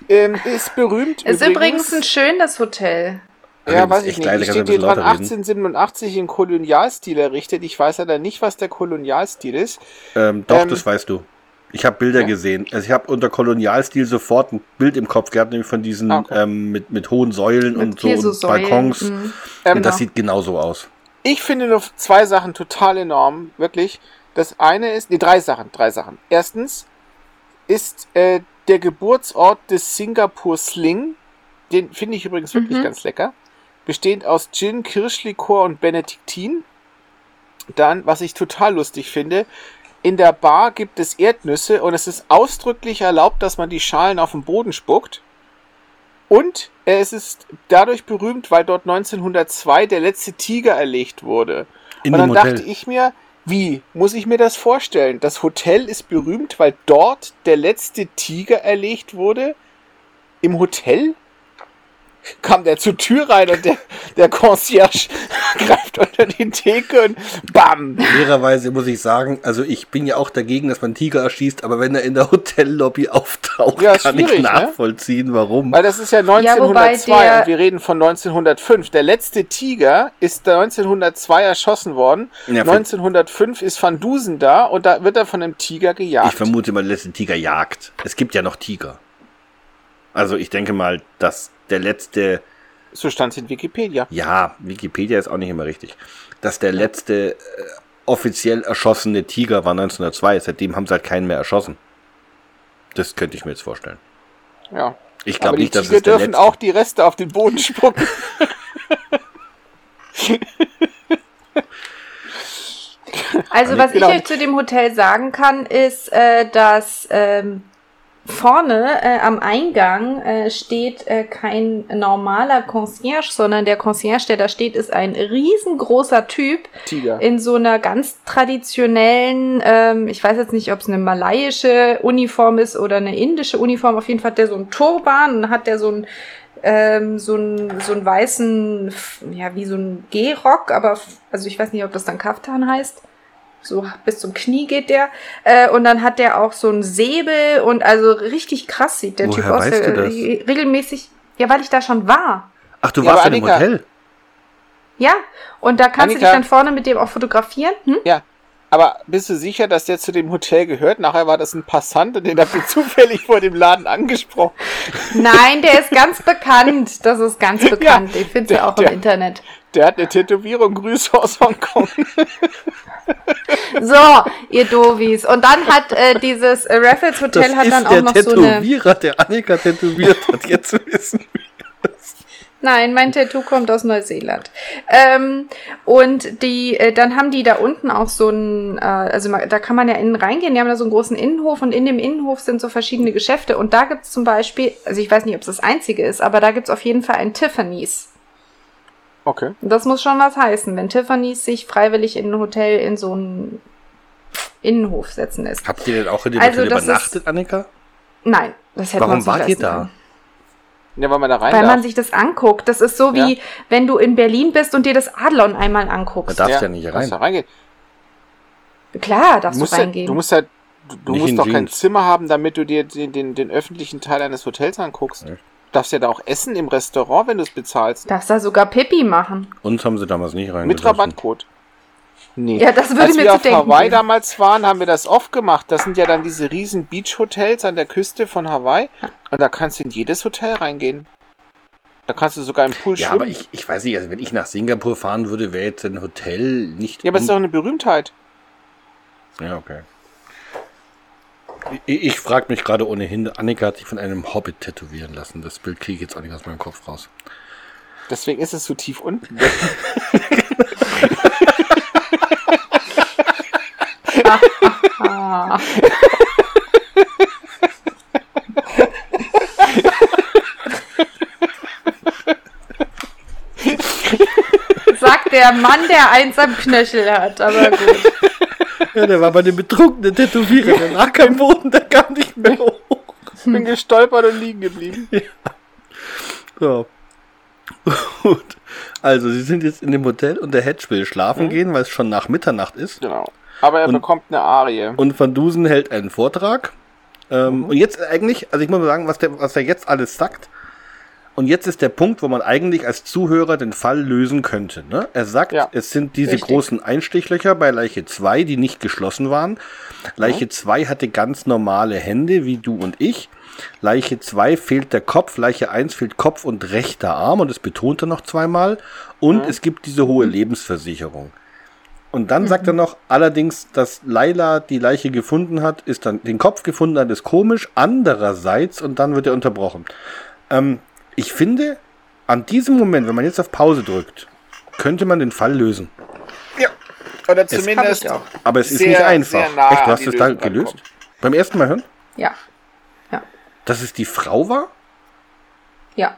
ähm, ist berühmt Ist übrigens ein schönes Hotel. Ja, das weiß ist ich nicht. leid, da Ich steht hier dran lauter reden. 1887 in Kolonialstil errichtet. Ich weiß leider nicht, was der Kolonialstil ist. Ähm, doch, Ähm, das weißt du. Ich habe Bilder ja. gesehen. Also ich habe unter Kolonialstil sofort ein Bild im Kopf gehabt, nämlich von diesen Ah, okay. ähm, mit, mit hohen Säulen Mit und so und Balkons. mhm. Ähm, Und das genau. sieht genauso aus. Ich finde nur zwei Sachen total enorm, wirklich. Das eine ist, nee, drei Sachen, drei Sachen. Erstens ist äh, der Geburtsort des Singapur Sling, den finde ich übrigens wirklich Mhm. ganz lecker, bestehend aus Gin, Kirschlikor und Benediktin. Dann, was ich total lustig finde, in der Bar gibt es Erdnüsse und es ist ausdrücklich erlaubt, dass man die Schalen auf den Boden spuckt. Und es ist dadurch berühmt, weil dort 1902 der letzte Tiger erlegt wurde. In und dann dachte ich mir, wie muss ich mir das vorstellen? Das Hotel ist berühmt, weil dort der letzte Tiger erlegt wurde? Im Hotel? Kam der zur Tür rein und der, der Concierge greift unter die Theke und bam! Fairerweise muss ich sagen, also ich bin ja auch dagegen, dass man Tiger erschießt, aber wenn er in der Hotellobby auftaucht, Ja, kann ich ne? nachvollziehen, warum. Weil das ist ja Ja, wobei 1902 der- und wir reden von 1905. Der letzte Tiger ist 1902 erschossen worden. Ja, für- 1905 ist Van Dusen da und da wird er von einem Tiger gejagt. Ich vermute mal, der letzte Tiger jagt. Es gibt ja noch Tiger. Also ich denke mal, dass der letzte, so stand es in Wikipedia. ja, Wikipedia ist auch nicht immer richtig, dass der letzte äh, offiziell erschossene Tiger war 1902. Seitdem haben sie halt keinen mehr erschossen. Das könnte ich mir jetzt vorstellen. Ja. Ich glaube nicht, dass Tiger es der dürfen letzte... auch die Reste auf den Boden spucken. Also was genau. ich euch zu dem Hotel sagen kann, ist, äh, dass ähm, vorne äh, am Eingang äh, steht äh, kein normaler Concierge, sondern der Concierge, der da steht, ist ein riesengroßer Typ Tiger. in so einer ganz traditionellen, ähm, ich weiß jetzt nicht, ob es eine malaiische Uniform ist oder eine indische Uniform, auf jeden Fall hat der so einen Turban und hat der so einen ähm, so einen so einen weißen, ja, wie so ein Gehrock, aber also ich weiß nicht, ob das dann Kaftan heißt. So bis zum Knie geht der. Äh, und dann hat der auch so einen Säbel und also richtig krass sieht der Woher Typ aus. weißt du der, das? äh, Regelmäßig. Ja, weil ich da schon war. Ach, du Ja, warst in dem Hotel? Ja. Und da kannst du Annika- dich dann vorne mit dem auch fotografieren. Hm? Ja. Aber bist du sicher, dass der zu dem Hotel gehört? Nachher war das ein Passant und den habt ihr zufällig vor dem Laden angesprochen. Nein, der ist ganz bekannt. Das ist ganz bekannt. ich finde der- ja auch im der- Internet. Der hat eine Tätowierung, Grüße aus Hongkong. So, ihr Dovis. Und dann hat äh, dieses äh, Raffles Hotel Das hat dann auch der noch so eine. Tätowierer, der Annika tätowiert hat. Jetzt wissen wir. Nein, mein Tattoo kommt aus Neuseeland. Ähm, und die, äh, dann haben die da unten auch so ein, äh, also ma- da kann man ja innen reingehen, die haben da so einen großen Innenhof und in dem Innenhof sind so verschiedene Geschäfte und da gibt's zum Beispiel, also ich weiß nicht, ob es das einzige ist, aber da gibt's auf jeden Fall ein Tiffany's. Okay. Das muss schon was heißen, wenn Tiffany's sich freiwillig in ein Hotel in so einen Innenhof setzen lässt. Habt ihr denn auch in dem Also, Hotel das übernachtet, Annika? Nein, das hätte Warum man sich wart ihr da? können. Ja, weil man da rein Weil darf. man sich das anguckt. Das ist so wie, Ja. wenn du in Berlin bist und dir das Adlon einmal Da anguckst. darfst du ja nicht rein. da reingehen. Klar, Du darfst du musst, ja, reingehen. du musst ja, du, du musst doch kein Jeans. Zimmer haben, damit du dir den, den, den öffentlichen Teil eines Hotels anguckst. Darfst ja da auch essen im Restaurant, wenn du es bezahlst. darfst da sogar Pipi machen. Uns haben sie damals nicht rein. Mit Rabattcode. Nee. Ja, das würde Als mir wir zu auf denken Hawaii geben. damals waren, haben wir das oft gemacht. Das sind ja dann diese riesen Beach-Hotels an der Küste von Hawaii. Und da kannst du in jedes Hotel reingehen. Da kannst du sogar im Pool Ja, schwimmen. aber ich, ich weiß nicht, also wenn ich nach Singapur fahren würde, wäre jetzt ein Hotel nicht. ja, aber es ist doch eine Berühmtheit. Ja, okay. Ich, ich frage mich gerade ohnehin, Annika hat sich von einem Hobbit tätowieren lassen. Das Bild kriege ich jetzt auch nicht aus meinem Kopf raus. Deswegen ist es so tief unten. Sagt der Mann, der eins am Knöchel hat, aber gut. Ja, der war bei dem betrunkenen Tätowierer. Der lag am Boden, der kam nicht mehr hoch. bin gestolpert und liegen geblieben. So. Gut. Also, sie sind jetzt in dem Hotel und der Hedge will schlafen gehen, weil es schon nach Mitternacht ist. Genau. Aber er Und- bekommt eine Arie. Und Van Dusen hält einen Vortrag. Ähm, Und jetzt eigentlich, also ich muss mal sagen, was der, was er jetzt alles sagt. Und jetzt ist der Punkt, wo man eigentlich als Zuhörer den Fall lösen könnte. Ne? Er sagt, Ja, es sind diese richtig. großen Einstichlöcher bei Leiche 2, die nicht geschlossen waren. Leiche 2 hatte ganz normale Hände, wie du und ich. Leiche 2 fehlt der Kopf, Leiche 1 fehlt Kopf und rechter Arm und das betont er noch zweimal. Und es gibt diese hohe Lebensversicherung. Und dann sagt er noch, allerdings, dass Laila die Leiche gefunden hat, ist dann den Kopf gefunden hat, ist komisch. Andererseits, und dann wird er unterbrochen. Ähm, ich finde, an diesem Moment, wenn man jetzt auf Pause drückt, könnte man den Fall lösen. Oder hab zumindest. auch. Aber es ist Sehr, nicht einfach. nah Echt, du hast es da gelöst? rankommen. Beim ersten Mal hören? Ja. Dass es die Frau war? Ja.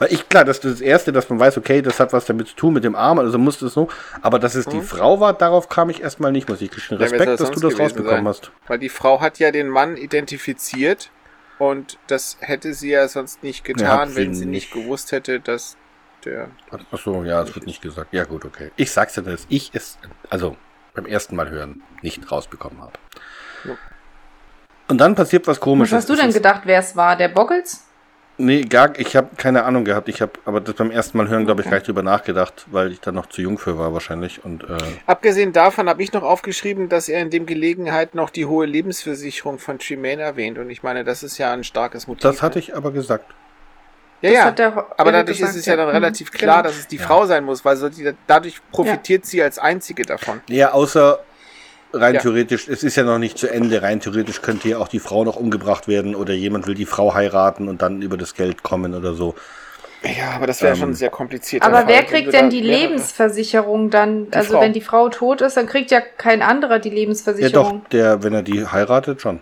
Weil ich, klar, das ist das Erste, dass man weiß, okay, das hat was damit zu tun mit dem Arm, also muss das so. Aber dass es die Frau war, darauf kam ich erstmal nicht, muss ich gestehen. Mhm. Ja, Respekt, soll dass du das rausbekommen sein? hast. Weil die Frau hat ja den Mann identifiziert und das hätte sie ja sonst nicht Ja, getan, sie wenn sie nicht nicht. gewusst hätte, dass der. Ach so, ja, es wird nicht gesagt. Ja, gut, okay. Ich sag's dir, dass ich es, also beim ersten Mal hören, nicht rausbekommen habe. Ja. Und dann passiert was Was komisches. hast du denn gedacht, wer es war? Der Boggles? Nee, gar, ich habe keine Ahnung gehabt. Ich habe aber das beim ersten Mal hören, glaube ich, Okay. gleich drüber nachgedacht, weil ich da noch zu jung für war wahrscheinlich. Und äh, Abgesehen davon habe ich noch aufgeschrieben, dass er in dem Gelegenheit noch die hohe Lebensversicherung von Tremaine erwähnt. Und ich meine, das ist ja ein starkes Motiv. das hatte ich aber gesagt. Ja, Das ja. hat der aber dadurch gesagt, ist es ja dann Mhm, relativ klar, genau. dass es die Frau sein muss, weil so die, dadurch profitiert sie als einzige davon. Ja, außer rein Ja. theoretisch, es ist ja noch nicht zu Ende. Rein theoretisch könnte ja auch die Frau noch umgebracht werden oder jemand will die Frau heiraten und dann über das Geld kommen oder so. Ja, aber das wäre Ähm, schon sehr kompliziert. Aber wer kriegt denn die Lebensversicherung dann? also Frau. wenn die Frau tot ist, dann kriegt ja kein anderer die Ja, Lebensversicherung. doch, der, wenn er die heiratet, schon.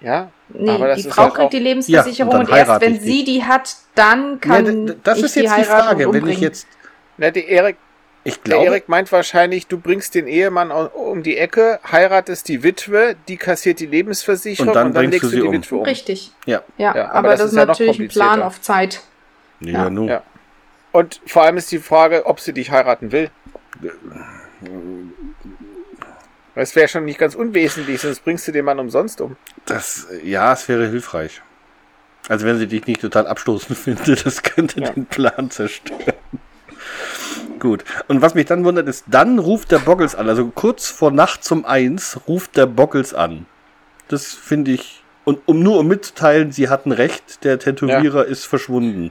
Ja, Nee, Aber das die ist Frau halt kriegt die Lebensversicherung Ja, und und, erst wenn sie die hat, dann kann ja, das ich ist die jetzt die heiraten Frage. Wenn ich jetzt, Na, der Erik, ich der glaube, Erik meint wahrscheinlich, du bringst den Ehemann um die Ecke, heiratest die Witwe, die kassiert die Lebensversicherung Und dann bringst legst du sie die um. Witwe um. Richtig. ja, Ja, Ja, aber aber, das das, ist ist ja natürlich ein Plan auf Zeit. nee, Ja. ja, nu. Ja. Und vor allem ist die Frage, ob sie dich heiraten will. Das wäre schon nicht ganz unwesentlich, sonst bringst du den Mann umsonst um. Das, ja, es wäre hilfreich. Also wenn sie dich nicht total abstoßend findet, das könnte Ja. den Plan zerstören. Gut. Und was mich dann wundert, ist, dann ruft der Boggles an. Also kurz vor Nacht zum Eins ruft der Boggles an. Das finde ich. Und um nur um mitzuteilen, sie hatten recht, der Tätowierer ist verschwunden.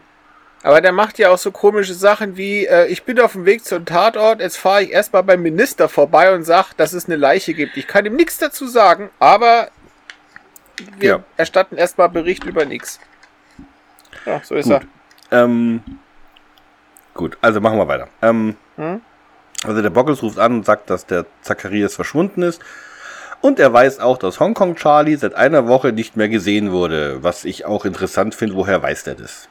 Aber der macht ja auch so komische Sachen wie, äh, ich bin auf dem Weg zum Tatort, jetzt fahre ich erstmal beim Minister vorbei und sag, dass es eine Leiche gibt. Ich kann ihm nichts dazu sagen, aber wir Ja. erstatten erstmal Bericht über nichts. Ja, so ist Gut. Ähm, gut, also machen wir weiter. Ähm, Hm? Also der Boggles ruft an und sagt, dass der Zacharias verschwunden ist. Und er weiß auch, dass Hongkong Charlie seit einer Woche nicht mehr gesehen wurde. Was ich auch interessant finde, woher weiß der das?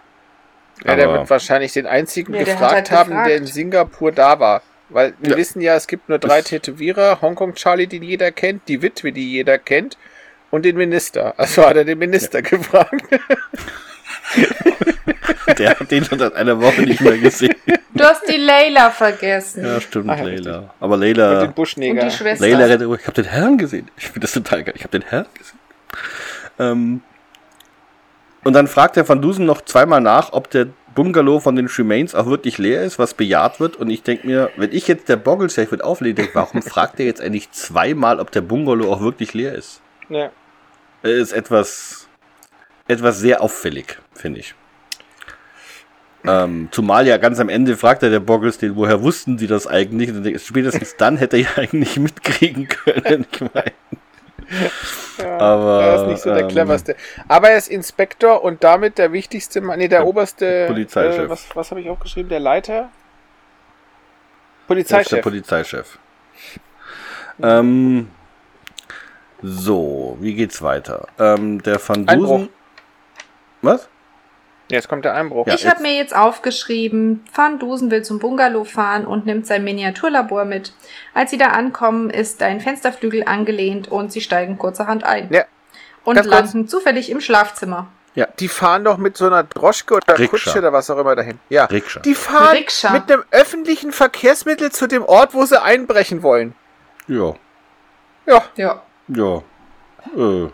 er. Ja, der Aber- wird wahrscheinlich den einzigen Ja, der gefragt halt haben, gefragt. der in Singapur da war. Weil wir Ja. wissen ja, es gibt nur drei Das- Tätowierer, Hongkong Charlie, den jeder kennt, die Witwe, die jeder kennt, und den Minister. Also hat er den Minister gefragt. Der hat den schon seit einer Woche nicht mehr gesehen. Du hast die Leila vergessen. ja, stimmt, Ach ja, Leila. Aber Und Leila, den Buschneger. Und die Schwester. Leila rennt, ich habe den Herrn gesehen. Ich finde das total geil. Ich habe den Herrn gesehen. Ähm, und dann fragt der Van Dusen noch zweimal nach, ob der Bungalow von den Remains auch wirklich leer ist, was bejaht wird. Und ich denke mir, wenn ich jetzt der Boggles wäre, ich würde auflegen, warum fragt er jetzt eigentlich zweimal, ob der Bungalow auch wirklich leer ist? Ja. Er ist etwas, etwas sehr auffällig, finde ich. Ähm, zumal ja ganz am Ende fragt er der Boggles den, woher wussten sie das eigentlich? Und spätestens dann hätte er ja eigentlich mitkriegen können. Ich mein, Ja, Aber, er ist nicht so der ähm, cleverste. Aber er ist Inspektor und damit der wichtigste nee, der Der oberste. Polizeichef. Äh, was was habe ich aufgeschrieben? Der Leiter? ist der Polizeichef. Polizeichef. Ähm, so, wie geht's weiter? Ähm, der Van. Dusen. Was? Jetzt kommt der Einbruch. Ja. ich habe mir jetzt aufgeschrieben, Van Dusen will zum Bungalow fahren und nimmt sein Miniaturlabor mit. Als sie da ankommen, ist ein Fensterflügel angelehnt und sie steigen kurzerhand ein. Ja. Und Ganz kurz. landen zufällig im Schlafzimmer. Die fahren doch mit so einer Droschke oder Rikscha. Kutsche oder was auch immer dahin. Ja. Rikscha. Die fahren Rikscha. mit einem öffentlichen Verkehrsmittel zu dem Ort, wo sie einbrechen wollen. Ja, Ja. Ja. ja. Äh,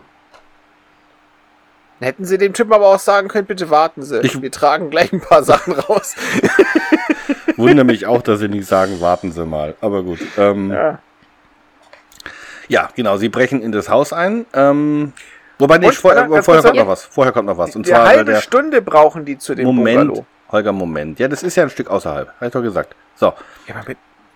Hätten sie dem Typen aber auch sagen können, bitte warten Sie. Ich- Wir tragen gleich ein paar Sachen raus. wundere mich auch, dass sie nicht sagen, warten Sie mal. Aber gut. Ähm, ja. Ja. genau, sie brechen in das Haus ein. Ähm, wobei, nee, vorher, äh, vorher kommt noch was. Vorher kommt noch was. Und Eine zwar, weil halbe der Stunde brauchen die zu dem Moment, Bungalow. Holger, Moment. Ja, das ist ja ein Stück außerhalb. Habe ich doch gesagt. So, Ja,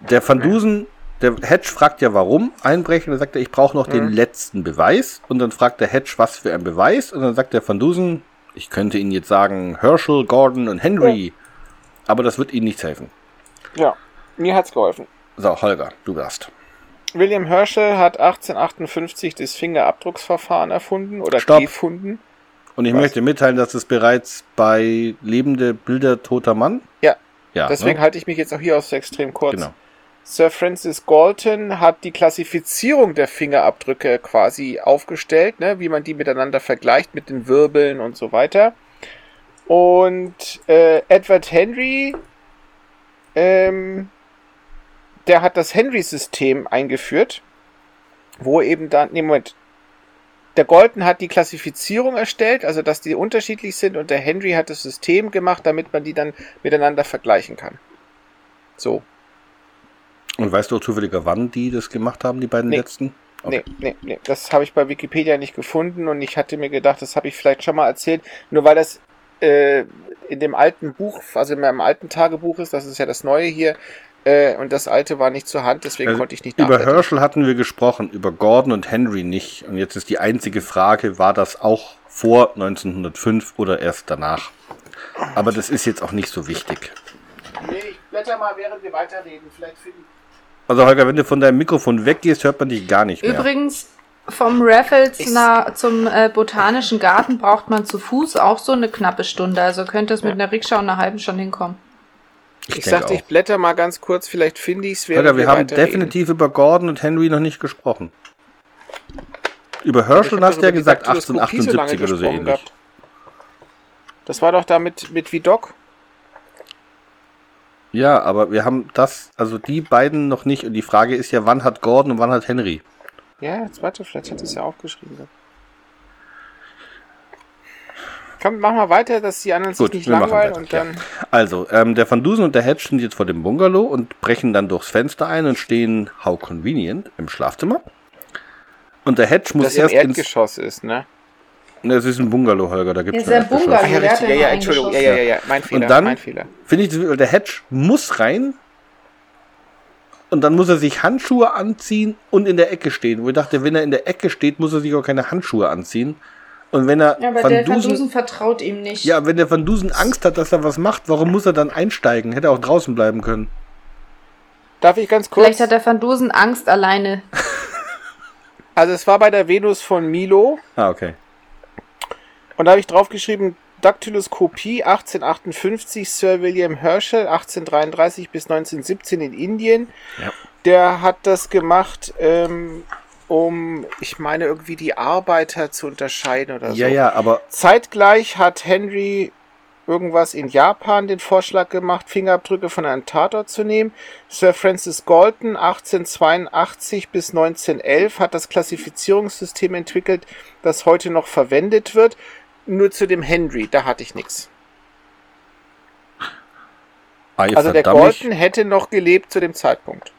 der Van Dusen, der Hedge fragt ja, warum einbrechen. Dann sagt er, ich brauche noch den letzten Beweis. Und dann fragt der Hedge, was für ein Beweis. Und dann sagt der Van Dusen, ich könnte Ihnen jetzt sagen, Herschel, Gordon und Henry. Aber das wird Ihnen nichts helfen. ja, mir hat's geholfen. So, Holger, du darfst. William Herschel hat 1858 das Fingerabdrucksverfahren erfunden oder Stopp. gefunden. Und ich Was? möchte mitteilen, dass es bereits bei lebende Bilder toter Mann. Ja, Ja, deswegen ne? halte ich mich jetzt auch hier aus extrem kurz. Genau. Sir Francis Galton hat die Klassifizierung der Fingerabdrücke quasi aufgestellt, ne, wie man die miteinander vergleicht mit den Wirbeln und so weiter. Und äh, Edward Henry, ähm, der hat das Henry-System eingeführt, wo eben dann, nee, Moment, der Galton hat die Klassifizierung erstellt, also dass die unterschiedlich sind, und der Henry hat das System gemacht, damit man die dann miteinander vergleichen kann. So. Und weißt du auch zufälliger, wann die das gemacht haben, die beiden Nee. letzten? Okay. Nee, nee, nee. Das habe ich bei Wikipedia nicht gefunden und ich hatte mir gedacht, das habe ich vielleicht schon mal erzählt, nur weil das äh, in dem alten Buch, also in meinem alten Tagebuch ist, das ist ja das neue hier, äh, und das alte war nicht zur Hand, deswegen Also konnte ich nicht über. Herschel hatten wir gesprochen, über Gordon und Henry nicht. Und jetzt ist die einzige Frage, war das auch vor 1905 oder erst danach? Aber das ist jetzt auch nicht so wichtig. Nee, ich blätter mal, während wir weiterreden. Vielleicht finden Also Holger, wenn du von deinem Mikrofon weggehst, hört man dich gar nicht mehr. Übrigens, vom Raffles Ich- nach, zum äh, Botanischen Garten braucht man zu Fuß auch so eine knappe Stunde. Also könnte es mit einer Rikscha und einer halben schon hinkommen. Ich, denke sagte, auch. ich blätter mal ganz kurz, vielleicht finde ich es, Holger, wir haben weiterreden. definitiv über Gordon und Henry noch nicht gesprochen. Über Ich Herschel hast du ja gesagt Daktyloskopie so lange 1878 oder so ähnlich. gehabt. Das war doch damit mit Vidocq. Ja, aber wir haben das, also die beiden noch nicht. Und die Frage ist ja, wann hat Gordon und wann hat Henry? Ja, jetzt warte, vielleicht hat es ja aufgeschrieben. gehabt. Komm, mach mal weiter, dass die anderen Gut, sich nicht langweilen weiter, und ja. dann. Also, ähm, der Van Dusen und der Hedge sind jetzt vor dem Bungalow und brechen dann durchs Fenster ein und stehen, how convenient, im Schlafzimmer. Und der Hedge muss das im erst ins... Erdgeschoss ist, ne? Ne, es ist ein Bungalow, Holger, da gibt Ja, es ist der Bungalow. Ach ja, richtig. ja Ja, ja, Entschuldigung. Ja, ja, ja, ja. Mein Fehler. Und dann-. Finde ich, der Hedge muss rein und dann muss er sich Handschuhe anziehen und in der Ecke stehen. Wo ich dachte, wenn er in der Ecke steht, muss er sich auch keine Handschuhe anziehen. Und wenn er Ja, aber Van der Van Dusen, Dusen vertraut ihm nicht. ja, wenn der Van Dusen Angst hat, dass er was macht, warum muss er dann einsteigen? Hätte er auch draußen bleiben können. Darf ich ganz kurz? Vielleicht hat der Van Dusen Angst alleine. Also es war bei der Venus von Milo Ah, okay. Und da habe ich draufgeschrieben, Daktyloskopie 1858, Sir William Herschel 1833 bis 1917 in Indien. Ja. Der hat das gemacht, ähm, um, ich meine, irgendwie die Arbeiter zu unterscheiden oder Ja, so. ja, aber Zeitgleich hat Henry irgendwas in Japan den Vorschlag gemacht, Fingerabdrücke von einem Tatort zu nehmen. Sir Francis Galton 1882 bis 1911 hat das Klassifizierungssystem entwickelt, das heute noch verwendet wird. Nur zu dem Henry, da hatte ich nichts. Ei, Also der. Gordon hätte noch gelebt zu dem Zeitpunkt.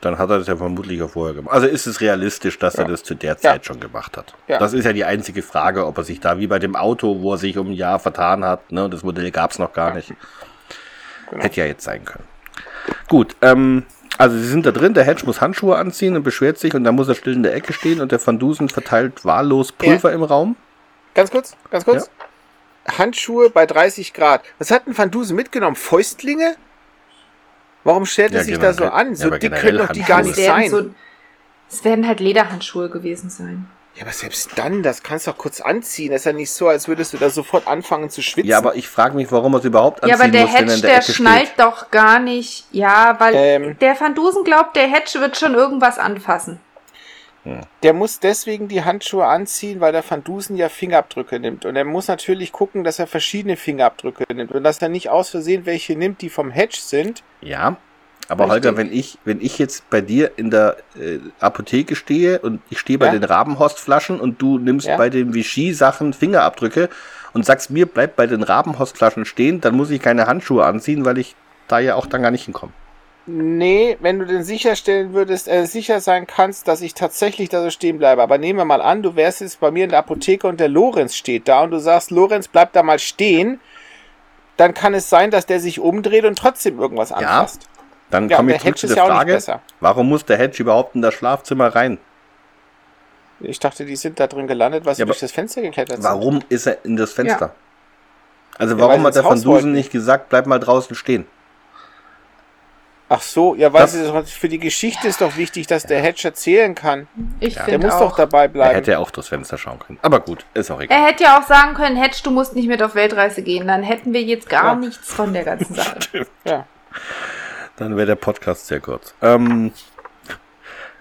Dann hat er das ja vermutlich auch vorher gemacht. Also ist es realistisch, dass er Ja. das zu der Ja. Zeit schon gemacht hat. Ja. Das ist ja die einzige Frage, ob er sich da wie bei dem Auto, wo er sich um ein Jahr vertan hat, ne, das Modell gab es noch gar nicht. Genau. Hätte ja jetzt sein können. Gut, ähm, also sie sind da drin, der Hedge muss Handschuhe anziehen und beschwert sich und dann muss er still in der Ecke stehen und der Van Dusen verteilt wahllos Pulver im Raum. Ganz kurz, ganz kurz. Handschuhe bei 30 Grad. Was hat denn Van Dusen mitgenommen? Fäustlinge? Warum stellt er Ja, sich da so generell- an? ja, So aber dick können doch die Handschuhe. gar Es nicht werden, sein. so, es werden halt Lederhandschuhe gewesen sein. ja, aber selbst dann, das kannst du doch kurz anziehen. Das ist ja nicht so, als würdest du da sofort anfangen zu schwitzen. Ja, aber ich frage mich, warum er es überhaupt anziehen Ja, aber der muss, er Hedge, der, der schnallt steht. doch gar nicht. Ja, weil Ähm. der Van Dusen glaubt, der Hedge wird schon irgendwas anfassen. Der muss deswegen die Handschuhe anziehen, weil der Van Dusen ja Fingerabdrücke nimmt. Und er muss natürlich gucken, dass er verschiedene Fingerabdrücke nimmt. Und dass er nicht aus Versehen welche nimmt, die vom Hedge sind. Ja, aber Richtig. Holger, wenn ich, wenn ich jetzt bei dir in der äh, Apotheke stehe und ich stehe bei Ja. den Rabenhorstflaschen und du nimmst Ja. bei den Vichy-Sachen Fingerabdrücke und sagst mir, bleib bei den Rabenhorstflaschen stehen, dann muss ich keine Handschuhe anziehen, weil ich da ja auch dann gar nicht hinkomme. Nee, wenn du denn sicherstellen würdest, äh, sicher sein kannst, dass ich tatsächlich da so stehen bleibe. Aber nehmen wir mal an, du wärst jetzt bei mir in der Apotheke und der Lorenz steht da und du sagst, Lorenz, bleib da mal stehen. Dann kann es sein, dass der sich umdreht und trotzdem irgendwas anfasst. Dann Ja, komme der ich zurück Hedge zu der ja Frage, warum muss der Hedge überhaupt in das Schlafzimmer rein? Ich dachte, die sind da drin gelandet, weil sie Ja, durch das Fenster geklettert sind. Warum ist er in das Fenster? Also Ja, warum hat der Van. Dusen nicht gesagt, bleib mal draußen stehen? Ach so, ja, weil Das- für die Geschichte ist doch wichtig, dass der Hedge erzählen kann. Ich Der finde muss auch. doch dabei Er bleiben. hätte ja auch durchs Fenster schauen können. Aber gut, ist auch egal. er hätte ja auch sagen können, Hedge, du musst nicht mit auf Weltreise gehen. Dann hätten wir jetzt gar Ja. nichts von der ganzen Sache. Ja. Dann wäre der Podcast sehr kurz. Ähm,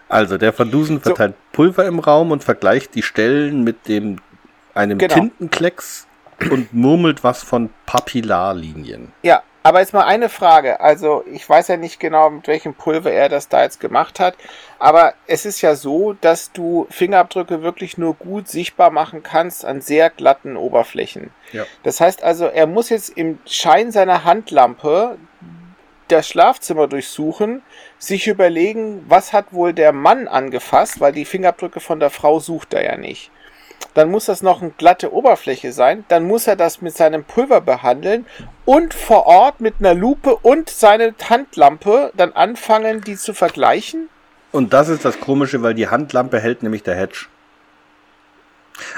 also, der Van Dusen verteilt Pulver im Raum und vergleicht die Stellen mit dem einem Genau. Tintenklecks und murmelt was von Papillarlinien. Ja, aber jetzt mal eine Frage. Also, ich weiß ja nicht genau, mit welchem Pulver er das da jetzt gemacht hat. Aber es ist ja so, dass du Fingerabdrücke wirklich nur gut sichtbar machen kannst an sehr glatten Oberflächen. Ja. Das heißt also, er muss jetzt im Schein seiner Handlampe das Schlafzimmer durchsuchen, sich überlegen, was hat wohl der Mann angefasst, weil die Fingerabdrücke von der Frau sucht er ja nicht. Dann muss das noch eine glatte Oberfläche sein. Dann muss er das mit seinem Pulver behandeln und vor Ort mit einer Lupe und seine Handlampe dann anfangen, die zu vergleichen. Und das ist das Komische, weil die Handlampe hält nämlich der Hedge.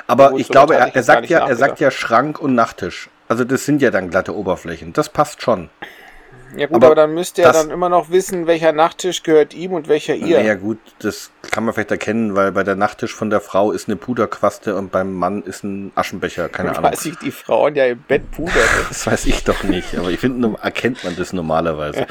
Aber Gut, ich so glaube, er, er sagt ja, er sagt ja Schrank und Nachttisch. Also das sind ja dann glatte Oberflächen. Das passt schon. Ja gut, Aber aber, dann müsste er das- dann immer noch wissen, welcher Nachttisch gehört ihm und welcher ihr. Naja gut, das kann man vielleicht erkennen, weil bei der Nachttisch von der Frau ist eine Puderquaste und beim Mann ist ein Aschenbecher, keine Ahnung. Weiß ich, die Frauen ja im Bett pudern. Das weiß ich doch nicht, aber ich finde, erkennt man das normalerweise.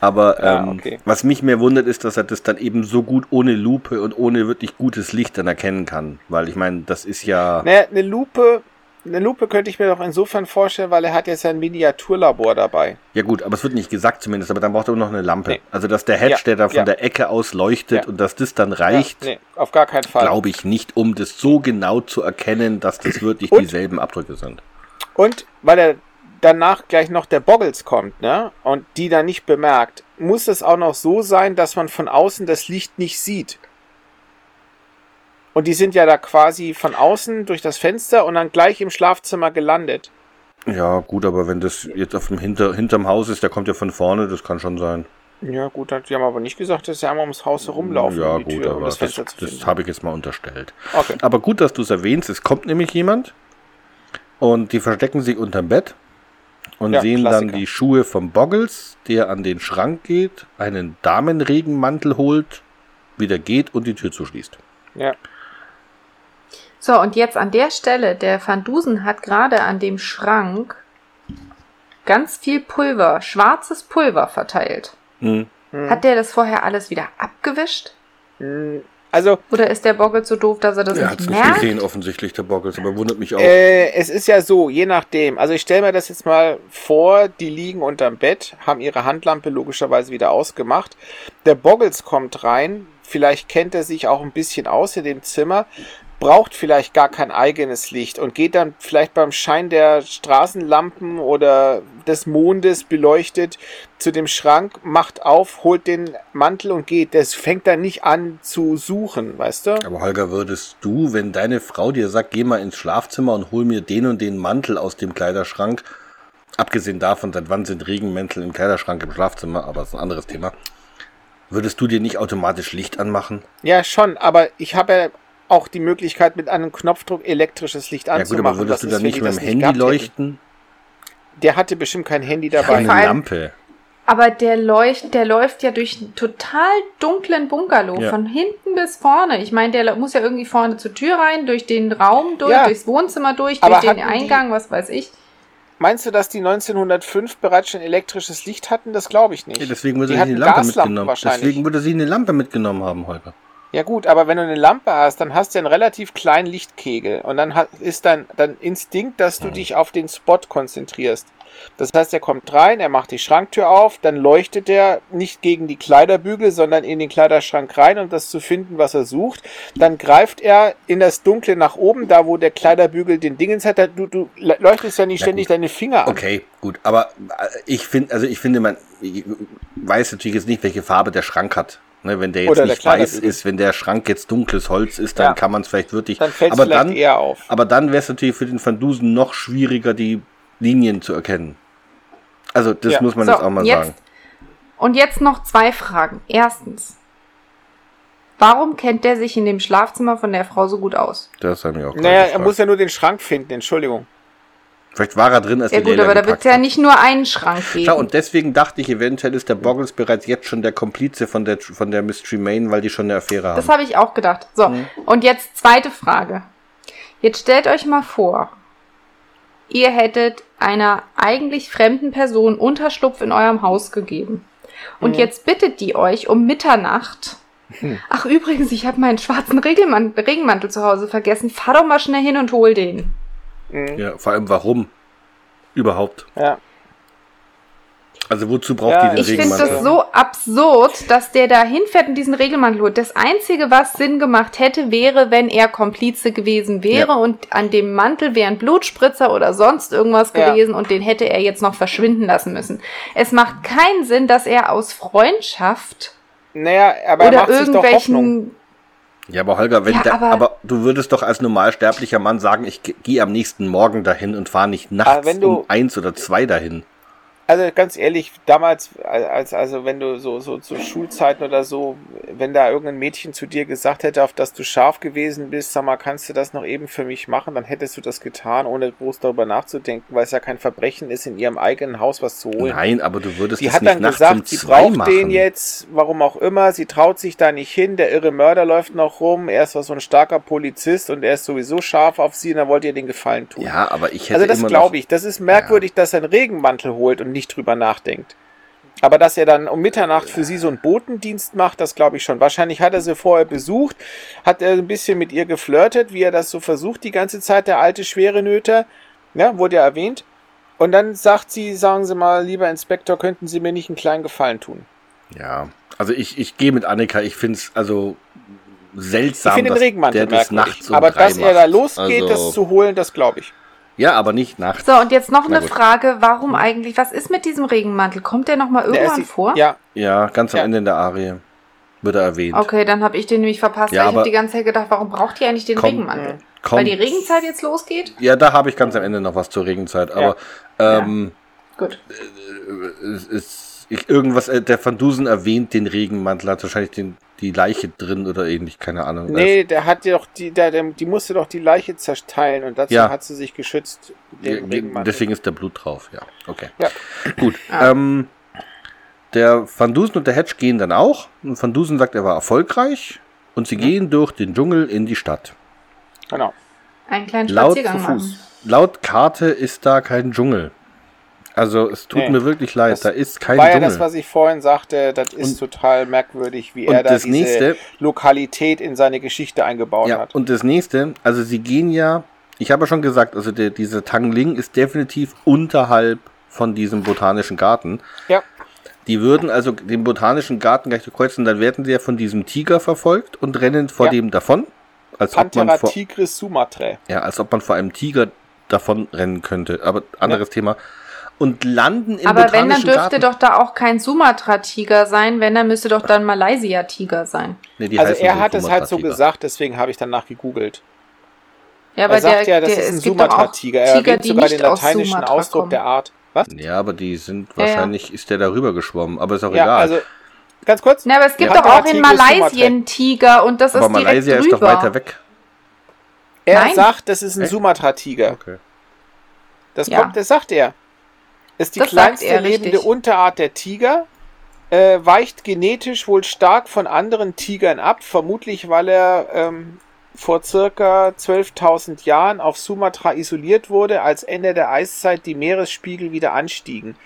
Aber Ja, ähm, okay. was mich mehr wundert, ist, dass er das dann eben so gut ohne Lupe und ohne wirklich gutes Licht dann erkennen kann. Weil ich meine, das ist ja. Naja, eine Lupe, eine Lupe könnte ich mir doch insofern vorstellen, weil er hat ja sein Miniaturlabor dabei. Ja gut, aber es wird nicht gesagt zumindest, aber dann braucht er noch eine Lampe. Nee. Also dass der Hedge, Ja, der da von ja. der Ecke aus leuchtet Ja. und dass das dann reicht, Ja, nee, auf gar keinen Fall. glaube ich nicht, um das so genau zu erkennen, dass das wirklich Und? dieselben Abdrücke sind. Und weil er danach gleich noch der Boggles kommt, ne? Und die dann nicht bemerkt, muss es auch noch so sein, dass man von außen das Licht nicht sieht. Und die sind ja da quasi von außen durch das Fenster und dann gleich im Schlafzimmer gelandet. Ja, gut, aber wenn das jetzt auf dem Hinter, hinterm Haus ist, der kommt ja von vorne, das kann schon sein. Ja, gut, die haben aber nicht gesagt, dass sie einmal ums Haus herumlaufen, Ja, um gut, Tür, um aber das das, das, finden. habe ich jetzt mal unterstellt. Okay. Aber gut, dass du es erwähnst. Es kommt nämlich jemand und die verstecken sich unterm Bett und Ja, sehen Klassiker. dann die Schuhe vom Boggles, der an den Schrank geht, einen Damenregenmantel holt, wieder geht und die Tür zuschließt. Ja. So, und jetzt an der Stelle, der Van Dusen hat gerade an dem Schrank ganz viel Pulver, schwarzes Pulver verteilt. Hm. Hat der das vorher alles wieder abgewischt? Hm, Also, Oder ist der Boggelt so doof, dass er das Er hat nicht es nicht merkt? gesehen, offensichtlich, der Boggles, aber wundert mich auch. Äh, es ist ja so, je nachdem. Also ich stelle mir das jetzt mal vor, die liegen unterm Bett, haben ihre Handlampe logischerweise wieder ausgemacht. Der Boggles kommt rein, vielleicht kennt er sich auch ein bisschen aus in dem Zimmer. Braucht vielleicht gar kein eigenes Licht und geht dann vielleicht beim Schein der Straßenlampen oder des Mondes beleuchtet zu dem Schrank, macht auf, holt den Mantel und geht. Das fängt dann nicht an zu suchen, weißt du? Aber Holger, würdest du, wenn deine Frau dir sagt, geh mal ins Schlafzimmer und hol mir den und den Mantel aus dem Kleiderschrank, abgesehen davon, seit wann sind Regenmäntel im Kleiderschrank im Schlafzimmer, aber das ist ein anderes Thema, würdest du dir nicht automatisch Licht anmachen? Ja, schon, aber ich habe ja auch die Möglichkeit, mit einem Knopfdruck elektrisches Licht Ja gut, anzumachen. aber würdest Das du dann nicht mit dem Handy gehabt hätten. leuchten? Der hatte bestimmt kein Handy Ja, dabei. eine vor allem- Lampe. Aber der, leucht, der läuft ja durch einen total dunklen Bungalow, Ja. von hinten bis vorne. Ich meine, der muss ja irgendwie vorne zur Tür rein, durch den Raum durch, Ja. durchs Wohnzimmer durch, Aber durch den hatten die- Eingang, was weiß ich. Meinst du, dass die 1905 bereits schon elektrisches Licht hatten? Das glaube ich nicht. Ja, deswegen würde sie eine Lampe Gaslampen mitgenommen. Deswegen würde sie eine Lampe mitgenommen haben, Holger. Ja gut, aber wenn du eine Lampe hast, dann hast du einen relativ kleinen Lichtkegel und dann ist dein, dein Instinkt, dass du dich auf den Spot konzentrierst. Das heißt, er kommt rein, er macht die Schranktür auf, dann leuchtet er nicht gegen die Kleiderbügel, sondern in den Kleiderschrank rein, um das zu finden, was er sucht. Dann greift er in das Dunkle nach oben, da wo der Kleiderbügel den Dingens hat. Du, du leuchtest ja nicht ständig deine Finger an. Okay, gut. Aber äh, ich finde, also ich finde, man ich weiß natürlich jetzt nicht, welche Farbe der Schrank hat. Ne, wenn der jetzt Oder der nicht weiß Kleiderbügel. ist, wenn der Schrank jetzt dunkles Holz ist, dann Ja. kann man es vielleicht wirklich. Dann fällt es aber vielleicht dann, eher auf. aber dann wäre es natürlich für den Van Dusen noch schwieriger, die Linien zu erkennen. Also das Ja. muss man So, jetzt auch mal jetzt- sagen. Und jetzt noch zwei Fragen. Erstens, warum kennt der sich in dem Schlafzimmer von der Frau so gut aus? Das haben wir auch Naja, er muss ja nur den Schrank finden, Entschuldigung. Vielleicht war er drin, als Ja gut, aber da wird es ja nicht nur einen Schrank geben. Schau, und deswegen dachte ich, eventuell ist der Boggles bereits jetzt schon der Komplize von der, von der Miss Tremaine, weil die schon eine Affäre haben. Das habe ich auch gedacht. So, und jetzt zweite Frage. Jetzt stellt euch mal vor, ihr hättet einer eigentlich fremden Person Unterschlupf in eurem Haus gegeben. Und jetzt bittet die euch um Mitternacht. Ach übrigens, ich habe meinen schwarzen Regenmantel zu Hause vergessen. Fahr doch mal schnell hin und hol den. Mhm. Ja, vor allem warum? Überhaupt. Ja. Also wozu braucht Ja, die den Ich finde Regenmantel? das so absurd, dass der da hinfährt und diesen Regelmantel holt. Das Einzige, was Sinn gemacht hätte, wäre, wenn er Komplize gewesen wäre Ja. und an dem Mantel wäre ein Blutspritzer oder sonst irgendwas Ja. gewesen und den hätte er jetzt noch verschwinden lassen müssen. Es macht keinen Sinn, dass er aus Freundschaft Naja, aber er oder macht sich doch Hoffnung. irgendwelchen Ja, aber Holger, wenn Ja, der, aber, aber- du würdest doch als normalsterblicher Mann sagen, ich ge- gehe am nächsten Morgen dahin und fahre nicht nachts du- um eins oder zwei dahin. Also ganz ehrlich, damals, als, also wenn du so, so zu Schulzeiten oder so, wenn da irgendein Mädchen zu dir gesagt hätte, auf das du scharf gewesen bist, sag mal, kannst du das noch eben für mich machen, dann hättest du das getan, ohne groß darüber nachzudenken, weil es ja kein Verbrechen ist, in ihrem eigenen Haus was zu holen. Nein, aber du würdest Sie das hat nicht dann nachts um gesagt, sie zwei braucht machen. den jetzt, warum auch immer. Sie traut sich da nicht hin. Der irre Mörder läuft noch rum. Er ist so ein starker Polizist und er ist sowieso scharf auf sie und er wollte ihr den Gefallen tun. Ja, aber ich hätte also das glaube ich. Das ist merkwürdig, dass er einen Regenmantel holt und nicht drüber nachdenkt. Aber dass er dann um Mitternacht für sie so einen Botendienst macht, das glaube ich schon. Wahrscheinlich hat er sie vorher besucht, hat er ein bisschen mit ihr geflirtet, wie er das so versucht die ganze Zeit, der alte schwere Nöter. Ja, wurde ja erwähnt. Und dann sagt sie, sagen Sie mal, lieber Inspektor, könnten Sie mir nicht einen kleinen Gefallen tun? Ja, also ich, ich gehe mit Annika, ich finde es also seltsam, Ich finde den dass der das nachts um Aber dass er da losgeht, also, das zu holen, das glaube ich. Ja, aber nicht nachts. So, und jetzt noch Na eine gut. Frage, warum eigentlich, was ist mit diesem Regenmantel? Kommt der nochmal Der ist irgendwann die- vor? Ja, Ja, ganz am Ja. Ende in der Arie wird er erwähnt. Okay, dann habe ich den nämlich verpasst, Ja, weil ich habe die ganze Zeit gedacht, warum braucht ihr eigentlich den Komm, Regenmantel? Komm, Weil die Regenzeit jetzt losgeht? ja, da habe ich ganz am Ende noch was zur Regenzeit, aber ähm, Gut. es ist ich, irgendwas, äh, der Van Dusen erwähnt den Regenmantel, hat wahrscheinlich den, die Leiche drin oder ähnlich, keine Ahnung. nee, der hat ja doch die, der, der, die musste doch die Leiche zerteilen und dazu Ja. hat sie sich geschützt, Ja, den Regenmantel. Deswegen ist der Blut drauf, ja. Okay. Ja. Gut. Ah. Ähm, der Van Dusen und der Hedge gehen dann auch. Und Van Dusen sagt, er war erfolgreich. Und sie gehen durch den Dschungel in die Stadt. Genau. Einen kleinen Laut, Spaziergang machen. laut Karte ist da kein Dschungel. Also es tut Nee. mir wirklich leid, Das da ist kein War ja Dschungel. das, was ich vorhin sagte, das ist total merkwürdig, wie und er da das diese nächste- Lokalität in seine Geschichte eingebaut ja, hat. und das nächste, also sie gehen ja, ich habe ja schon gesagt, also der, dieser Tangling ist definitiv unterhalb von diesem botanischen Garten. Ja. Die würden also den botanischen Garten gleich durchkreuzen, dann werden sie ja von diesem Tiger verfolgt und rennen vor Ja. dem davon. als ob man vor, tigris sumatrae. ja, als ob man vor einem Tiger davon rennen könnte. Aber anderes Thema. Und landen im Aber wenn, dann dürfte Garten. doch da auch kein Sumatra-Tiger sein. Wenn, dann müsste doch dann Malaysia-Tiger sein. Nee, die Also er so hat es halt so gesagt, deswegen habe ich danach gegoogelt. Ja, er sagt ja, das ist ein es gibt doch auch Sumatra-Tiger. Er Tiger, erwähnt die sogar nicht den aus lateinischen Sumatra Ausdruck kommen. der Art. Was? Ja, aber die sind Ja, ja. wahrscheinlich, ist der darüber geschwommen. Aber ist auch Ja, egal. also ganz kurz. Na, aber es gibt Ja. doch auch in Malaysien Tiger und das aber ist direkt Malaysia drüber. ist doch weiter weg. Er Nein. sagt, das ist ein? Sumatra-Tiger. Okay. Das Ja. kommt, das sagt er. Ist die Das kleinste er, lebende richtig. Unterart der Tiger. Äh, weicht genetisch wohl stark von anderen Tigern ab, vermutlich weil er ähm, vor circa 12.000 Jahren auf Sumatra isoliert wurde, als Ende der Eiszeit die Meeresspiegel wieder anstiegen.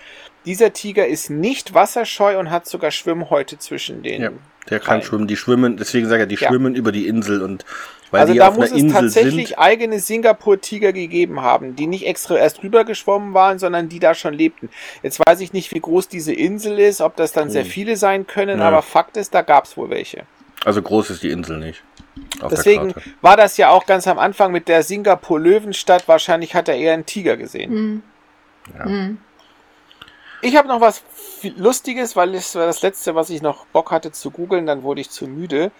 Dieser Tiger ist nicht wasserscheu und hat sogar Schwimmhäute zwischen den. Ja, der kann Nein. schwimmen. Die schwimmen, deswegen sage ich, die Ja. schwimmen über die Insel und weil also da auf einer muss es Insel tatsächlich sind. eigene Singapur-Tiger gegeben haben, die nicht extra erst rüber geschwommen waren, sondern die da schon lebten. Jetzt weiß ich nicht, wie groß diese Insel ist, ob das dann sehr Hm. viele sein können, Ja. aber Fakt ist, da gab es wohl welche. Also groß ist die Insel nicht. Deswegen war das ja auch ganz am Anfang mit der Singapur-Löwenstadt. Wahrscheinlich hat er eher einen Tiger gesehen. Hm. Ja. Hm. Ich habe noch was Lustiges, weil es war das letzte, was ich noch Bock hatte zu googeln, dann wurde ich zu müde.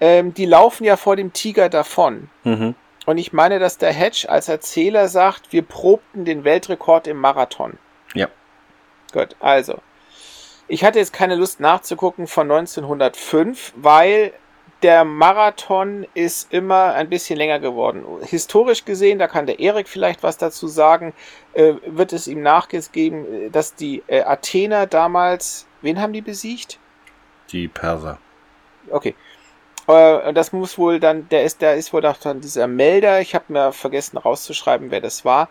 Ähm, die laufen ja vor dem Tiger davon. Mhm. Und ich meine, dass der Hedge als Erzähler sagt, wir probten den Weltrekord im Marathon. Ja. Gut, also. Ich hatte jetzt keine Lust nachzugucken von 1905, weil der Marathon ist immer ein bisschen länger geworden. Historisch gesehen, da kann der Erik vielleicht was dazu sagen, äh, wird es ihm nachgegeben, dass die äh, Athener damals, wen haben die besiegt? Die Perser. Okay. Äh, das muss wohl dann, der ist, der ist wohl auch dann dieser Melder, ich habe mir vergessen rauszuschreiben, wer das war,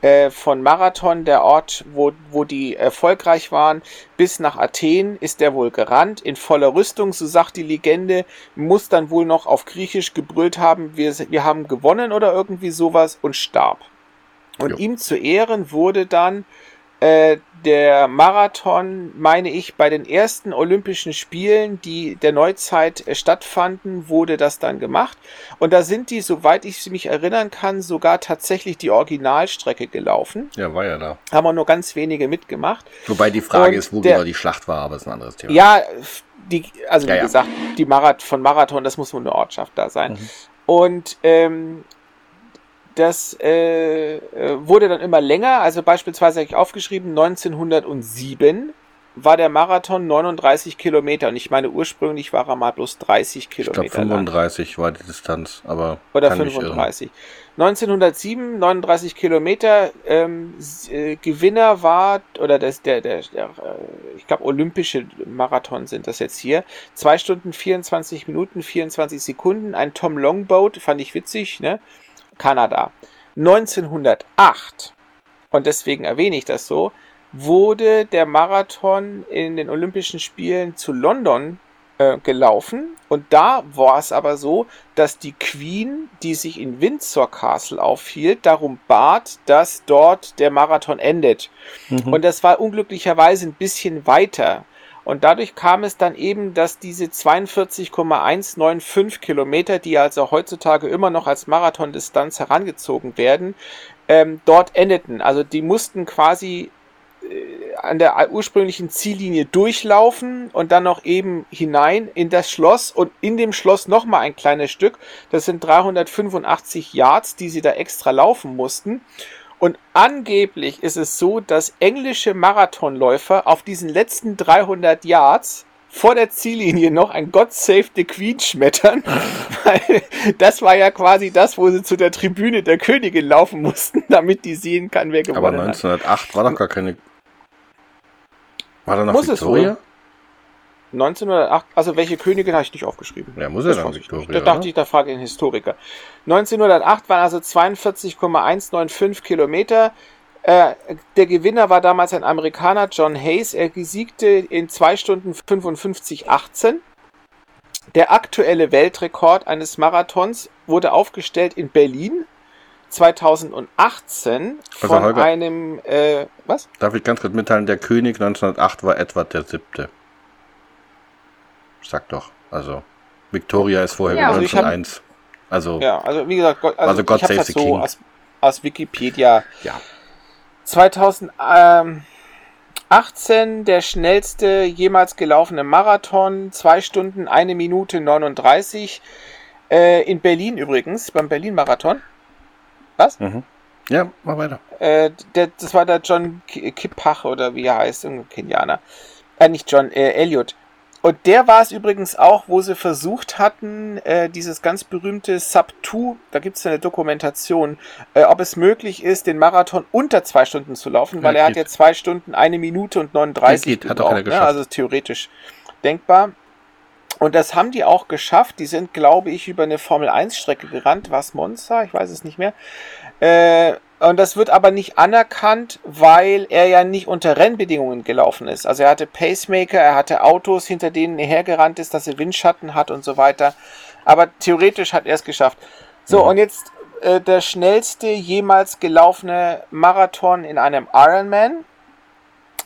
äh, von Marathon, der Ort, wo, wo die erfolgreich waren, bis nach Athen ist der wohl gerannt, in voller Rüstung, so sagt die Legende, muss dann wohl noch auf Griechisch gebrüllt haben, wir, wir haben gewonnen oder irgendwie sowas und starb. Und Jo. ihm zu Ehren wurde dann äh, der Marathon, meine ich, bei den ersten Olympischen Spielen, die der Neuzeit äh, stattfanden, wurde das dann gemacht. Und da sind die, soweit ich mich erinnern kann, sogar tatsächlich die Originalstrecke gelaufen. Ja, war ja da. Haben auch nur ganz wenige mitgemacht. Wobei die Frage Und ist, wo der- genau die Schlacht war, aber ist ein anderes Thema. Ja, die, also wie Ja, ja. gesagt, die Marath von Marathon, das muss wohl eine Ortschaft da sein. Mhm. Und ähm, das äh, äh, wurde dann immer länger. Also beispielsweise habe ich aufgeschrieben, 1907 war der Marathon 39 Kilometer. Und ich meine, ursprünglich war er mal bloß 30 ich glaube Kilometer lang. 35 war die Distanz, aber Oder kann mich irren. 35. 1907, 39 Kilometer. Ähm, äh, Gewinner war, oder das, der, der, der äh, ich glaube, olympische Marathon sind das jetzt hier. 2 Stunden 24 Minuten, 24 Sekunden. Ein Tom Longboat, fand ich witzig, ne? Kanada. 1908, und deswegen erwähne ich das so, wurde der Marathon in den Olympischen Spielen zu London äh, gelaufen. Und da war es aber so, dass die Queen, die sich in Windsor Castle aufhielt, darum bat, dass dort der Marathon endet. Mhm. Und das war unglücklicherweise ein bisschen weiter. Und dadurch kam es dann eben, dass diese 42,195 Kilometer, die also heutzutage immer noch als Marathondistanz herangezogen werden, ähm, dort endeten. Also die mussten quasi äh, an der ursprünglichen Ziellinie durchlaufen und dann noch eben hinein in das Schloss und in dem Schloss nochmal ein kleines Stück. Das sind 385 Yards, die sie da extra laufen mussten. Und angeblich ist es so, dass englische Marathonläufer auf diesen letzten 300 Yards vor der Ziellinie noch ein God Save the Queen schmettern, weil das war ja quasi das, wo sie zu der Tribüne der Königin laufen mussten, damit die sehen kann, wer aber gewonnen hat. 1908 war doch gar keine. War da noch Muss Victoria? 1908, also welche Königin habe ich nicht aufgeschrieben? Ja, muss ja Das dann Victoria, nicht. Da dachte oder? ich, da frage ich den Historiker. 1908 waren also 42,195 Kilometer. Äh, der Gewinner war damals ein Amerikaner, John Hayes. Er siegte in 2 Stunden 55,18. Der aktuelle Weltrekord eines Marathons wurde aufgestellt in Berlin 2018 Also, von Holger- einem, äh, was? Darf ich ganz kurz mitteilen, der König 1908 war Edward der Siebte. Sag doch. Also, Victoria ist vorher Ja, ja, also hab- 1901. Also, Ja, also wie gesagt, Gott, also, Also God ich save the so King. aus, aus Wikipedia. ja. 2018 der schnellste jemals gelaufene Marathon, 2 Stunden, 1 Minute 39. Äh, in Berlin übrigens, beim Berlin-Marathon. Ja, mach weiter. Äh, der, das war der John Ki- Kippach oder wie er heißt, irgendein Kenianer. Äh, nicht John, äh, Elliot. Und der war es übrigens auch, wo sie versucht hatten, äh, dieses ganz berühmte Sub 2, da gibt es eine Dokumentation, äh, ob es möglich ist, den Marathon unter zwei Stunden zu laufen, weil Ja, er hat geht. ja zwei Stunden, eine Minute und 39 Ja, geht, hat auch einer ne? geschafft. Also ist theoretisch denkbar. Und das haben die auch geschafft. Die sind, glaube ich, über eine Formel 1 Strecke gerannt. Was Monza? Ich weiß es nicht mehr. Äh, und das wird aber nicht anerkannt, weil er ja nicht unter Rennbedingungen gelaufen ist. Also er hatte Pacemaker, er hatte Autos, hinter denen er hergerannt ist, dass er Windschatten hat und so weiter. Aber theoretisch hat er es geschafft. So, und jetzt äh, der schnellste jemals gelaufene Marathon in einem Ironman.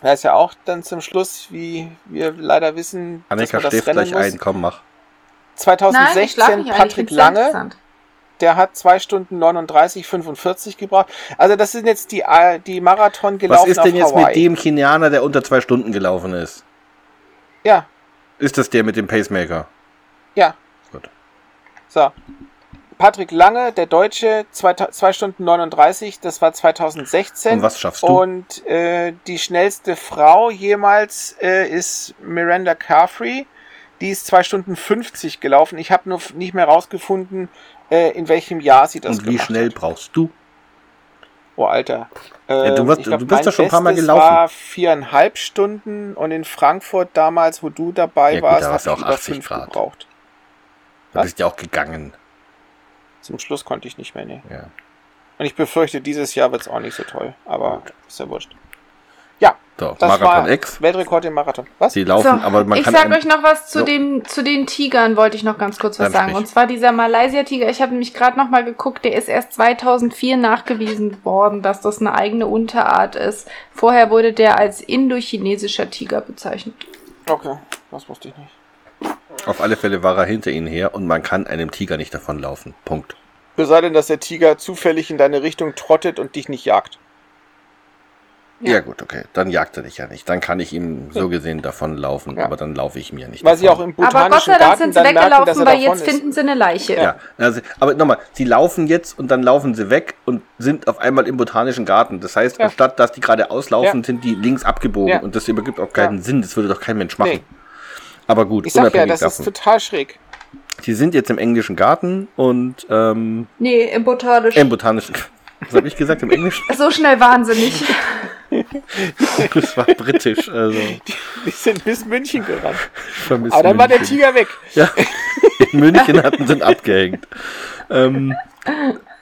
Da ist ja auch dann zum Schluss, wie wir leider wissen, Annika dass man das schläft Rennen gleich muss. ein, komm, mach. Nein, ich schlaf 2016 nicht ein. Ich Patrick Lange, interessant. Der hat 2 Stunden 39, 45 gebraucht. Also das sind jetzt die, äh, die Marathon Was gelaufen ist denn jetzt Hawaii. mit dem Kenianer, der unter zwei Stunden gelaufen ist? Ja, Ist das der mit dem Pacemaker? ja. Gut. So. Patrick Lange, der Deutsche, 2 Stunden 39, das war 2016. Und was schaffst du? Und äh, die schnellste Frau jemals äh, ist Miranda Carfrey. Die ist 2 Stunden 50 gelaufen. Ich habe nur nicht mehr rausgefunden, äh, in welchem Jahr sie das Und wie schnell hat. brauchst du? Oh, Alter. Ja, Ähm, du wirst- ich glaub, du bist doch schon ein paar Mal gelaufen. war viereinhalb Stunden und in Frankfurt damals, wo du dabei Ja, gut, warst, da hab warst du auch über 80 fünf Grad. gebraucht. Du Was? bist ja auch gegangen. Zum Schluss konnte ich nicht mehr, ne. Ja. Und ich befürchte, dieses Jahr wird es auch nicht so toll. Aber ist ja wurscht. So, das Marathon war X. Weltrekord im Marathon. Was? Sie laufen, aber man ich kann. sag euch noch was zu, So. dem, zu den Tigern, wollte ich noch ganz kurz was Dann sagen. Und zwar dieser Malaysia-Tiger, ich habe nämlich gerade noch mal geguckt, der ist erst 2004 nachgewiesen worden, dass das eine eigene Unterart ist. Vorher wurde der als indochinesischer Tiger bezeichnet. Okay, das wusste ich nicht. Auf alle Fälle war er hinter ihnen her und man kann einem Tiger nicht davonlaufen. Punkt. Es sei denn, dass der Tiger zufällig in deine Richtung trottet und dich nicht jagt. Ja. gut, okay. Dann jagt er dich ja nicht. Dann kann ich ihm so gesehen davonlaufen, Ja. aber dann laufe ich mir nicht Weil sie auch davon. im Aber Gott botanischen sei Dank Garten sind sie dann merken, weggelaufen, er weil davon jetzt ist. finden sie eine Leiche. Ja, also, aber nochmal, sie laufen jetzt und dann laufen sie weg und sind auf einmal im botanischen Garten. Das heißt, Ja. anstatt dass die gerade auslaufen, Ja. sind die links abgebogen Ja. und das übergibt auch keinen Ja. Sinn. Das würde doch kein Mensch machen. Nee. Aber gut, Ich sag ja, unabhängig das ist davon. total schräg. Sie sind jetzt im englischen Garten und ähm, Nee, im botanischen. im botanischen. Was habe ich gesagt? Im englischen? so schnell nicht. Das war britisch. Also Die sind bis München gerannt. ich vermisse Aber dann war der München. Tiger weg. Ja, in München hatten sie ihn abgehängt. Ähm,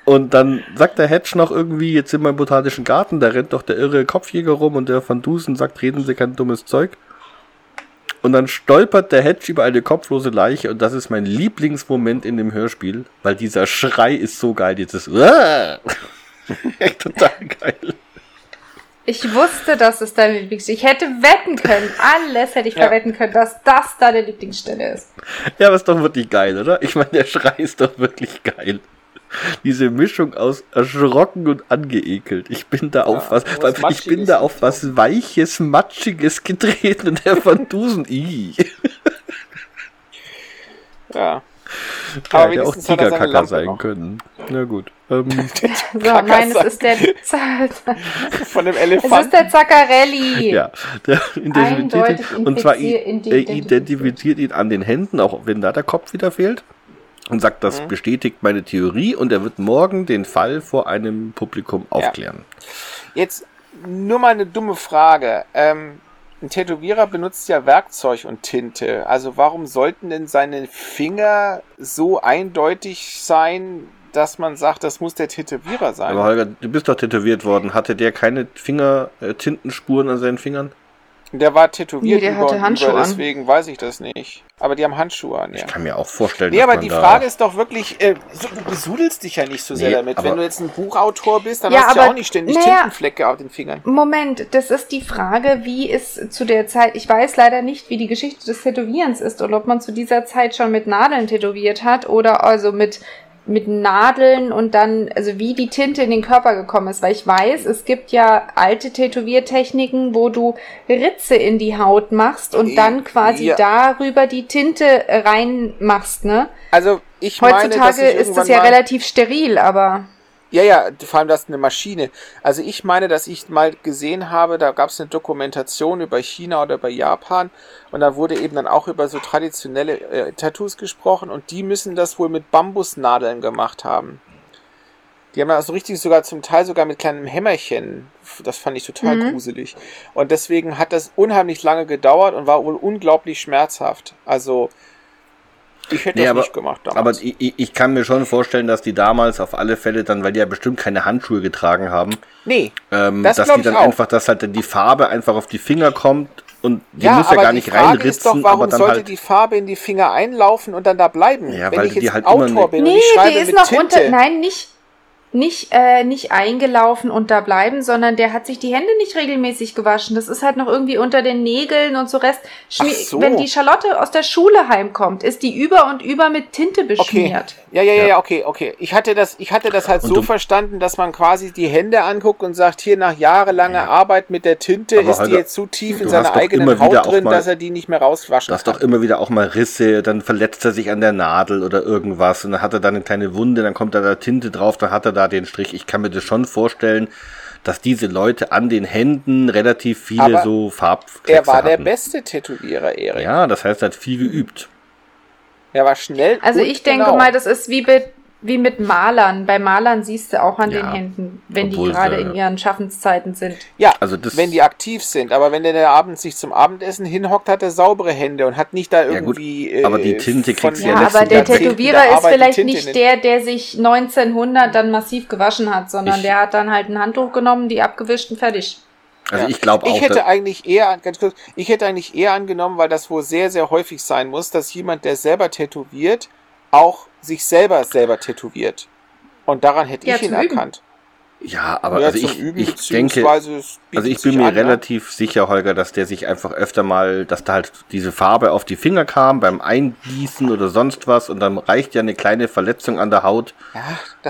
und dann sagt der Hedge noch irgendwie, jetzt sind wir im botanischen Garten, da rennt doch der irre Kopfjäger rum und der Van Dusen sagt, reden Sie kein dummes Zeug. Und dann stolpert der Hedge über eine kopflose Leiche und das ist mein Lieblingsmoment in dem Hörspiel, weil dieser Schrei ist so geil, dieses total geil. Ich wusste, dass es deine Lieblingsstelle Ich hätte wetten können, alles hätte ich Ja. verwetten können, dass das deine Lieblingsstelle ist. Ja, aber ist doch wirklich geil, oder? Ich meine, der Schrei ist doch wirklich geil. Diese Mischung aus erschrocken und angeekelt. Ich bin da auf was, was weil ich bin da auf was Weiches, Matschiges getreten und der Van Dusen. Ja. Ja, Aber hätte auch er Tigerkacker sein noch. können. Na gut. Ähm, So, nein, es ist der, Von dem es Elefanten. ist der Zaccarelli. ja, der identifiziert ihn, und zwar er identifiziert ihn an den Händen, auch wenn da der Kopf wieder fehlt. Und sagt, Mhm. das bestätigt meine Theorie und er wird morgen den Fall vor einem Publikum aufklären. Jetzt nur mal eine dumme Frage. Ähm, ein Tätowierer benutzt ja Werkzeug und Tinte. Also warum sollten denn seine Finger so eindeutig sein, dass man sagt, das muss der Tätowierer sein? Aber Holger, du bist doch tätowiert worden. Hatte der keine Finger, äh, Tintenspuren an seinen Fingern? Der war tätowiert Nee, der über hatte und Handschuhe über, an. deswegen weiß ich das nicht. Aber die haben Handschuhe an, ja. Ich kann mir auch vorstellen, Nee, dass aber man die da Frage ist doch wirklich, äh, so, du besudelst dich ja nicht so sehr Nee, damit. aber- Wenn du jetzt ein Buchautor bist, dann Ja, hast du ja auch nicht ständig naja. Tintenflecke auf den Fingern. Moment, das ist die Frage, wie es zu der Zeit, ich weiß leider nicht, wie die Geschichte des Tätowierens ist oder ob man zu dieser Zeit schon mit Nadeln tätowiert hat oder also mit mit Nadeln und dann, also wie die Tinte in den Körper gekommen ist, weil ich weiß, es gibt ja alte Tätowiertechniken, wo du Ritze in die Haut machst und dann quasi Ja. darüber die Tinte reinmachst, ne? Also ich meine, dass Heutzutage ich ist das ja relativ steril, aber Ja, ja, vor allem das ist eine Maschine. Also ich meine, dass ich mal gesehen habe, da gab es eine Dokumentation über China oder über Japan und da wurde eben dann auch über so traditionelle äh, Tattoos gesprochen und die müssen das wohl mit Bambusnadeln gemacht haben. Die haben das so richtig sogar zum Teil sogar mit kleinem Hämmerchen. Das fand ich total Mhm. gruselig. Und deswegen hat das unheimlich lange gedauert und war wohl unglaublich schmerzhaft. Also ich hätte Nee, das aber- nicht gemacht damals. Aber ich, ich- kann mir schon vorstellen, dass die damals auf alle Fälle dann, weil die ja bestimmt keine Handschuhe getragen haben, nee, ähm, Das dass die dann auch. einfach, dass halt dann die Farbe einfach auf die Finger kommt und die ja, muss ja gar nicht Frage ist doch, reinritzen, warum aber dann sollte halt. die Farbe in die Finger einlaufen und dann da bleiben? Ja, Wenn weil ich die jetzt halt immer Autor bin Nee, und ich schreibe die ist mit noch Tinte. unter. Nein, nicht. Nicht, äh, nicht eingelaufen und da bleiben, sondern der hat sich die Hände nicht regelmäßig gewaschen. Das ist halt noch irgendwie unter den Nägeln und so Rest. So. Wenn die Charlotte aus der Schule heimkommt, ist die über und über mit Tinte Okay. beschmiert. Ja, ja, ja, Ja. ja, okay, okay. Ich hatte das, ich hatte das halt Und so du- verstanden, dass man quasi die Hände anguckt und sagt, hier nach jahrelanger Arbeit mit der Tinte Aber ist die Holger, jetzt zu tief in du seiner hast eigenen Haut drin, mal- dass er die nicht mehr rauswaschen Das kann. doch immer wieder auch mal Risse, dann verletzt er sich an der Nadel oder irgendwas und dann hat er da eine kleine Wunde, dann kommt da da Tinte drauf, dann hat er da den Strich. Ich kann mir das schon vorstellen, dass diese Leute an den Händen relativ viele Aber so Farbkleckse er war der hatten. beste Tätowierer, Erik. Ja, das heißt, er hat viel geübt. Er war schnell. Also ich denke genau. mal, das ist wie mit, wie mit Malern. Bei Malern siehst du auch an Ja, den Händen, wenn die gerade sie- in ihren Schaffenszeiten sind. Ja, Also das- wenn die aktiv sind. Aber wenn der abends sich zum Abendessen hinhockt, hat er saubere Hände und hat nicht da Ja, gut, irgendwie. aber die äh, Tinte kriegst du Ja, Ja, aber letzten der Tätowierer der ist vielleicht nicht. der, der sich 1900 dann massiv gewaschen hat, sondern Ich- der hat dann halt ein Handtuch genommen, die abgewischt und fertig. Also Ja. ich glaube auch, Ich hätte eigentlich eher, ganz kurz, ich hätte eigentlich eher angenommen, weil das wohl sehr, sehr häufig sein muss, dass jemand, der selber tätowiert, auch sich selber selber tätowiert. Und daran hätte Ja, ich ihn Üben. erkannt. Ja, aber Ja, also ich, Üben, ich denke, Also ich bin mir an, ne? relativ sicher, Holger, dass der sich einfach öfter mal, dass da halt diese Farbe auf die Finger kam beim Eingießen oder sonst was und dann reicht ja eine kleine Verletzung an der Haut, Ja,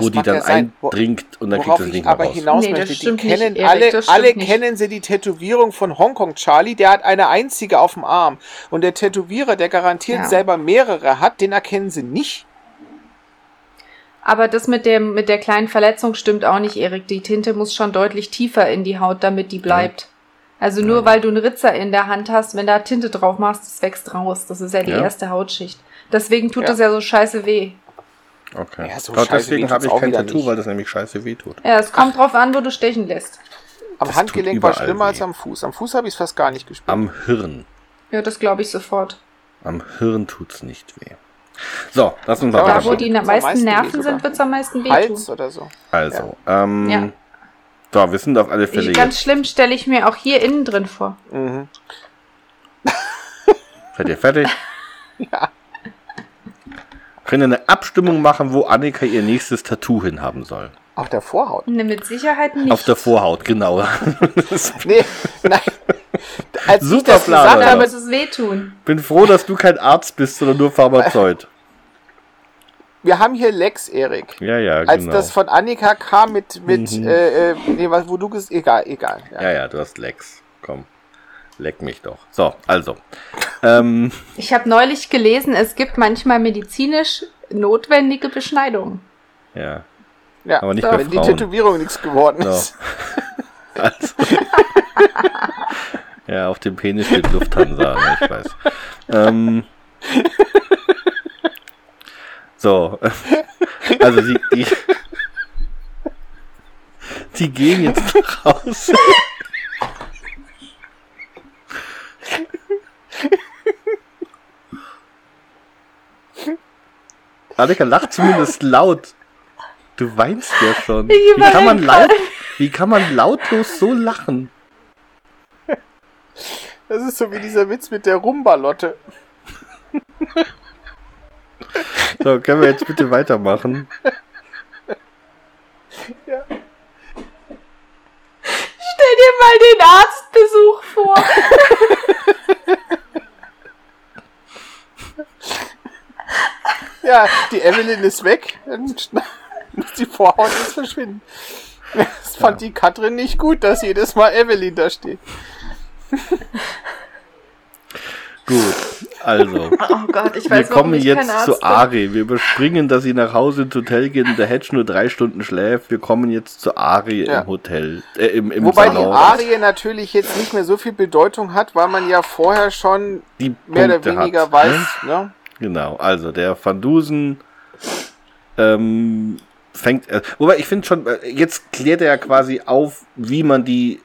wo die dann ja eindringt und dann kriegt das ich nicht mehr aber raus. hinaus Nee, das möchte, die stimmt nicht, kennen Erik, alle, alle nicht. kennen sie die Tätowierung von Hongkong Charlie, der hat eine einzige auf dem Arm. Und der Tätowierer, der garantiert Ja. selber mehrere hat, den erkennen sie nicht. Aber das mit dem, mit der kleinen Verletzung stimmt auch nicht, Erik. Die Tinte muss schon deutlich tiefer in die Haut, damit die bleibt. Also nur weil du einen Ritzer in der Hand hast, wenn da Tinte drauf machst, das wächst raus. Das ist ja die Ja. erste Hautschicht. Deswegen tut Ja. das ja so scheiße weh. Okay. Ja, so Gott, scheiße deswegen habe ich kein Tattoo, nicht. weil das nämlich scheiße weh tut. Ja, es kommt drauf an, wo du stechen lässt. Am Das Handgelenk war schlimmer weh. als am Fuß. Am Fuß habe ich es fast gar nicht gespürt. Am Hirn. Ja, das glaube ich sofort. Am Hirn tut's nicht weh. So, lass uns mal Ja, Da, wo die am meisten Nerven sind, wird's am meisten wehtun. Hals oder so. Also, ähm, Ja. so, wir sind auf alle Fälle Ich, ganz jetzt. schlimm stelle ich mir auch hier innen drin vor. Mhm. Seid ihr fertig? Ja. Können eine Abstimmung machen, wo Annika ihr nächstes Tattoo hinhaben soll. Auf der Vorhaut. Ne, mit Sicherheit nicht. Auf der Vorhaut, genau. Nee, nein. Als ich Super das Plan, gesagt habe, es wehtun. Bin froh, dass du kein Arzt bist, sondern nur Pharmazeut. Wir haben hier Lex, Erik. Ja, ja, Als genau. das von Annika kam mit, mit Mhm. äh, äh, nee, was, wo du ges egal, egal. Ja. Ja, ja, du hast Lex. Komm. Leck mich doch. So, also. Ähm, Ich habe neulich gelesen, es gibt manchmal medizinisch notwendige Beschneidungen. ja. Ja, Aber nicht So. bei wenn die. Tätowierung nichts geworden So. ist. Also. ja, auf dem Penis steht Lufthansa, ne, ich weiß. Ähm, so. Also die, die, die gehen jetzt nach Hause. Annika lacht zumindest laut. Du weinst ja schon. Wie kann man laut, wie kann man lautlos so lachen? Das ist so wie dieser Witz mit der Rumballotte. So, können wir jetzt bitte weitermachen? Stell dir mal den Arztbesuch vor. Ja, die Evelyn ist weg. Dann muss die Vorhaut jetzt verschwinden. Das fand die Katrin nicht gut, dass jedes Mal Evelyn da steht. Gut, also. Oh Gott, ich Wir weiß warum kommen ich jetzt zu. Ari. Wir überspringen, dass sie nach Hause ins Hotel geht und der Hedge nur drei Stunden schläft. Wir kommen jetzt zu Ari Ja. im Hotel, äh, im, im Wobei die Salon. Arie natürlich jetzt nicht mehr so viel Bedeutung hat, weil man ja vorher schon die mehr oder Punkte weniger hat, weiß. Ne? Ne? Genau, also der Van Dusen ähm, fängt, äh, wobei ich finde schon, äh, jetzt klärt er ja quasi auf, wie man die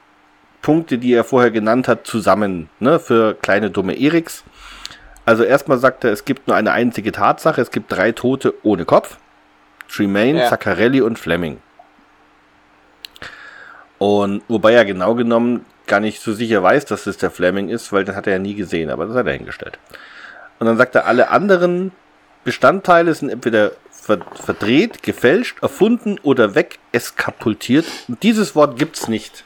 Punkte, die er vorher genannt hat, zusammen, ne, für kleine dumme Eriks. Also erstmal sagt er, es gibt nur eine einzige Tatsache, es gibt drei Tote ohne Kopf. Tremaine, Ja. Zaccarelli und Fleming. Und wobei er genau genommen gar nicht so sicher weiß, dass es der Fleming ist, weil den hat er ja nie gesehen, aber das hat er hingestellt. Und dann sagt er, alle anderen Bestandteile sind entweder ver verdreht, gefälscht, erfunden oder wegeskapultiert. Und dieses Wort gibt's nicht.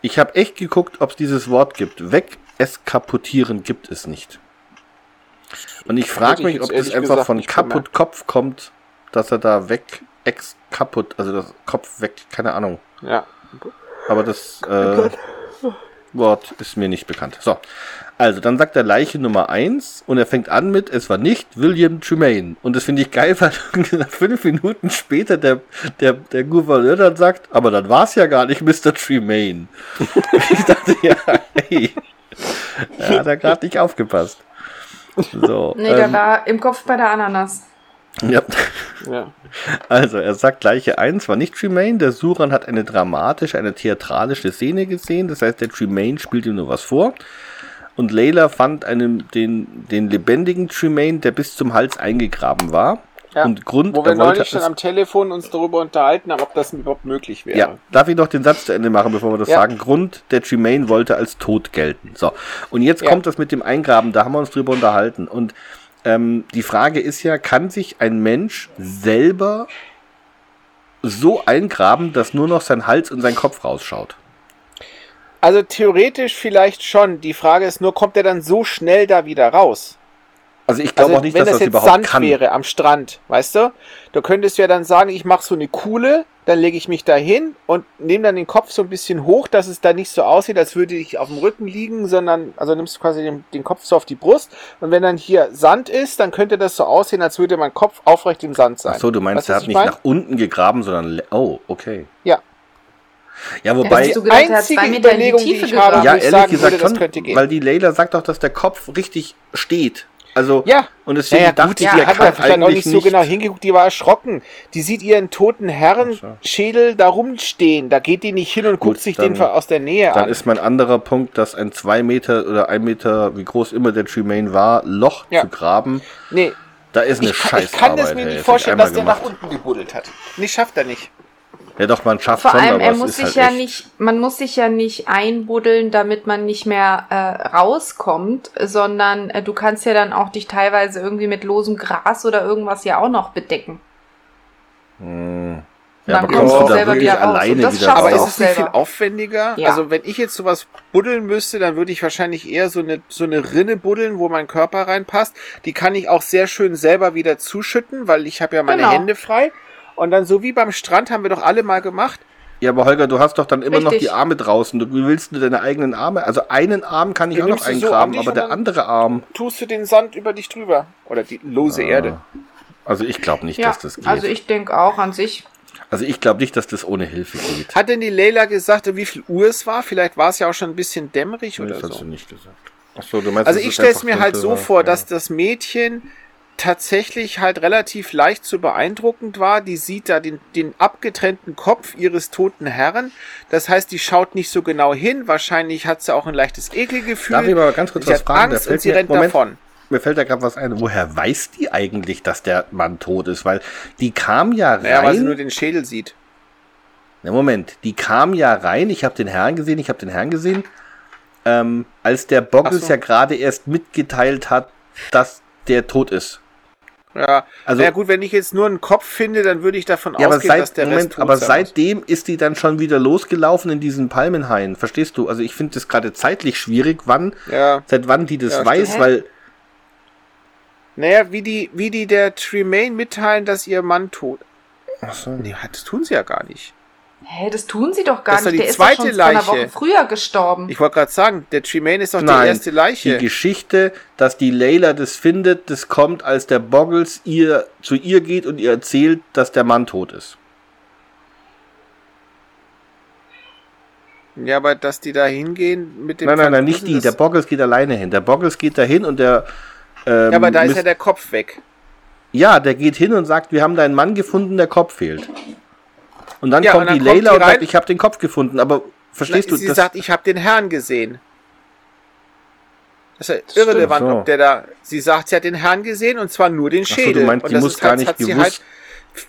Ich habe echt geguckt, ob es dieses Wort gibt. Wegeskaputieren gibt es nicht. Und ich frage mich, ob das einfach gesagt von kaputt Kopf kommt, dass er da weg ex kaputt, also das Kopf weg, keine Ahnung. Ja. Aber das äh, Wort ist mir nicht bekannt. So, also dann sagt er Leiche Nummer 1 und er fängt an mit, es war nicht William Tremaine. Und das finde ich geil, weil fünf Minuten später der, der, der Gouverneur dann sagt, aber dann war es ja gar nicht Mr. Tremaine. ich dachte, ja, hey, er hat ja gerade nicht aufgepasst. So, Nee, der ähm, war im Kopf bei der Ananas. ja. ja. Also, er sagt Leiche 1 war nicht Tremaine. Der Suran hat eine dramatische, eine theatralische Szene gesehen. Das heißt, der Tremaine spielt ihm nur was vor. Und Layla fand einen, den, den lebendigen Tremaine, der bis zum Hals eingegraben war. Ja. Und Grund, Wo wir neulich schon am Telefon uns darüber unterhalten haben, ob das überhaupt möglich wäre. ja, darf ich noch den Satz zu Ende machen, bevor wir das Ja. sagen? Grund, der Tremaine wollte als tot gelten. So, und jetzt Ja. kommt das mit dem Eingraben, da haben wir uns drüber unterhalten. Und ähm, die Frage ist ja, kann sich ein Mensch selber so eingraben, dass nur noch sein Hals und sein Kopf rausschaut? Also theoretisch vielleicht schon. Die Frage ist nur, kommt er dann so schnell da wieder raus? Also ich glaube Also auch nicht, wenn dass das das, jetzt überhaupt Sand kann. wäre am Strand, weißt du? Du könntest ja dann sagen, ich mache so eine Kuhle, dann lege ich mich da hin und nehme dann den Kopf so ein bisschen hoch, dass es da nicht so aussieht, als würde ich auf dem Rücken liegen, sondern, also nimmst du quasi den, den Kopf so auf die Brust und wenn dann hier Sand ist, dann könnte das so aussehen, als würde mein Kopf aufrecht im Sand sein. Ach so, du meinst, Weißt du, er hat ich nicht mein? nach unten gegraben, sondern oh, okay. Ja. Ja, wobei du hat einzige die Überlegung, die Tiefe ich habe, ja, ehrlich sagen gesagt würde, das schon, könnte gehen. weil die Layla sagt doch, dass der Kopf richtig steht. Also Ja. und deswegen Naja, dachte gut, ich, die hat dann noch eigentlich nicht so genau hingeguckt, die war erschrocken. Die sieht ihren toten Herrenschädel da rumstehen. Da geht die nicht hin und Gut, guckt sich dann- den aus der Nähe Dann an. ist mein anderer Punkt, dass ein zwei Meter oder ein Meter, wie groß immer der Tremaine war, Loch Ja. zu graben, Nee, da ist eine ich kann, ich kann das mir nicht vorstellen, dass der nach unten gebuddelt hat. Nee, schafft er nicht. Ja doch, man schafft Vor schon, allem, aber er es muss ist sich halt ja echt, nicht, man muss sich ja nicht einbuddeln, damit man nicht mehr äh, rauskommt, sondern äh, du kannst ja dann auch dich teilweise irgendwie mit losem Gras oder irgendwas ja auch noch bedecken. Hm. Dann Ja, aber kommst du da selber wirklich raus. Alleine das wieder Aber raus? ist es nicht viel aufwendiger? Ja. Also wenn ich jetzt sowas buddeln müsste, dann würde ich wahrscheinlich eher so eine, so eine Rinne buddeln, wo mein Körper reinpasst. Die kann ich auch sehr schön selber wieder zuschütten, weil ich habe ja meine Genau. Hände frei. Und dann so wie beim Strand haben wir doch alle mal gemacht. Ja, aber Holger, du hast doch dann immer noch Richtig. die Arme draußen. Du willst nur deine eigenen Arme. Also einen Arm kann ich Den auch noch so eingraben, dich aber der andere Arm. Tust du den Sand über dich drüber. Oder die lose Erde. Also ich glaube nicht, Ja, dass das geht. also ich denke auch an sich. Also ich glaube nicht, dass das ohne Hilfe geht. Hat denn die Leila gesagt, wie viel Uhr es war? Vielleicht war es ja auch schon ein bisschen dämmerig Nee, oder das hast so. du nicht gesagt. Achso, du meinst, Also ich stelle es mir halt so vor, ja. dass das Mädchen tatsächlich halt relativ leicht zu beeindruckend war. Die sieht da den, den abgetrennten Kopf ihres toten Herrn. Das heißt, die schaut nicht so genau hin. Wahrscheinlich hat sie auch ein leichtes Ekelgefühl. Darf ich mal ganz kurz sie was fragen? Angst und sie mir- rennt Moment. davon. Mir fällt da gerade was ein. Woher weiß die eigentlich, dass der Mann tot ist? Weil die kam ja rein. Naja, weil sie nur den Schädel sieht. Na, Moment, die kam ja rein. Ich habe den Herrn gesehen, ich habe den Herrn gesehen. Ähm, als der Boggles so. ja gerade erst mitgeteilt hat, dass der tot ist. Ja, Also- ja gut, wenn ich jetzt nur einen Kopf finde, dann würde ich davon Ja, ausgehen, dass seit, der Rest Moment, tot aber sein seitdem ist die dann schon wieder losgelaufen in diesen Palmenhain. Verstehst du? Also ich finde das gerade zeitlich schwierig, wann, Ja, seit wann die das Ja, weiß, stimmt. weil Naja, wie die, wie die der Tremaine mitteilen, dass ihr Mann tot. Achso. Nee, das tun sie ja gar nicht. Hä, das tun sie doch gar Das ist doch nicht. die Der zweite ist doch schon vor einer Leiche. Woche früher gestorben. Ich wollte gerade sagen, der Tremaine ist doch die Nein, erste die Leiche. Geschichte, dass die Layla das findet, das kommt, als der Boggles ihr zu ihr geht und ihr erzählt, dass der Mann tot ist. Ja, aber dass die da hingehen mit dem Nein, nein, nein, nicht die. Der Boggles geht alleine hin. Der Boggles geht dahin und der. Ähm, Ja, aber da ist Miss- ja der Kopf weg. Ja, der geht hin und sagt, wir haben deinen Mann gefunden, der Kopf fehlt. Und dann Ja, kommt und dann die Layla und sagt, ich habe den Kopf gefunden. Aber verstehst Na, du, sie das, sagt, ich habe den Herrn gesehen. Das ist ja irrelevant, so. ob der da. Sie sagt, sie hat den Herrn gesehen und zwar nur den so, Schädel. du meinst, und die das muss ist gar halt- nicht hat sie gewusst halt.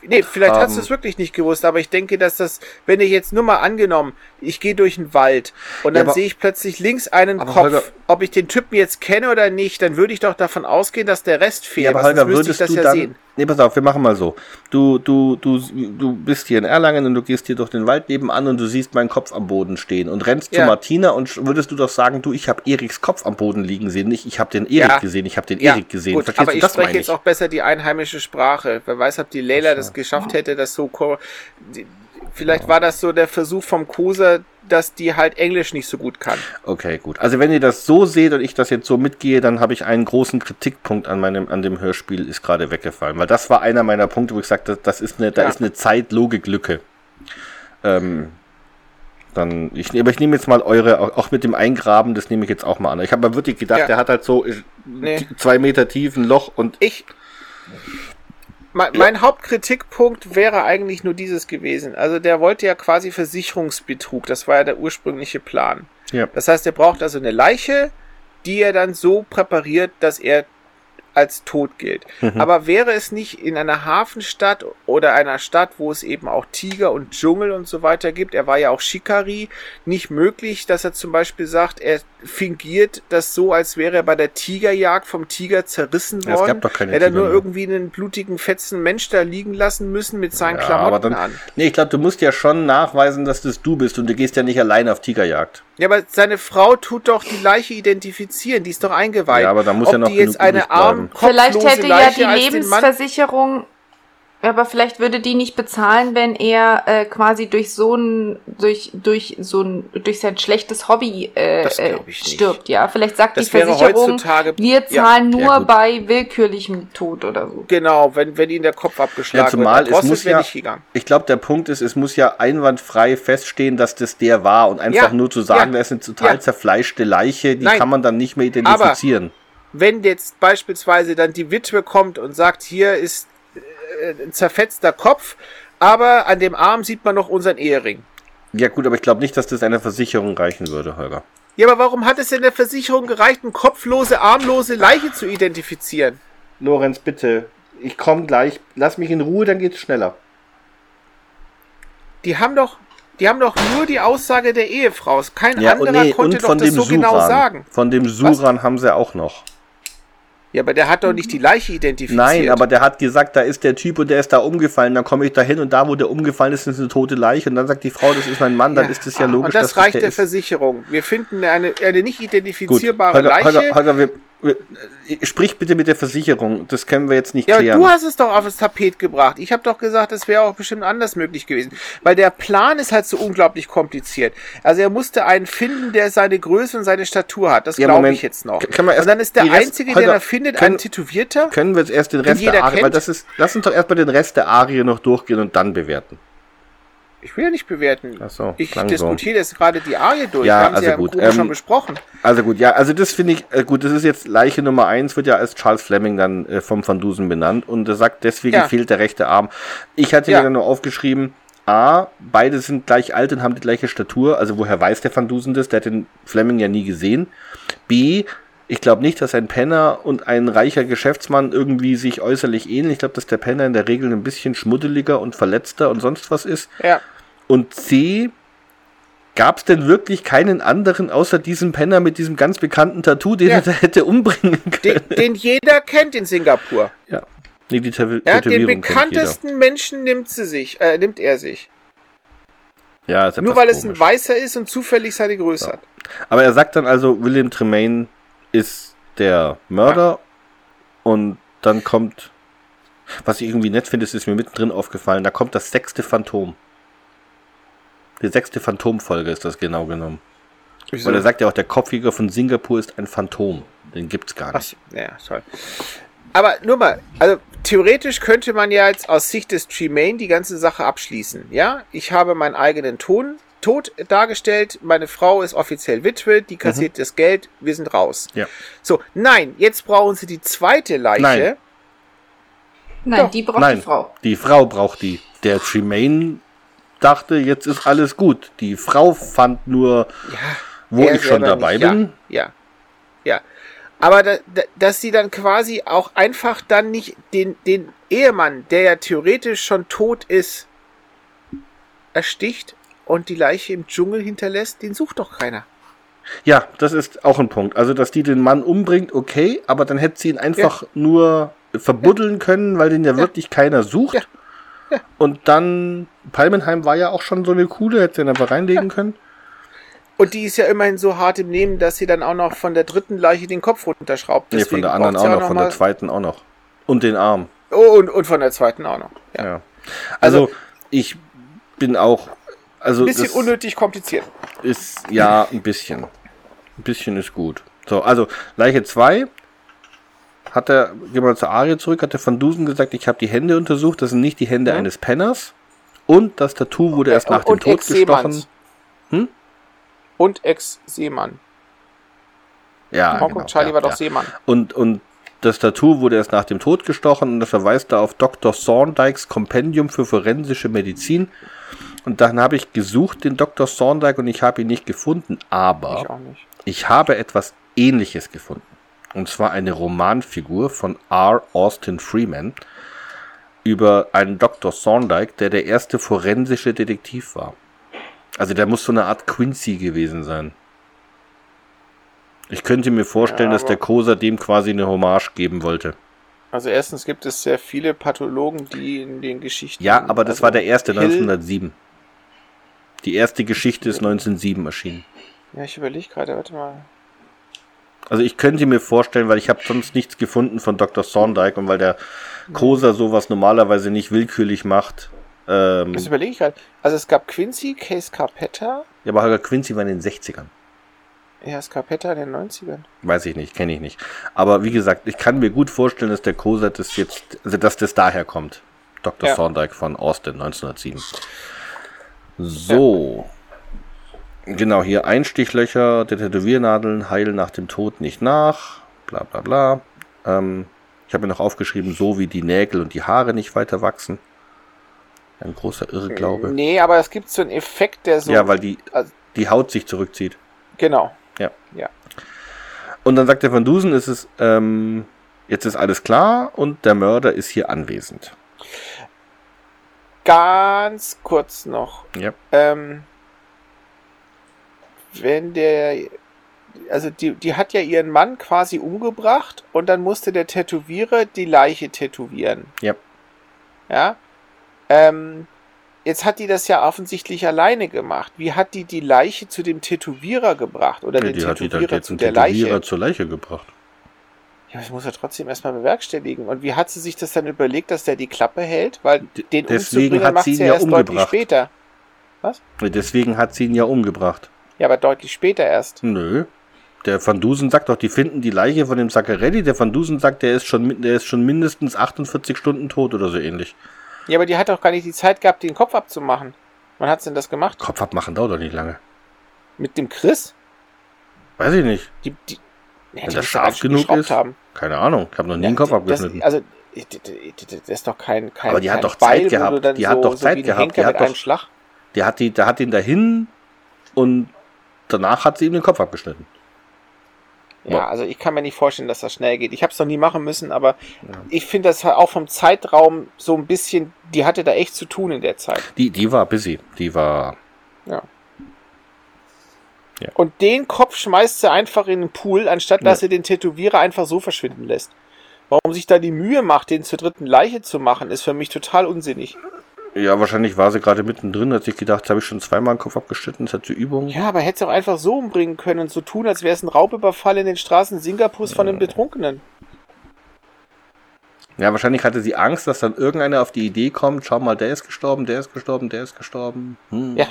Nee, vielleicht hat sie haben. es wirklich nicht gewusst, aber ich denke, dass das, wenn ich jetzt nur mal angenommen, ich gehe durch den Wald und Ja, dann aber- sehe ich plötzlich links einen Kopf, Holger- ob ich den Typen jetzt kenne oder nicht, dann würde ich doch davon ausgehen, dass der Rest fehlt. Ja, aber Holger, würdest du ja dann. sehen. Nee, pass auf, wir machen mal so. Du, du, du, du bist hier in Erlangen und du gehst hier durch den Wald nebenan und du siehst meinen Kopf am Boden stehen und rennst zu Ja. Martina und würdest du doch sagen, du, ich habe Eriks Kopf am Boden liegen sehen, nicht ich habe den Erik Ja. gesehen, ich habe den Erik gesehen. Gut, Verstehst aber ich spreche jetzt auch besser die einheimische Sprache. Wer weiß, ob die Leila das geschafft hätte, das so. die- Vielleicht war das so der Versuch vom Koser, dass die halt Englisch nicht so gut kann. Okay, gut. Also wenn ihr das so seht und ich das jetzt so mitgehe, dann habe ich einen großen Kritikpunkt an meinem, an dem Hörspiel ist gerade weggefallen, weil das war einer meiner Punkte, wo ich sagte, das, das ist eine, da Ja. ist eine Zeitlogiklücke. Ähm, dann, ich, aber ich nehme jetzt mal eure, auch, mit dem Eingraben, das nehme ich jetzt auch mal an. Ich habe mir wirklich gedacht, Ja. der hat halt so äh, Nee. zwei Meter tief ein Loch und Ich. Mein, mein Hauptkritikpunkt wäre eigentlich nur dieses gewesen. Also der wollte ja quasi Versicherungsbetrug. Das war ja der ursprüngliche Plan. ja. Das heißt, er braucht also eine Leiche, die er dann so präpariert, dass er als tot gilt. Mhm. Aber wäre es nicht in einer Hafenstadt oder einer Stadt, wo es eben auch Tiger und Dschungel und so weiter gibt, er war ja auch Shikari, nicht möglich, dass er zum Beispiel sagt, er fingiert das so, als wäre er bei der Tigerjagd vom Tiger zerrissen Ja, es worden. gab doch keine er hätte nur irgendwie einen blutigen, fetzen Mensch da liegen lassen müssen mit seinen Ja, Klamotten aber dann, an. nee, ich glaube, du musst ja schon nachweisen, dass das du bist und du gehst ja nicht allein auf Tigerjagd. Ja, aber seine Frau tut doch die Leiche identifizieren, die ist doch eingeweiht. Ja, aber da muss Ob ja noch die jetzt eine arm Vielleicht hätte ja die Lebensversicherung, aber vielleicht würde die nicht bezahlen, wenn er äh, quasi durch so ein, durch, durch so ein, durch sein schlechtes Hobby äh, Das äh, glaub ich nicht. stirbt, ja. Vielleicht sagt Das die Versicherung, heutzutage- wir Ja. zahlen Ja, nur gut. bei willkürlichem Tod oder so. Genau, wenn, wenn ihnen der Kopf abgeschlagen Ja, zumal wird. es muss ja, nicht gegangen. ich glaube, der Punkt ist, es muss ja einwandfrei feststehen, dass das der war und einfach Ja, nur zu sagen, ja, da ist eine total ja. zerfleischte Leiche, die Nein. kann man dann nicht mehr identifizieren. Wenn jetzt beispielsweise dann die Witwe kommt und sagt, hier ist äh, ein zerfetzter Kopf, aber an dem Arm sieht man noch unseren Ehering. ja gut, aber ich glaube nicht, dass das einer Versicherung reichen würde, Holger. Ja, aber warum hat es denn der Versicherung gereicht, eine kopflose, armlose Leiche zu identifizieren? Lorenz, bitte, ich komme gleich, lass mich in Ruhe, dann geht's schneller. Die haben doch, die haben doch nur die Aussage der Ehefrau. Kein Ja, und anderer nee, konnte und doch das so Suran. genau sagen. Von dem Suran haben sie auch noch. Ja, aber der hat doch nicht die Leiche identifiziert. Nein, aber der hat gesagt, da ist der Typ und der ist da umgefallen. Dann komme ich da hin und da, wo der umgefallen ist, ist eine tote Leiche. Und dann sagt die Frau, das ist mein Mann. Dann ist es ja logisch, Und das reicht der der ist. Versicherung. Wir finden eine, eine nicht Gut, identifizierbare Holger, Leiche. Holger, Holger wir, sprich bitte mit der Versicherung. Das können wir jetzt nicht ja, klären. du hast es doch auf das Tapet gebracht. Ich habe doch gesagt, das wäre auch bestimmt anders möglich gewesen. Weil der Plan ist halt so unglaublich kompliziert. Also er musste einen finden, der seine Größe und seine Statur hat. Das Ja, glaube ich jetzt noch. K- können wir erst und dann ist der Rest- Einzige, der er findet, können- ein Tätowierter. können wir jetzt erst den Rest jeder der Arie, weil das ist, lass uns doch erst mal den Rest der Arie noch durchgehen und dann bewerten. Ich will ja nicht bewerten. Ach so, ich klang so. diskutiere jetzt gerade die Arie durch. Ja, Wir haben also sie ja im gut, ähm, schon besprochen. Also gut, ja, also das finde ich, äh, gut, das ist jetzt Leiche Nummer eins, wird ja als Charles Fleming dann äh, vom Van Dusen benannt und er sagt, deswegen Ja. fehlt der rechte Arm. Ich hatte Ja. mir dann nur aufgeschrieben, A, beide sind gleich alt und haben die gleiche Statur, also woher weiß der Van Dusen das? Der hat den Fleming ja nie gesehen. B, ich glaube nicht, dass ein Penner und ein reicher Geschäftsmann irgendwie sich äußerlich ähneln. Ich glaube, dass der Penner in der Regel ein bisschen schmuddeliger und verletzter und sonst was ist. Ja. Und C, gab es denn wirklich keinen anderen außer diesem Penner mit diesem ganz bekannten Tattoo, den Ja. er da hätte umbringen Den, können? den jeder kennt in Singapur. ja. Nee, die Tätow Ja, den Tätowierung bekanntesten Menschen nimmt sie sich, äh, nimmt er sich. Ja, Nur weil es ein komisch. Weißer ist und zufällig seine Größe hat. Aber er sagt dann also, William Tremaine ist der Mörder und dann kommt, was ich irgendwie nett finde, ist, ist mir mittendrin aufgefallen, da kommt das sechste Phantom. Die sechste Phantomfolge ist das genau genommen. Weil er sagt ja auch, der Kopfjäger von Singapur ist ein Phantom. Den gibt's gar Ach, nicht. ja, toll. Aber nur mal, also theoretisch könnte man ja jetzt aus Sicht des Tremaine die ganze Sache abschließen. Ja, ich habe meinen eigenen Ton, Tod dargestellt, meine Frau ist offiziell Witwe, die kassiert das Geld, wir sind raus. Ja. So, nein, jetzt brauchen sie die zweite Leiche. Nein. Nein, Doch. die braucht Nein, die Frau. die Frau braucht die. Der Tremaine dachte, jetzt ist alles gut. Die Frau fand nur, wo Er ich schon dabei nicht. bin. Ja, ja. ja. Aber da, da, dass sie dann quasi auch einfach dann nicht den, den Ehemann, der ja theoretisch schon tot ist, ersticht und die Leiche im Dschungel hinterlässt, den sucht doch keiner. Ja, das ist auch ein Punkt. Also, dass die den Mann umbringt, okay, aber dann hätte sie ihn einfach nur verbuddeln können, weil den ja, wirklich keiner sucht. Ja. Ja. Und dann, Palmenheim war ja auch schon so eine coole, hätte sie ihn einfach reinlegen können. Und die ist ja immerhin so hart im Nehmen, dass sie dann auch noch von der dritten Leiche den Kopf runterschraubt. Nee, von Deswegen der anderen auch ja noch, von der zweiten auch noch. Und den Arm. Oh, und, und von der zweiten auch noch. Ja. Ja. Also, ich bin auch, also, Ein bisschen unnötig kompliziert. ist, ja, ein bisschen. Ein bisschen ist gut. So, also, Leiche 2 hat er, gehen wir zur Arie zurück, hat der Van Dusen gesagt, ich habe die Hände untersucht, das sind nicht die Hände Mhm. eines Penners. Und das Tattoo wurde erst nach dem und Tod gestochen. Hm? Und Ex-Seemann. Ja, Hongkong genau, Charlie ja, war doch ja. Seemann. Und, und das Tattoo wurde erst nach dem Tod gestochen und das verweist da auf Dr. Thorndikes Kompendium für forensische Medizin. Und dann habe ich gesucht, den Dr. Thorndike, und ich habe ihn nicht gefunden. Aber Ich nicht. ich habe etwas Ähnliches gefunden. Und zwar eine Romanfigur von R. Austin Freeman über einen Dr. Thorndike, der der erste forensische Detektiv war. Also der muss so eine Art Quincy gewesen sein. Ich könnte mir vorstellen, Ja, dass der Koser dem quasi eine Hommage geben wollte. Also erstens gibt es sehr viele Pathologen, die in den Geschichten... Ja, aber das also war der erste Hill- 1907. Die erste Geschichte ist 1907 erschienen. Ja, ich überlege gerade, warte mal. Also ich könnte mir vorstellen, weil ich habe sonst nichts gefunden von Dr. Thorndike und weil der Koser sowas normalerweise nicht willkürlich macht. Ähm, Das überlege ich gerade. Also es gab Quincy, Case Carpetta. ja, aber Holger Quincy war in den 60ern. Ja, Scarpetta in den 90ern. Weiß ich nicht, kenne ich nicht. Aber wie gesagt, ich kann mir gut vorstellen, dass der Koser das jetzt, also dass das daher kommt. Dr. Ja. Thorndike von Austin 1907. So. Genau, hier Einstichlöcher der Tätowiernadeln heilen nach dem Tod nicht nach. Bla bla bla. Ähm, ich habe mir noch aufgeschrieben, so wie die Nägel und die Haare nicht weiter wachsen. Ein großer Irrglaube. Nee, aber es gibt so einen Effekt, der so... ja, weil die, also, die Haut sich zurückzieht. genau. Ja. Ja. Und dann sagt der Van Dusen, es ist, ähm, jetzt ist alles klar und der Mörder ist hier anwesend. Ganz kurz noch. Ja. Ähm, wenn der, also die, die hat ja ihren Mann quasi umgebracht und dann musste der Tätowierer die Leiche tätowieren. Ja. Ja. Ähm, jetzt hat die das ja offensichtlich alleine gemacht. Wie hat die die Leiche zu dem Tätowierer gebracht oder Ja, den die hat die dann Tätowierer zu der Tätowierer Leiche? zur Leiche gebracht. Ja, das muss er trotzdem erstmal bewerkstelligen. Und wie hat sie sich das dann überlegt, dass der die Klappe hält? Weil den deswegen hat macht sie sie ihn ja ja erst deutlich umgebracht. später. Deswegen hat sie ihn ja umgebracht. Ja, aber deutlich später erst. Nö. Der Van Dusen sagt doch, die finden die Leiche von dem Zaccarelli. Der Van Dusen sagt, der ist schon, der ist schon mindestens 48 Stunden tot oder so ähnlich. Ja, aber die hat doch gar nicht die Zeit gehabt, den Kopf abzumachen. Wann hat's denn das gemacht? Kopf abmachen dauert doch nicht lange. Mit dem Chris? Weiß ich nicht. Die, die, ja, Wenn die das scharf genug ist. Haben. Keine Ahnung. Ich habe noch nie Ja, den Kopf das, abgeschnitten. Also, das ist doch kein, kein Aber die hat doch Zeit Beil, wo gehabt. Die so, hat doch so Zeit ein gehabt. Die hat doch- Schlag. Der hat, die, der hat ihn dahin und danach hat sie ihm den Kopf abgeschnitten. Ja, also ich kann mir nicht vorstellen, dass das schnell geht. Ich habe es noch nie machen müssen, aber ich finde das halt auch vom Zeitraum so ein bisschen, die hatte da echt zu tun in der Zeit. Die, die war busy. Die war. Und den Kopf schmeißt sie einfach in den Pool, anstatt dass sie den Tätowierer einfach so verschwinden lässt. Warum sich da die Mühe macht, den zur dritten Leiche zu machen, ist für mich total unsinnig. Ja, wahrscheinlich war sie gerade mittendrin, hat sich gedacht, habe ich schon zweimal den Kopf abgeschnitten, das hat zur Übung. Ja, aber hätte sie auch einfach so umbringen können und so tun, als wäre es ein Raubüberfall in den Straßen Singapurs von einem Betrunkenen. Ja, wahrscheinlich hatte sie Angst, dass dann irgendeiner auf die Idee kommt, schau mal, der ist gestorben, der ist gestorben, der ist gestorben. Hm. Ja.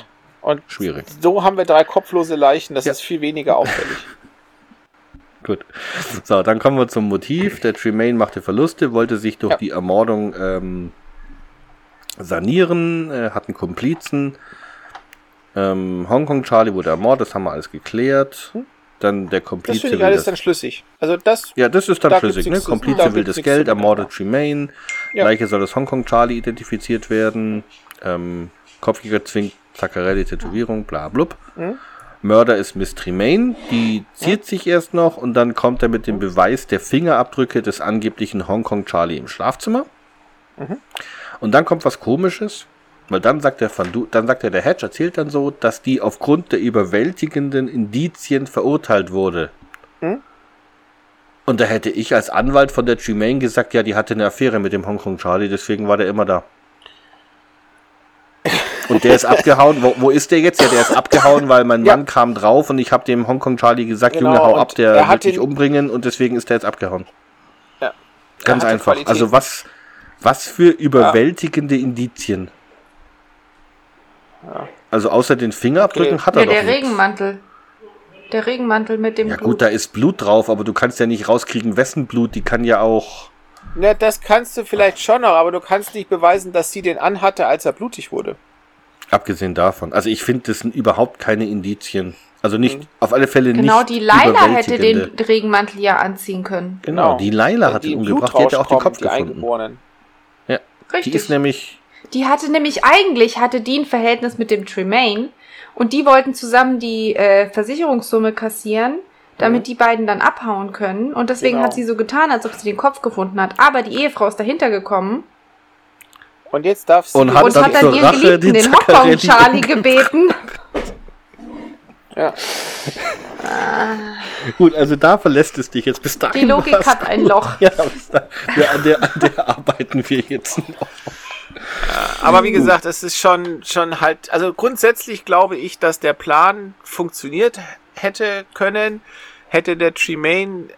Und Schwierig. so haben wir drei kopflose Leichen, das Ja. ist viel weniger auffällig. Gut. So, dann kommen wir zum Motiv. Der Tremaine machte Verluste, wollte sich durch Ja. die Ermordung ähm, sanieren, äh, hat einen Komplizen. Ähm, Hongkong Charlie wurde ermordet, das haben wir alles geklärt. Dann der Das Komplize finde ich alles das dann schlüssig. Also das, Ja, das ist dann Da schlüssig, ne? Komplize da will das Geld, ermordet Tremaine. Ja. Leiche soll als Hongkong Charlie identifiziert werden. Ähm, Kopfjäger zwingt Zaccarelli Tätowierung, bla blub. Mhm. Mörder ist Miss Tremaine, die ziert sich erst noch und dann kommt er mit dem Beweis der Fingerabdrücke des angeblichen Hongkong Charlie im Schlafzimmer. Mhm. Und dann kommt was komisches, weil dann sagt der Van du dann sagt der, der Hedge erzählt dann so, dass die aufgrund der überwältigenden Indizien verurteilt wurde. Mhm. Und da hätte ich als Anwalt von der Tremaine gesagt, ja, die hatte eine Affäre mit dem Hongkong Charlie, deswegen war der immer da. Und der ist abgehauen. Wo, wo ist der jetzt? Ja, der ist abgehauen, weil mein Ja. Mann kam drauf und ich habe dem Hongkong Charlie gesagt, Genau, Junge, hau ab, der er hat wird dich umbringen und deswegen ist der jetzt abgehauen. Ja. Ganz einfach. Qualität. Also was, was für überwältigende Indizien. Also außer den Fingerabdrücken Okay. hat er Ja, doch der nichts. Regenmantel. Der Regenmantel mit dem Ja Blut. gut, da ist Blut drauf, aber du kannst ja nicht rauskriegen, wessen Blut. Die kann ja auch. ne, das kannst du vielleicht schon noch, aber du kannst nicht beweisen, dass sie den anhatte, als er blutig wurde. Abgesehen davon. Also ich finde, das sind überhaupt keine Indizien. Also nicht, Mhm. auf alle Fälle genau, nicht. die Laila hätte den Regenmantel ja anziehen können. Genau, die Laila hat ihn im umgebracht. Die hat ja auch den Kopf die gefunden. Eingeborenen. Ja. Richtig. Die ist nämlich. Die hatte nämlich eigentlich, hatte die ein Verhältnis mit dem Tremaine und die wollten zusammen die äh, Versicherungssumme kassieren, damit die beiden dann abhauen können. Und deswegen Genau. hat sie so getan, als ob sie den Kopf gefunden hat. Aber die Ehefrau ist dahinter gekommen Und jetzt darf sie Und hat und dann hat dann ihren Rache Geliebten, den den Hongkong Zaccarelli Charlie, gebeten. ja. Gut, also da verlässt es dich jetzt bis dahin. Die Logik hat ein gut. Loch. Ja, bis da, ja, an, der, an der arbeiten wir jetzt noch. Aber wie gesagt, es ist schon, schon halt, also grundsätzlich glaube ich, dass der Plan funktioniert hätte können, hätte der Tremaine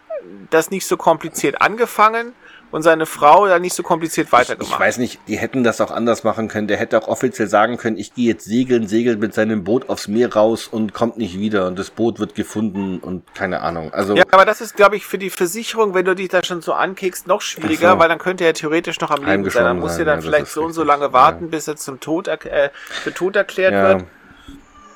das nicht so kompliziert angefangen und seine Frau dann nicht so kompliziert Ich weitergemacht. weiß nicht, die hätten das auch anders machen können. Der hätte auch offiziell sagen können, ich gehe jetzt segeln, segelt mit seinem Boot aufs Meer raus und kommt nicht wieder und das Boot wird gefunden und keine Ahnung. Also Ja, aber das ist, glaube ich, für die Versicherung, wenn du dich da schon so ankickst, noch schwieriger, so. weil dann könnte er theoretisch noch am Leben sein. Dann muss er dann ja, vielleicht so und so lange warten, bis er zum Tod, äh, für tot erklärt ja, wird.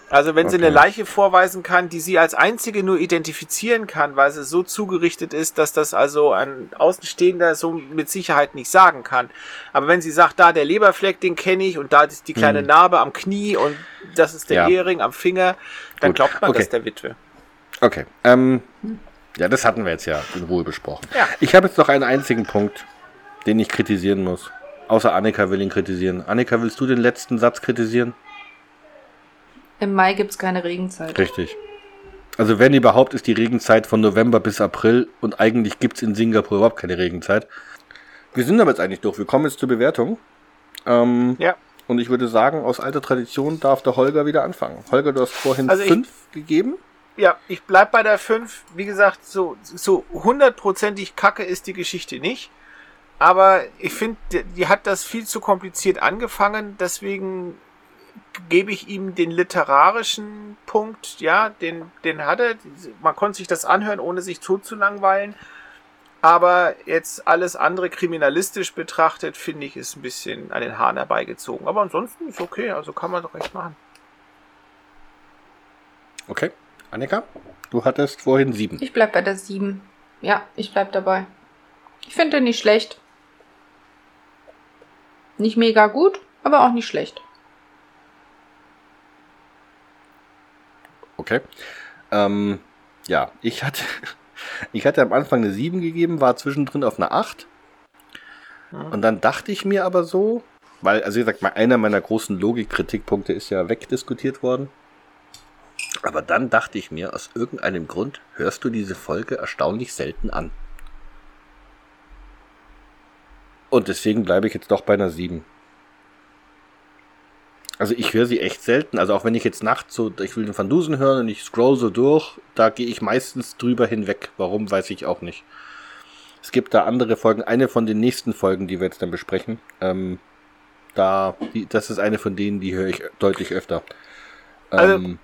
Also wenn sie Okay. eine Leiche vorweisen kann, die sie als einzige nur identifizieren kann, weil sie so zugerichtet ist, dass das also ein Außenstehender so mit Sicherheit nicht sagen kann. Aber wenn sie sagt, da der Leberfleck, den kenne ich und da ist die kleine Narbe am Knie und das ist der Hm. Ja. Ehering am Finger, dann Gut. glaubt man Okay. das der Witwe. okay. Ähm, ja, das hatten wir jetzt ja in Ruhe besprochen. Ja. Ich habe jetzt noch einen einzigen Punkt, den ich kritisieren muss. Außer Annika will ihn kritisieren. Annika, willst du den letzten Satz kritisieren? Im Mai gibt's keine Regenzeit. Richtig. Also wenn überhaupt ist die Regenzeit von November bis April und eigentlich gibt's in Singapur überhaupt keine Regenzeit. Wir sind aber jetzt eigentlich durch. Wir kommen jetzt zur Bewertung. Ähm, Ja. Und ich würde sagen, aus alter Tradition darf der Holger wieder anfangen. Holger, du hast vorhin Also ich- fünf gegeben. Ja, ich bleib bei der 5. Wie gesagt, so, so hundertprozentig kacke ist die Geschichte nicht. Aber ich finde, die, die hat das viel zu kompliziert angefangen. Deswegen gebe ich ihm den literarischen Punkt. Ja, den, den hat er. Man konnte sich das anhören, ohne sich tot zu langweilen. Aber jetzt alles andere kriminalistisch betrachtet, finde ich, ist ein bisschen an den Haaren herbeigezogen. Aber ansonsten ist okay, also kann man doch echt machen. Okay. Annika, du hattest vorhin sieben. Ich bleib bei der 7. Ja, ich bleib dabei. Ich finde den nicht schlecht. Nicht mega gut, aber auch nicht schlecht. Okay. Ähm, ja, ich hatte, ich hatte am Anfang eine 7 gegeben, war zwischendrin auf eine 8. Und dann dachte ich mir aber so, weil, also wie gesagt, mal einer meiner großen Logikkritikpunkte ist ja wegdiskutiert worden. Aber dann dachte ich mir, aus irgendeinem Grund hörst du diese Folge erstaunlich selten an. Und deswegen bleibe ich jetzt doch bei einer 7. Also ich höre sie echt selten. Also auch wenn ich jetzt nachts so, ich will den Van Dusen hören und ich scroll so durch, da gehe ich meistens drüber hinweg. Warum, weiß ich auch nicht. Es gibt da andere Folgen. Eine von den nächsten Folgen, die wir jetzt dann besprechen. Ähm, da, die, das ist eine von denen, die höre ich deutlich öfter. Also- Ähm,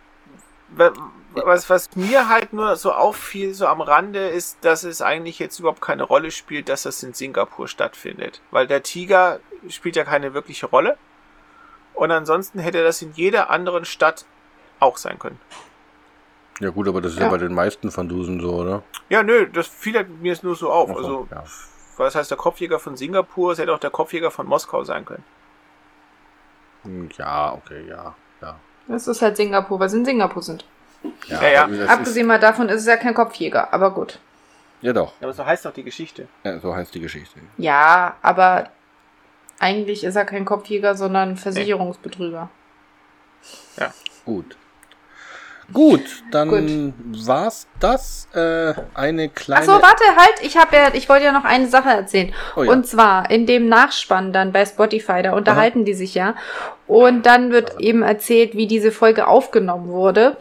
Wa- Was, was mir halt nur so auffiel, so am Rande, ist, dass es eigentlich jetzt überhaupt keine Rolle spielt, dass das in Singapur stattfindet. Weil der Tiger spielt ja keine wirkliche Rolle. Und ansonsten hätte das in jeder anderen Stadt auch sein können. ja gut, aber das ist ja, Ja. bei den meisten von Dusen so, oder? Ja, nö, das fiel halt mir jetzt nur so auf. So, Also, ja. was heißt der Kopfjäger von Singapur? Es hätte auch der Kopfjäger von Moskau sein können. Hm, Ja, okay, ja. Ja, Das ist halt Singapur, weil sie in Singapur sind. ja, Ja, ja. ist- Abgesehen mal davon ist es ja kein Kopfjäger, aber gut. Ja, doch. Ja, aber so heißt doch die Geschichte. Ja, so heißt die Geschichte. Ja, aber eigentlich ist er kein Kopfjäger, sondern Versicherungsbetrüger. Gut. Gut, dann war's das. Äh, eine kleine. Achso, warte, halt, ich habe ja, ich wollte ja noch eine Sache erzählen. Oh ja. Und zwar in dem Nachspann dann bei Spotify, da unterhalten die sich ja. Und dann wird eben erzählt, wie diese Folge aufgenommen wurde.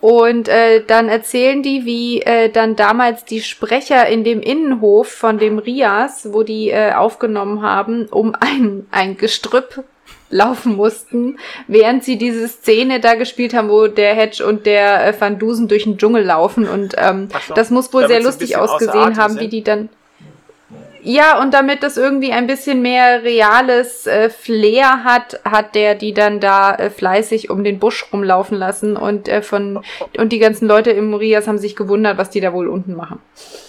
Und äh, dann erzählen die, wie äh, dann damals die Sprecher in dem Innenhof von dem Rias, wo die äh, aufgenommen haben, um ein, ein Gestrüpp laufen mussten, während sie diese Szene da gespielt haben, wo der Hedge und der äh, Van Dusen durch den Dschungel laufen. Und ähm, so. das muss wohl sehr lustig ausgesehen haben, sind. wie die dann. Ja, und damit das irgendwie ein bisschen mehr reales äh, Flair hat, hat der die dann da äh, fleißig um den Busch rumlaufen lassen und äh, von und die ganzen Leute im Rias haben sich gewundert, was die da wohl unten machen.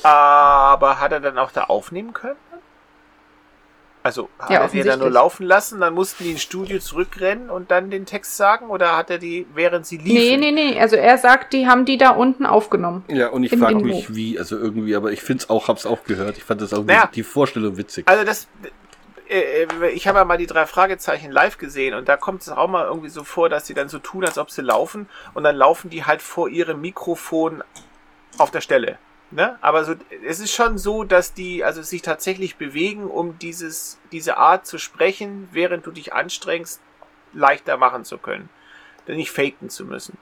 Aber hat er dann auch da aufnehmen können? Also hat Ja, er die dann nur laufen lassen, dann mussten die ins Studio zurückrennen und dann den Text sagen? Oder hat er die, während sie liefen? Nee, nee, nee, also er sagt, die haben die da unten aufgenommen. Ja, und ich frage mich, wie, also irgendwie, aber ich find's auch, hab's auch gehört. Ich fand das auch Naja. die Vorstellung witzig. Also das, äh, äh, ich habe ja mal die drei Fragezeichen live gesehen und da kommt es auch mal irgendwie so vor, dass sie dann so tun, als ob sie laufen und dann laufen die halt vor ihrem Mikrofon auf der Stelle. Ne? Aber so, es ist schon so, dass die also sich tatsächlich bewegen, um dieses, diese Art zu sprechen, während du dich anstrengst, leichter machen zu können. Denn nicht faken zu müssen.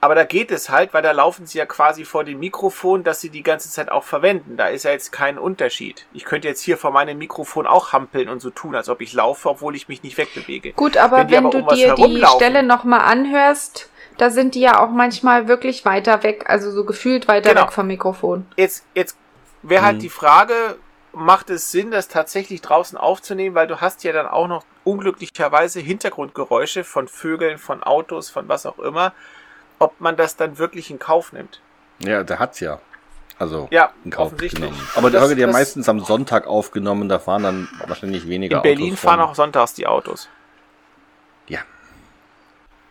Aber da geht es halt, weil da laufen sie ja quasi vor dem Mikrofon, dass sie die ganze Zeit auch verwenden. Da ist ja jetzt kein Unterschied. Ich könnte jetzt hier vor meinem Mikrofon auch hampeln und so tun, als ob ich laufe, obwohl ich mich nicht wegbewege. Gut, aber Wenn wenn aber du um dir die Stelle nochmal anhörst, da sind die ja auch manchmal wirklich weiter weg, also so gefühlt weiter Genau. weg vom Mikrofon. Jetzt, jetzt wäre halt Mhm. die Frage, macht es Sinn, das tatsächlich draußen aufzunehmen, weil du hast ja dann auch noch unglücklicherweise Hintergrundgeräusche von Vögeln, von Autos, von was auch immer, ob man das dann wirklich in Kauf nimmt. Ja, der hat's ja. Also Ja, in Kauf offensichtlich. genommen. Aber der hat ja meistens am Sonntag aufgenommen, da fahren dann wahrscheinlich weniger In Berlin Autos fahren auch sonntags die Autos. Ja.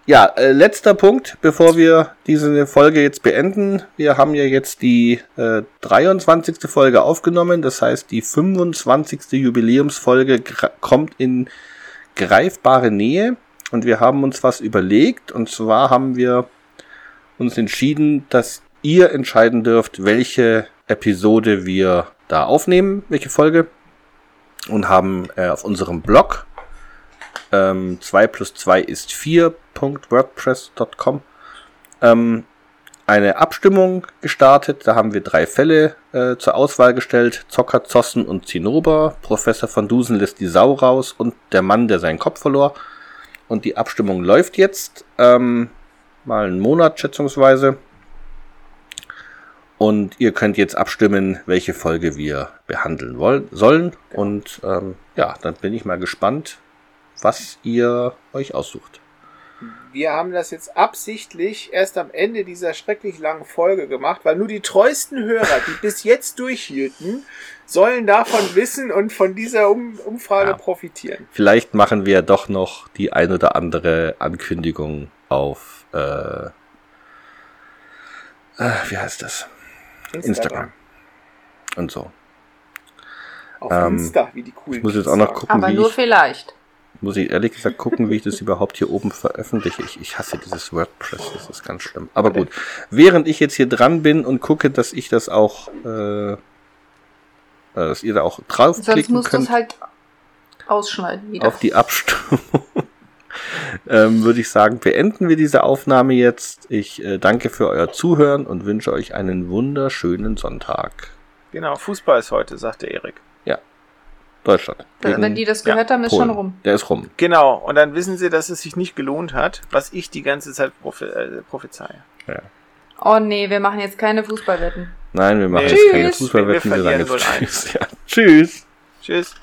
Ja, äh, letzter Punkt, bevor wir diese Folge jetzt beenden. Wir haben ja jetzt die äh, 23. Folge aufgenommen. Das heißt, die 25. Jubiläumsfolge kommt in greifbare Nähe. Und wir haben uns was überlegt. Und zwar haben wir uns entschieden, dass ihr entscheiden dürft, welche Episode wir da aufnehmen, welche Folge. Und haben äh, auf unserem Blog ähm, 2 plus 2 ist 4.wordpress.com ähm, eine Abstimmung gestartet. Da haben wir drei Fälle äh, zur Auswahl gestellt. Zocker, Zossen und Zinnober. Professor van Dusen lässt die Sau raus und der Mann, der seinen Kopf verlor. Und die Abstimmung läuft jetzt. Ähm, mal einen Monat schätzungsweise. Und ihr könnt jetzt abstimmen, welche Folge wir behandeln wollen, sollen. Und ähm, ja, dann bin ich mal gespannt, was ihr euch aussucht. Wir haben das jetzt absichtlich erst am Ende dieser schrecklich langen Folge gemacht, weil nur die treuesten Hörer, die bis jetzt durchhielten, sollen davon wissen und von dieser um Umfrage Ja. profitieren. Vielleicht machen wir doch noch die ein oder andere Ankündigung auf, äh, äh, wie heißt das? Instagram. Und so. Auf Ähm, Insta, wie die coolen Ich muss jetzt auch noch gucken, Aber wie nur ich, vielleicht. Muss ich ehrlich gesagt gucken, wie ich das überhaupt hier oben veröffentliche. Ich, ich hasse dieses WordPress, das ist ganz schlimm. Aber gut, während ich jetzt hier dran bin und gucke, dass ich das auch, äh, äh, dass ihr da auch Sonst draufklicken musst du es könnt halt ausschneiden wieder. auf die Abstimmung, ähm, würde ich sagen, beenden wir diese Aufnahme jetzt. Ich äh, danke für euer Zuhören und wünsche euch einen wunderschönen Sonntag. Genau, Fußball ist heute, sagte Erik. Deutschland. Wenn Gegen die das gehört haben, ist Polen. schon rum. Der ist rum. Genau, und dann wissen sie, dass es sich nicht gelohnt hat, was ich die ganze Zeit prophe äh, prophezeie. Oh nee, wir machen jetzt keine Fußballwetten. Nein, wir machen Nee. jetzt keine Tschüss. Fußballwetten. Wir Wir sagen verlieren jetzt 0-1. Tschüss. Ja. Tschüss. Tschüss.